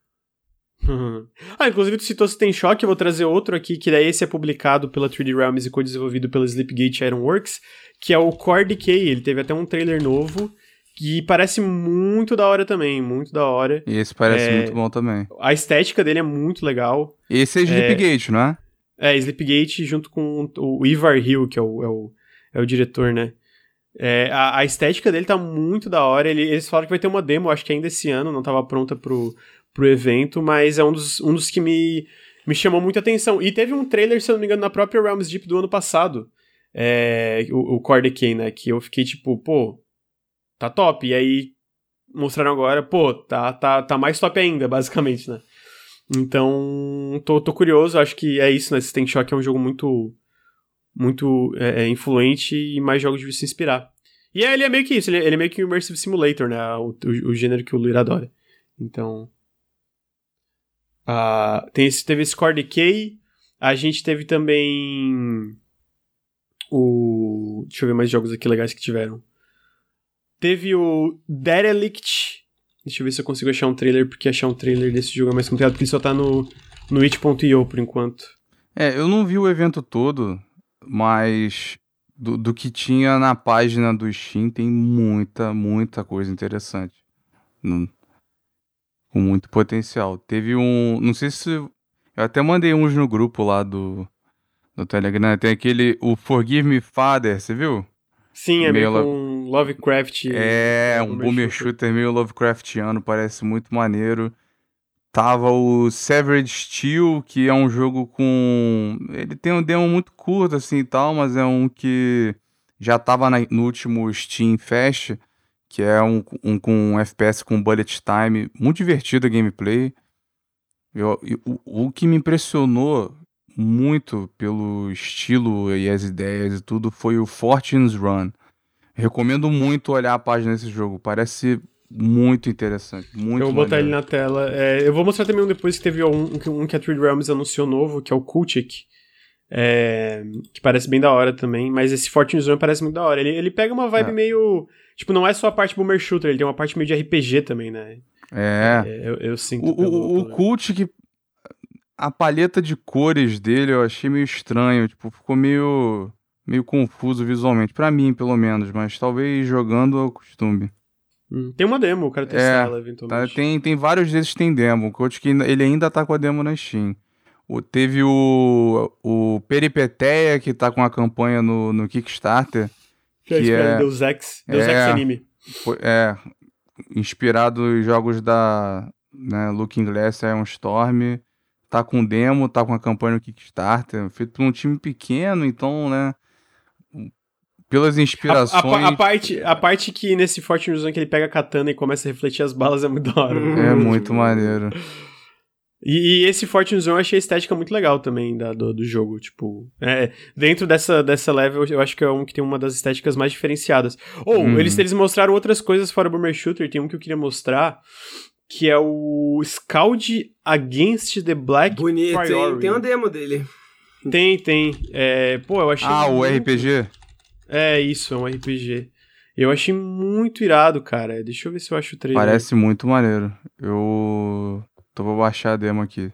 ah, inclusive tu citou se tem choque, eu vou trazer outro aqui, que daí esse é publicado pela 3D Realms e co-desenvolvido pela Sleepgate Ironworks, que é o Core Decay. Ele teve até um trailer novo, que parece muito da hora também, muito da hora. E esse parece É. muito bom também. A estética dele é muito legal. Esse é Sleepgate, não é? É, Sleepgate junto com o Ivar Hill, que é o, é o, é o diretor, né? É, a, a estética dele tá muito da hora. Ele- eles falaram que vai ter uma demo, acho que ainda esse ano, não tava pronta pro, pro evento, mas é um dos, um dos que me, me chamou muita atenção. E teve um trailer, se eu não me engano, na própria Realms Deep do ano passado. É, o, o Decay, né? Que eu fiquei tipo, pô, tá top. E aí mostraram agora, pô, tá, tá, tá mais top ainda, basicamente, né? Então, tô, tô curioso, acho que é isso, né? System Shock é um jogo muito muito é, é, influente e mais jogos deviam se inspirar. E ele é meio que isso, ele, ele é meio que um Immersive Simulator, né? O, o, o gênero que o Luir adora. Então. Ah, tem esse, teve esse Core Decay, a gente teve também. O. Deixa eu ver mais jogos aqui legais que tiveram. Teve o Derelict. Deixa eu ver se eu consigo achar um trailer, porque achar um trailer desse jogo é mais complicado, porque ele só tá no, no itch.io por enquanto. É, eu não vi o evento todo, mas do, do que tinha na página do Steam tem muita, muita coisa interessante. Não- com muito potencial. Teve um. Não sei se. Eu até mandei uns no grupo lá do, do Telegram. Tem aquele. O Forgive Me Father, você viu? Sim, é meio Meio com Lovecraft. É, um boomer shooter meio Lovecraftiano, parece muito maneiro. Tava o Severed Steel, que é um jogo com. Ele tem um demo muito curto assim e tal, mas é um que já tava na- no último Steam Fest, que é um, um com um FPS com bullet time, muito divertido a gameplay. Eu- e o, o que me impressionou muito pelo estilo e as ideias e tudo foi o Fortune's Run. Recomendo muito olhar a página desse jogo. Parece muito interessante. Muito eu vou botar ele maneiro. na tela. É, eu vou mostrar também um depois que teve um, um, que a 3D Realms anunciou novo, que é o Kulchik. É, que parece bem da hora também, mas esse Fortune Zone parece muito da hora. Ele, ele pega uma vibe É. meio. Tipo, não é só a parte boomer shooter, ele tem uma parte meio de RPG também, né? É. É, eu, eu sinto. O, pelo- o, o Cult, que. A paleta de cores dele eu achei meio estranho. Tipo, ficou meio. meio confuso visualmente. Pra mim, pelo menos. Mas talvez jogando eu costume. Hum, Tem uma demo, o cara testar É, ela Tá, eventualmente. tem, tem vários desses que tem demo. O Cult que ele ainda tá com a demo na Steam. O, teve o, o Peripeteia, que tá com a campanha no, no Kickstarter. Que é, que inspirado é- em Deus Ex. Deus é. Ex anime. É, inspirado em jogos da né, Looking Glass Iron Storm. Tá com demo, tá com a campanha no Kickstarter. Feito por um time pequeno, então, né? Pelas A, inspirações. a- a parte, a parte que nesse Fortune Zone que ele pega a katana e começa a refletir as balas é muito da hora. É muito maneiro. E, e esse Fortune Zone eu achei a estética muito legal também da, do, do jogo. Tipo, é, dentro dessa, dessa level, eu acho que é um que tem uma das estéticas mais diferenciadas. Ou, Uhum. eles, eles mostraram outras coisas fora Boomer Shooter. Tem um que eu queria mostrar, que é o Scald Against the Black Bonito, hein? Priority. Tem uma demo dele. Tem, tem. É, pô, eu achei. Ah, o muito- RPG? É, isso, é um RPG. Eu achei muito irado, cara. Deixa eu ver se eu acho o trailer. Parece muito maneiro. Eu. Tô vou baixar a demo aqui.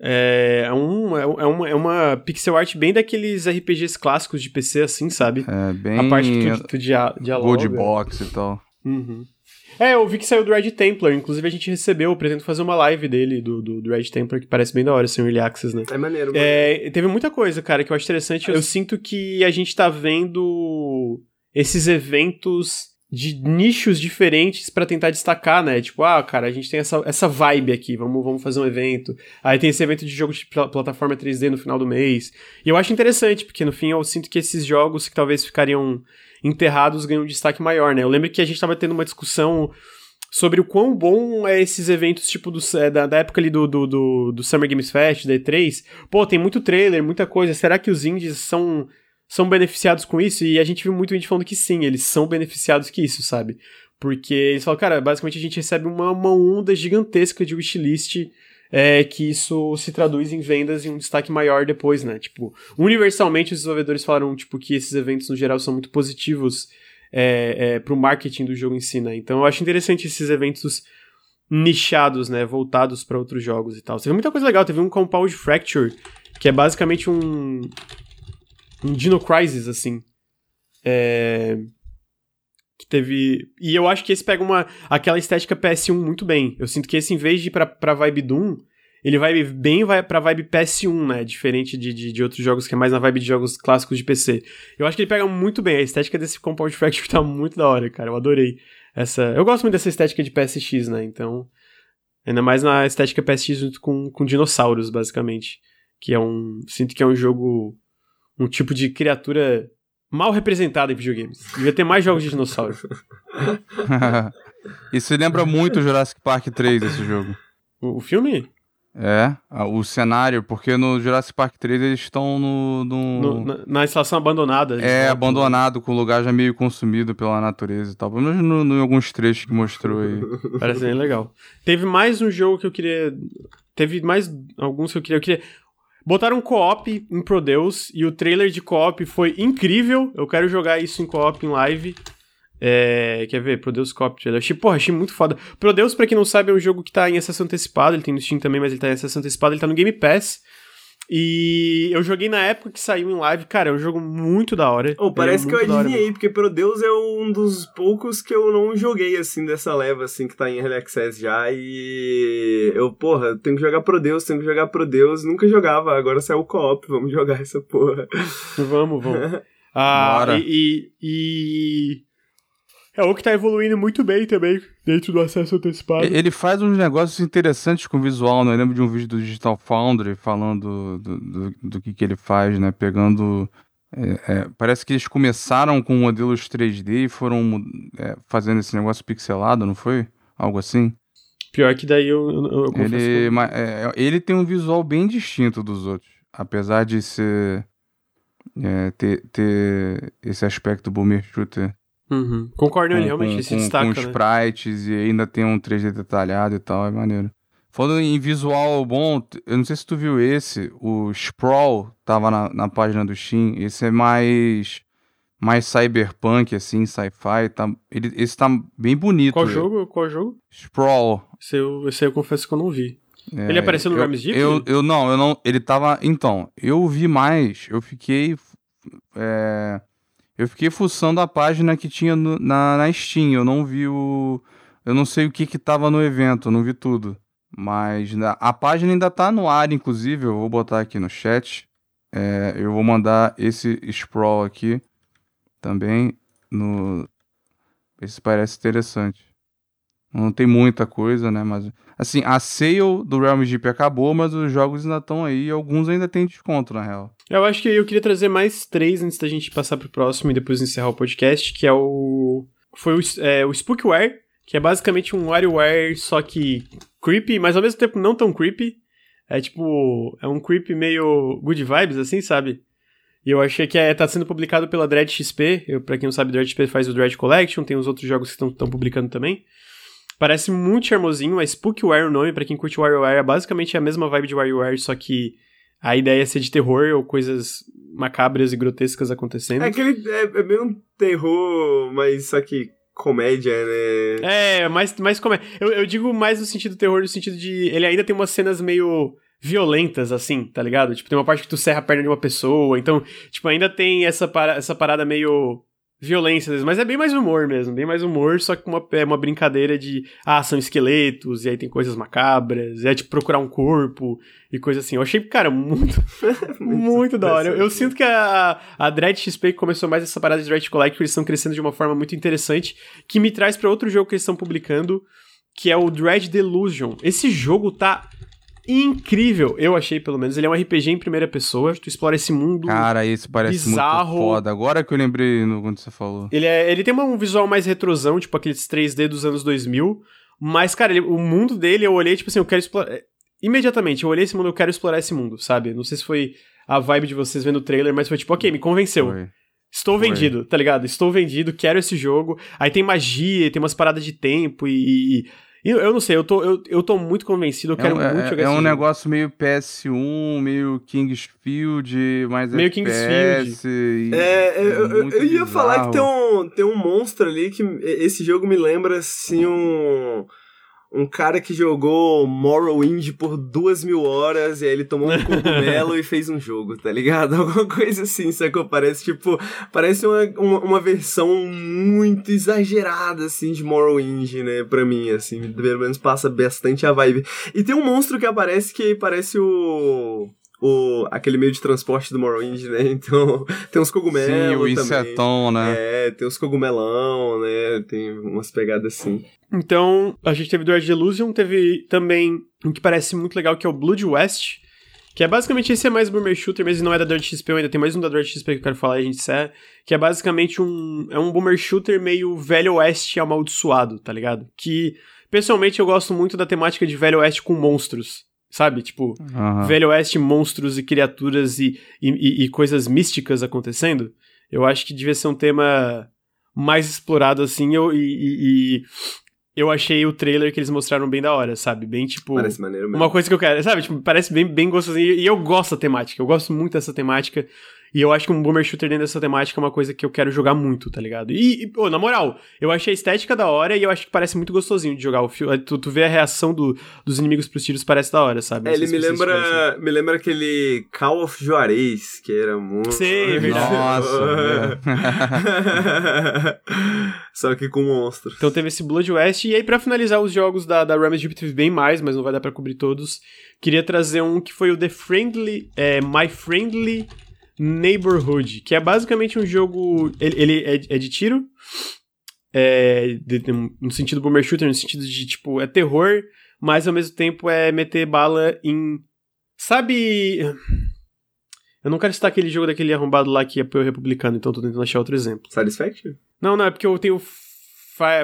É, é, um, é, é uma, é uma pixel art bem daqueles RPGs clássicos de PC, assim, sabe? É bem. A parte que tu, tu dia, dialoga. Gold Box e tal. Uhum. É, eu vi que saiu do Red Templar. Inclusive, a gente recebeu. Eu pretendo fazer uma live dele, do, do, do Red Templar, que parece bem da hora, sem Early Access, né? É maneiro, mano. É, teve muita coisa, cara, que eu acho interessante. Eu sinto que a gente tá vendo esses eventos de nichos diferentes pra tentar destacar, né? Tipo, ah, cara, a gente tem essa, essa vibe aqui, vamos, vamos fazer um evento. Aí tem esse evento de jogo de pla- plataforma 3D no final do mês. E eu acho interessante, porque no fim eu sinto que esses jogos que talvez ficariam enterrados ganham um destaque maior, né? Eu lembro que a gente tava tendo uma discussão sobre o quão bom é esses eventos, tipo, do, é, da, da época ali do, do, do, do Summer Games Fest, da E3. Pô, tem muito trailer, muita coisa. Será que os indies são, são beneficiados com isso? E a gente viu muito gente falando que sim, eles são beneficiados com isso, sabe? Porque eles falam, cara, basicamente a gente recebe uma, uma onda gigantesca de wishlist é, que isso se traduz em vendas e um destaque maior depois, né? Tipo, universalmente os desenvolvedores falaram, tipo, que esses eventos no geral são muito positivos é, é, pro marketing do jogo em si, né? Então eu acho interessante esses eventos nichados, né? Voltados pra outros jogos e tal. Teve muita coisa legal, teve um Compound Fracture, que é basicamente um. Um Dino Crisis, assim. É, que teve. E eu acho que esse pega uma aquela estética PS1 muito bem. Eu sinto que esse, em vez de ir pra, pra vibe Doom, ele vai bem vai pra vibe PS1, né? Diferente de, de, de, outros jogos que é mais na vibe de jogos clássicos de PC. Eu acho que ele pega muito bem. A estética desse Compound Fracture tá muito da hora, cara. Eu adorei essa. Eu gosto muito dessa estética de PSX, né? Então. Ainda mais na estética PSX junto com, com dinossauros, basicamente. Que é um. Sinto que é um jogo. Um tipo de criatura mal representada em videogames. Devia ter mais jogos de dinossauro. Isso lembra muito Jurassic Park 3, esse jogo. O, o filme? É, o cenário, porque no Jurassic Park 3 eles estão no. no... no na, na, estação abandonada. É, abandonado, com o lugar já meio consumido pela natureza e tal. Pelo menos no, no, em alguns trechos que mostrou aí. Parece bem legal. Teve mais um jogo que eu queria. Teve mais alguns que eu queria. Eu queria... Botaram co-op em Prodeus e o trailer de co-op foi incrível. Eu quero jogar isso em co-op em live. É, quer ver? Prodeus Cop Trailer. Achei, porra, achei muito foda. Prodeus, pra quem não sabe, é um jogo que tá em acesso antecipado. Ele tem no Steam também, mas ele tá em acesso antecipado. Ele tá no Game Pass. E eu joguei na época que saiu em live. Cara, é um jogo muito da hora. Oh, parece é que eu adivinhei, porque Prodeus é um dos poucos que eu não joguei, assim, dessa leva, assim, que tá em Early Access já. E eu, porra, tenho que jogar Prodeus, tenho que jogar Prodeus. Nunca jogava, agora saiu o co-op, vamos jogar essa porra. Vamos, vamos. ah, e, e, e é o que tá evoluindo muito bem também dentro do acesso antecipado. Ele faz uns negócios interessantes com o visual, né? Eu lembro de um vídeo do Digital Foundry falando do, do, do que, que ele faz, né? Pegando. É, é, parece que eles começaram com modelos 3D e foram é, fazendo esse negócio pixelado, não foi? Algo assim? Pior que daí eu, eu, eu ele, que... É, ele tem um visual bem distinto dos outros. Apesar de ser. É, ter, ter esse aspecto boomer shooter Uhum. Concordo, ele realmente com, se destaca, com né? sprites e ainda tem um 3D detalhado e tal, é maneiro. Falando em visual bom, eu não sei se tu viu esse, o Sprawl tava na, na página do Steam, esse é mais mais cyberpunk, assim, sci-fi, tá, ele, esse tá bem bonito. Qual jogo? Qual jogo? Sprawl. Esse eu, esse eu confesso que eu não vi. É, ele apareceu no Rams Deep? Eu, eu não, eu não, ele tava, então, eu vi mais, eu fiquei, é, eu fiquei fuçando a página que tinha no, na, na Steam. Eu não vi o. Eu não sei o que que tava no evento, eu não vi tudo. Mas a página ainda tá no ar, inclusive. Eu vou botar aqui no chat. É, eu vou mandar esse sprawl aqui também. No... Esse parece interessante. Não tem muita coisa, né? Mas, assim, a sale do Realm GP acabou, mas os jogos ainda estão aí. Alguns ainda tem desconto, na real. Eu acho que eu queria trazer mais três antes da gente passar pro próximo e depois encerrar o podcast, que é o... Foi o, é, o Spookware, que é basicamente um WarioWare, só que creepy, mas ao mesmo tempo não tão creepy. É tipo... É um creepy meio good vibes, assim, sabe? E eu achei que é, tá sendo publicado pela Dread XP. Eu, pra quem não sabe, Dread XP faz o Dread Collection, tem os outros jogos que estão publicando também. Parece muito charmosinho, é Spookware o nome, pra quem curte WarioWare, é basicamente a mesma vibe de WarioWare, só que a ideia é ser de terror ou coisas macabras e grotescas acontecendo. É aquele. É, é bem um terror, mas só que comédia, né? É, mais, mais comédia. Eu, eu digo mais no sentido terror, no sentido de. Ele ainda tem umas cenas meio violentas, assim, tá ligado? Tipo, tem uma parte que tu serra a perna de uma pessoa, então, tipo, ainda tem essa, para, essa parada meio violência, mas é bem mais humor mesmo, bem mais humor, só que uma, é uma brincadeira de, ah, são esqueletos, e aí tem coisas macabras, e é tipo procurar um corpo, e coisa assim. Eu achei, cara, muito, muito da hora. Eu, eu, sinto que a, a Dread XP começou mais essa parada de Dread Collect, eles estão crescendo de uma forma muito interessante, que me traz para outro jogo que eles estão publicando, que é o Dread Delusion. Esse jogo tá incrível, eu achei pelo menos. Ele é um RPG em primeira pessoa, tu explora esse mundo Cara, esse parece bizarro. muito foda. Agora que eu lembrei no, quando você falou. Ele, é, ele tem um visual mais retrosão, tipo aqueles 3D dos anos 2000. Mas, cara, ele, o mundo dele, eu olhei, tipo assim, eu quero explorar... Imediatamente, eu olhei esse mundo, eu quero explorar esse mundo, sabe? Não sei se foi a vibe de vocês vendo o trailer, mas foi tipo, ok, me convenceu. Foi. Estou foi. vendido, tá ligado? Estou vendido, quero esse jogo. Aí tem magia, tem umas paradas de tempo e, eu, eu não sei, eu tô, eu, eu tô muito convencido, eu quero é, muito jogar É um jogo. negócio meio PS1, meio Kingsfield, mas meio FPS, Kingsfield. É, eu, eu, eu, ia falar que tem um, tem um monstro ali que esse jogo me lembra assim um um cara que jogou Morrowind por duas mil horas e aí ele tomou um cogumelo e fez um jogo, tá ligado? Alguma coisa assim, sacou? Parece, tipo, parece uma, uma, uma, versão muito exagerada, assim, de Morrowind, né? Pra mim, assim, pelo menos passa bastante a vibe. E tem um monstro que aparece que parece o o, aquele meio de transporte do Morrowind, né? Então, tem uns cogumelos Sim, o insetão, né? É, tem uns cogumelão, né? Tem umas pegadas assim. Então, a gente teve do Edge Illusion, teve também um que parece muito legal, que é o Blood West, que é basicamente, esse é mais boomer shooter, mas não é da Dirt XP, ainda tem mais um da Dirt XP que eu quero falar e a gente disser, que é basicamente um, é um boomer shooter meio velho oeste amaldiçoado, tá ligado? Que, pessoalmente, eu gosto muito da temática de velho oeste com monstros sabe? Tipo, uhum. Velho Oeste, monstros e criaturas e, e, e, coisas místicas acontecendo. Eu acho que devia ser um tema mais explorado assim. Eu, e, e, eu achei o trailer que eles mostraram bem da hora, sabe? Bem tipo. Parece maneiro mesmo. Uma coisa que eu quero, sabe? Tipo, parece bem, bem gostosinho. E eu gosto da temática. Eu gosto muito dessa temática. E eu acho que um boomer shooter dentro dessa temática é uma coisa que eu quero jogar muito, tá ligado? E, e pô, na moral, eu achei a estética da hora e eu acho que parece muito gostosinho de jogar. O fio, tu, tu vê a reação do, dos inimigos pros tiros, parece da hora, sabe? É, ele me lembra, me lembra aquele Call of Juarez, que era muito... Sei, verdade. Nossa, Só que com monstros. Então teve esse Blood West, e aí para finalizar os jogos da, da Remedy teve bem mais, mas não vai dar para cobrir todos. Queria trazer um que foi o The Friendly, é, My Friendly Neighborhood, que é basicamente um jogo. Ele, ele é, é, de tiro. É, de, de, no sentido boomer shooter, no sentido de tipo, é terror, mas ao mesmo tempo é meter bala em. Sabe. Eu não quero citar aquele jogo daquele arrombado lá que apoia o republicano, então tô tentando achar outro exemplo. Satisfaction? Não, não, é porque eu tenho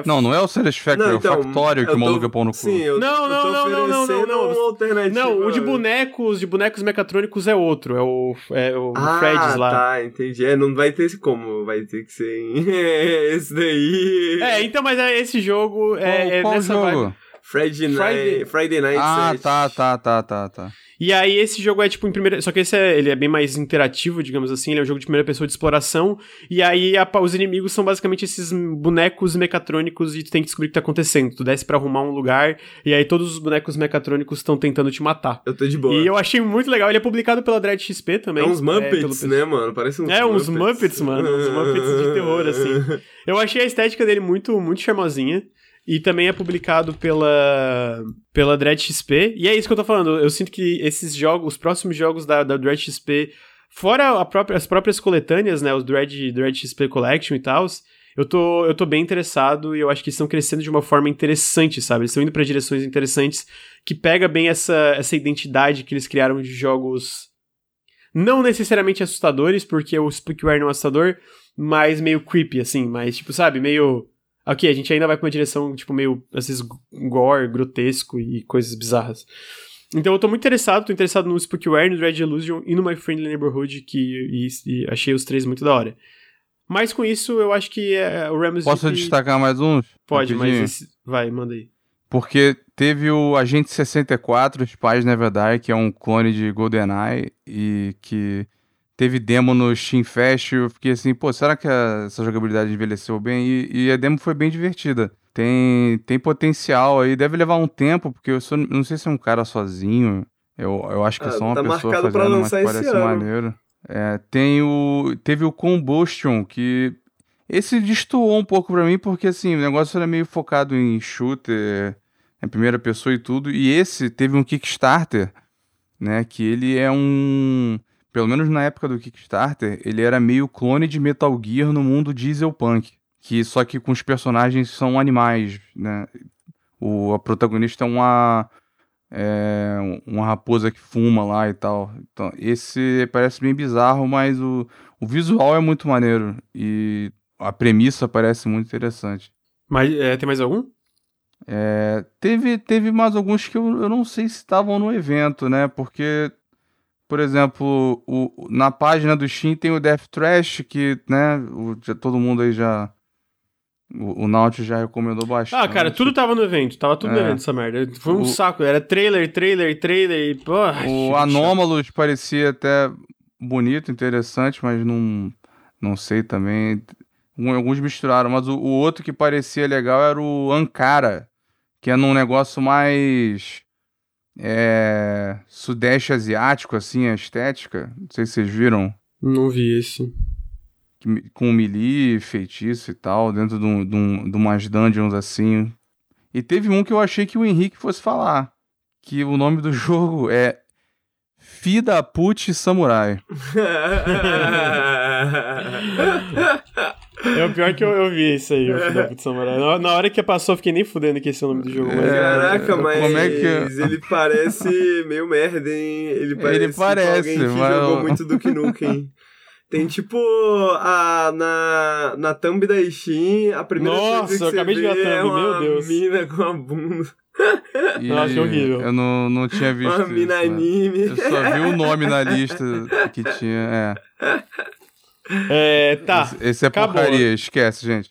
não, não é o Satisfactory, não, então, é o então, Factório que o maluco é pão no cu. Sim, eu, não, não, eu não, não, não, não, não. Não, o de bonecos, de bonecos mecatrônicos é outro, é o, é o ah, Freds lá. tá, entendi. É, não vai ter esse como, vai ter que ser esse daí. É, então, mas é, esse jogo é, qual, é qual nessa jogo? Vibe. Friday Night, Friday Night Ah, tá, tá, tá, tá, tá. E aí esse jogo é tipo em primeira, só que esse é, ele é bem mais interativo, digamos assim, ele é um jogo de primeira pessoa de exploração, e aí a, os inimigos são basicamente esses bonecos mecatrônicos e tu tem que descobrir o que tá acontecendo. Tu desce para arrumar um lugar e aí todos os bonecos mecatrônicos estão tentando te matar. Eu tô de boa. E eu achei muito legal, ele é publicado pela Dread XP também. É uns Muppets, é, pelo... né, mano? Parece uns É, uns Muppets, Muppets mano, uns Muppets de terror assim. Eu achei a estética dele muito muito charmosinha. E também é publicado pela, pela Dread XP. E é isso que eu tô falando. Eu sinto que esses jogos, os próximos jogos da, da Dread XP, fora própria, as próprias coletâneas, né? Os Dread, Dread XP Collection e tal, eu tô, eu tô bem interessado e eu acho que estão crescendo de uma forma interessante, sabe? Eles estão indo para direções interessantes que pega bem essa, essa identidade que eles criaram de jogos não necessariamente assustadores, porque o Spookware não é assustador, mas meio creepy, assim, mas tipo, sabe, meio Ok, a gente ainda vai pra uma direção, tipo, meio, às vezes, gore, grotesco e coisas bizarras. Então eu tô muito interessado, tô interessado no Spookware, no Red Illusion e no My Friendly Neighborhood, que e, e achei os três muito da hora. Mas com isso, eu acho que é, o Ramos Posso destacar mais uns? Pode, rapidinho? mas esse... vai, manda aí. Porque teve o Agente 64, Spies Never Die, que é um clone de GoldenEye, e que teve demo no Steam Fest, eu fiquei assim, pô, será que a, essa jogabilidade envelheceu bem? E, e, a demo foi bem divertida. Tem, tem potencial aí, deve levar um tempo, porque eu sou, não sei se é um cara sozinho, eu, eu acho que é ah, só uma tá pessoa fazendo, mas parece ano. maneiro. É, tem o, teve o Combustion, que esse destoou um pouco pra mim, porque assim, o negócio era meio focado em shooter, em primeira pessoa e tudo, e esse teve um Kickstarter, né, que ele é um pelo menos na época do Kickstarter, ele era meio clone de Metal Gear no mundo dieselpunk. Que só que com os personagens são animais, né? O, a protagonista é uma. É, uma raposa que fuma lá e tal. Então, esse parece bem bizarro, mas o, o visual é muito maneiro. E a premissa parece muito interessante. Mas é, tem mais algum? É, teve, teve mais alguns que eu, eu não sei se estavam no evento, né? Porque por exemplo, o, na página do Steam tem o Death Trash, que, né, o, já, todo mundo aí já. O, o Nautilus já recomendou bastante. Ah, cara, tudo tava no evento, tava tudo é. no evento essa merda. Foi um o, saco, era trailer, trailer, trailer e. Porra, o Anomalous parecia até bonito, interessante, mas não, não sei também. Alguns misturaram, mas o, o outro que parecia legal era o Ankara, que é num negócio mais é, sudeste asiático, assim, a estética. Não sei se vocês viram. Não vi esse. Com melee, feitiço e tal, dentro de, um, de, um, de umas dungeons assim. E teve um que eu achei que o Henrique fosse falar. Que o nome do jogo é Fida Put Samurai. É o pior que eu, eu vi isso aí, o Fida Put Samurai. Na, na, hora que passou, eu fiquei nem fudendo que esse é o nome do jogo. Mas... Caraca, mas Como é que... ele parece meio merda, hein? Ele parece, ele parece alguém que mas... jogou muito Duke Nukem. Tem tipo a na, na thumb da Steam, a primeira Nossa, coisa que eu acabei de ver a thumb, é meu Deus. mina com a bunda. E eu achei horrível. Eu não, não tinha visto. Uma mina isso, né? anime. Eu só vi o nome na lista que tinha. É. É, tá. Esse, esse é Acabou. porcaria, esquece, gente.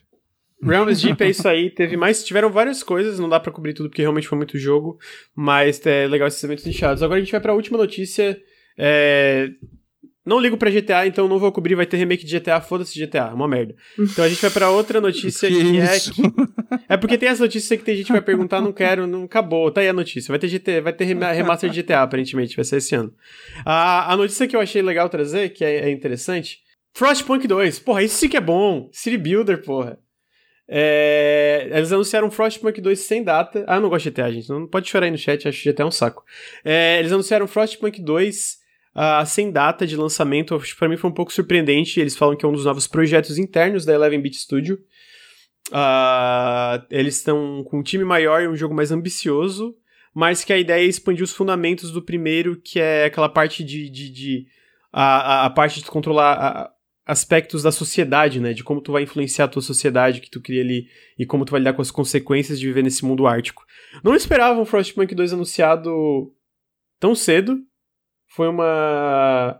Realms Deep é isso aí. Teve mais, tiveram várias coisas, não dá para cobrir tudo porque realmente foi muito jogo, mas é legal esses eventos nichados. Agora a gente vai para a última notícia. É, não ligo pra GTA, então não vou cobrir, vai ter remake de GTA, foda-se GTA, é uma merda. Então a gente vai pra outra notícia que, que é que... É porque tem essa notícia que tem gente que vai perguntar, não quero, não acabou, tá aí a notícia. Vai ter GT, vai ter remaster de GTA, aparentemente, vai ser esse ano. A, a notícia que eu achei legal trazer, que é, é interessante, Frostpunk 2, porra, isso sim que é bom. City Builder, porra. É, eles anunciaram Frostpunk 2 sem data. Ah, eu não gosto de GTA, gente. Não pode chorar aí no chat, acho que GTA é um saco. É, eles anunciaram Frostpunk 2 uh, sem data de lançamento, para mim foi um pouco surpreendente. Eles falam que é um dos novos projetos internos da Eleven Beat Studio. Uh, eles estão com um time maior e um jogo mais ambicioso, mas que a ideia é expandir os fundamentos do primeiro, que é aquela parte de. de, de a, a, parte de controlar a, aspectos da sociedade, né? De como tu vai influenciar a tua sociedade que tu cria ali e como tu vai lidar com as consequências de viver nesse mundo ártico. Não esperava um Frostpunk 2 anunciado tão cedo, foi uma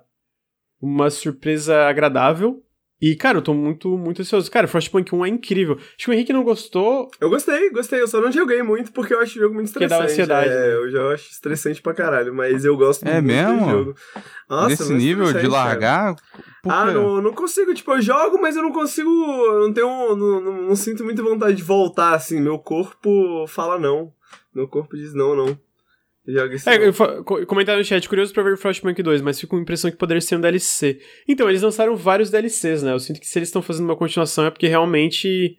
uma surpresa agradável. E, cara, eu tô muito, muito ansioso. Cara, Frostpunk 1 é incrível. Acho que o Henrique não gostou. Eu gostei, gostei. Eu só não joguei muito porque eu acho o jogo muito estressante. Que dá ansiedade. É, né? eu já acho estressante pra caralho, mas eu gosto é muito mesmo? do jogo. Nossa, Nesse nível de largar? Ah, não, não consigo. Tipo, eu jogo, mas eu não consigo. Eu não tenho. Não, não, não sinto muita vontade de voltar, assim. Meu corpo fala não. Meu corpo diz não, não. Joga esse é, comentário no chat, curioso pra ver Frostpunk 2, mas fico com a impressão que poderia ser um DLC. Então, eles lançaram vários DLCs, né? Eu sinto que se eles estão fazendo uma continuação é porque realmente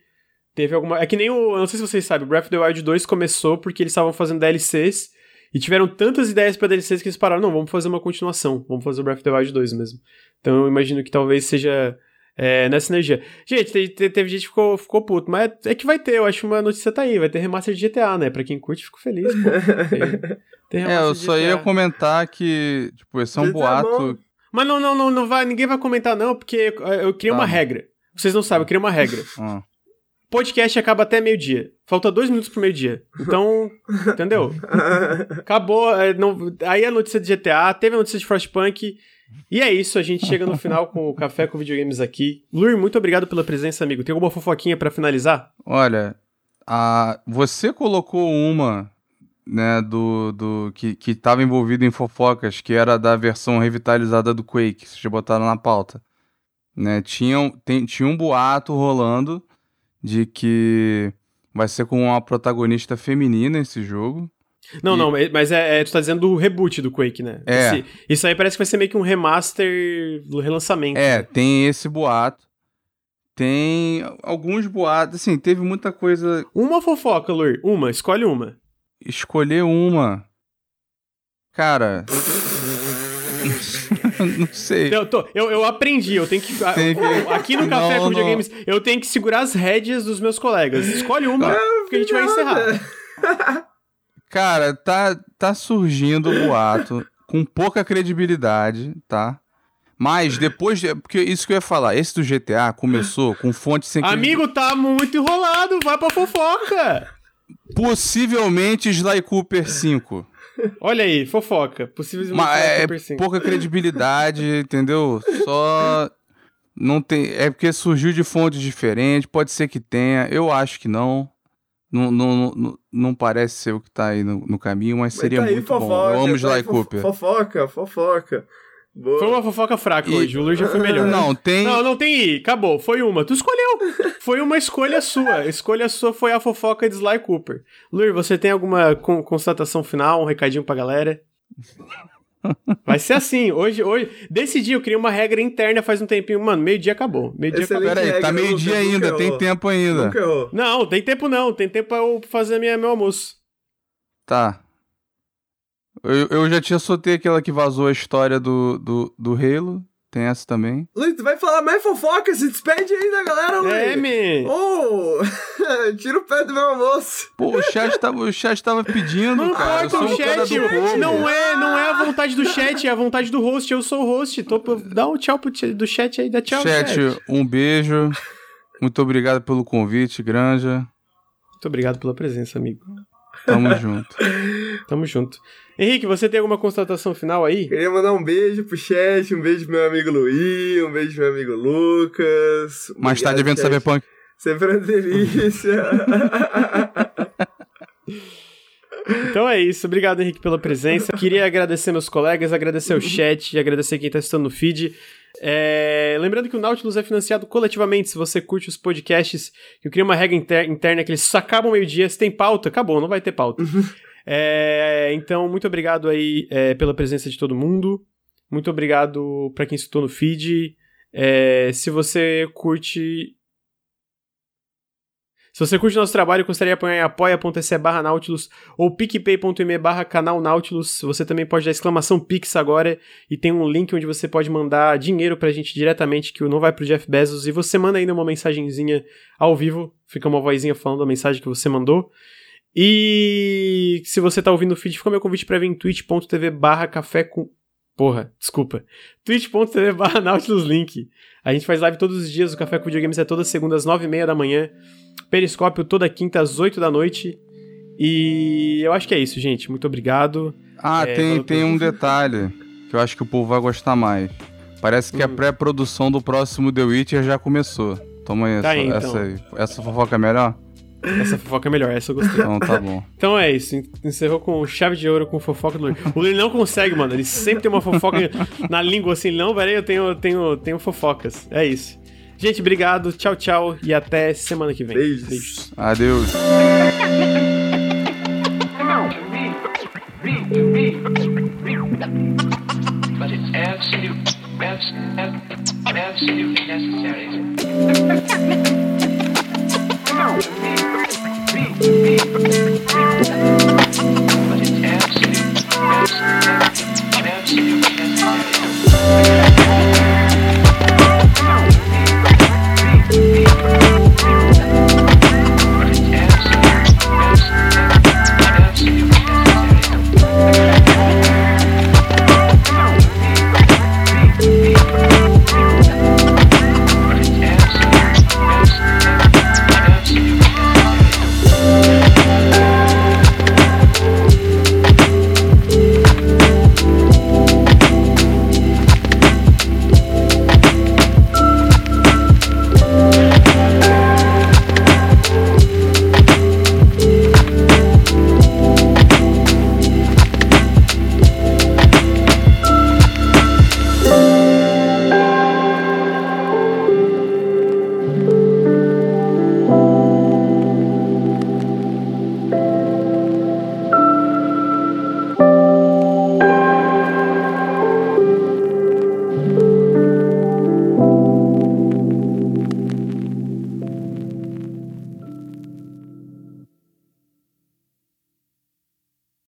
teve alguma. É que nem o. Eu não sei se vocês sabem, Breath of the Wild 2 começou porque eles estavam fazendo DLCs e tiveram tantas ideias para DLCs que eles pararam, não, vamos fazer uma continuação, vamos fazer o Breath of the Wild 2 mesmo. Então eu imagino que talvez seja é, nessa energia. Gente, teve, teve, gente que ficou, ficou puto, mas é que vai ter, eu acho uma notícia tá aí, vai ter remaster de GTA, né? Pra quem curte, fico feliz, pô. É, eu só ia comentar que, tipo, esse é um boato... Mas não, não, não, não vai, ninguém vai comentar não, porque eu criei uma tá. regra. Vocês não sabem, eu criei uma regra. Ah. Podcast acaba até meio-dia. Falta dois minutos pro meio-dia. Então, entendeu? Acabou. É, não, aí a notícia de GTA, teve a notícia de Frostpunk. E é isso, a gente chega no final com o Café com Videogames aqui. Lur, muito obrigado pela presença, amigo. Tem alguma fofoquinha para finalizar? Olha, a... você colocou uma, né, do, do que, que tava envolvido em fofocas, que era da versão revitalizada do Quake, vocês já botaram na pauta. Né, tinha, tem, tinha um boato rolando de que vai ser com uma protagonista feminina esse jogo. Não, e... não, mas é, é, tu tá dizendo do reboot do Quake, né? É. Esse, isso aí parece que vai ser meio que um remaster do relançamento. É, né? tem esse boato. Tem alguns boatos, assim, teve muita coisa. Uma fofoca, Lur. Uma, escolhe uma. Escolher uma. Cara. não sei. Eu, tô, eu, eu, aprendi, eu tenho que. que... Aqui no Café não, com Videogames, eu tenho que segurar as rédeas dos meus colegas. Escolhe uma, porque a gente vai encerrar. Cara, tá, tá surgindo o boato com pouca credibilidade, tá? Mas depois. De, porque isso que eu ia falar, esse do GTA começou com fonte sem Amigo, tá muito enrolado, vai pra fofoca! Possivelmente Sly Cooper 5. Olha aí, fofoca. Possivelmente Mas Sly é Cooper 5. pouca credibilidade, entendeu? Só. Não tem. É porque surgiu de fontes diferentes, pode ser que tenha, eu acho que não. Não, não, não, não parece ser o que tá aí no, no caminho, mas seria mas tá muito fofoca, bom. Eu amo tá Sly Cooper. Fofoca, fofoca. Boa. Foi uma fofoca fraca E- hoje, o Luiz já foi melhor. Não, tem. Não, não tem I, acabou, foi uma. Tu escolheu. Foi uma escolha sua. A escolha sua foi a fofoca de Sly Cooper. Luiz, você tem alguma con- constatação final, um recadinho pra galera? Vai ser assim, hoje, hoje. Decidi, eu criei uma regra interna faz um tempinho. Mano, meio-dia acabou. Meio-dia acabou. Peraí, tá meio-dia ainda, tem tempo ainda. Não, tem tempo não. Tem tempo pra eu fazer minha, meu almoço. Tá. Eu, eu já tinha soltei aquela que vazou a história do, do, do Halo. Tem essa também. Luiz, tu vai falar mais fofoca? Se despede aí da galera, Luiz. É, man. Ô, tira o pé do meu almoço. Pô, o chat tava, o chat tava pedindo, Não cara. Sou o chat, não é, não é a vontade do chat, é a vontade do host. Eu sou o host. Tô, dá um tchau pro do chat aí, dá tchau. chat, um beijo. Muito obrigado pelo convite, Granja. Muito obrigado pela presença, amigo. Tamo junto. Tamo junto. Henrique, você tem alguma constatação final aí? Queria mandar um beijo pro chat, um beijo pro meu amigo Luiz, um beijo pro meu amigo Lucas. Mais tarde, Obrigado, evento. Cyberpunk. Sempre uma delícia. Então é isso. Obrigado, Henrique, pela presença. Queria agradecer meus colegas, agradecer o chat e agradecer quem tá assistindo no feed. É, Lembrando que o Nautilus é financiado coletivamente. Se você curte os podcasts, eu criei uma regra inter- interna que eles só acabam meio-dia. Se tem pauta, acabou, não vai ter pauta. É, Então, muito obrigado aí é, pela presença de todo mundo. Muito obrigado pra quem escutou no feed. É, se você curte se você curte nosso trabalho gostaria de apoiar em apoia.se barra Nautilus ou picpay.me barra canal Nautilus, você também pode dar exclamação Pix agora e tem um link onde você pode mandar dinheiro pra gente diretamente que não vai pro Jeff Bezos e você manda ainda uma mensagenzinha ao vivo, fica uma vozinha falando a mensagem que você mandou. E se você tá ouvindo o feed, fica meu convite pra vir em twitch.tv barra café com... Porra, desculpa. twitch.tv barra Nautilus Link. A gente faz live todos os dias, o Café com Videogames é toda segunda às nove e meia da manhã. Periscópio toda quinta às 8 da noite. E eu acho que é isso, gente. Muito obrigado. Ah, É, tem, tem um detalhe que eu acho que o povo vai gostar mais. Parece que a Hum. pré-produção do próximo The Witcher já começou. Toma Tá essa, aí, então. essa aí. Essa fofoca é melhor? Essa fofoca é melhor, essa eu gostei. Então tá bom. Então é isso. en- Encerrou com chave de ouro com fofoca do Luiz. O Luiz não consegue, mano. Ele sempre tem uma fofoca na língua assim. Não, peraí, eu tenho, tenho, tenho fofocas. É isso. Gente, obrigado. Tchau, tchau. E até semana que vem. Beijos. Adeus. but it's absolute, absolutely necessary. But it's absolute.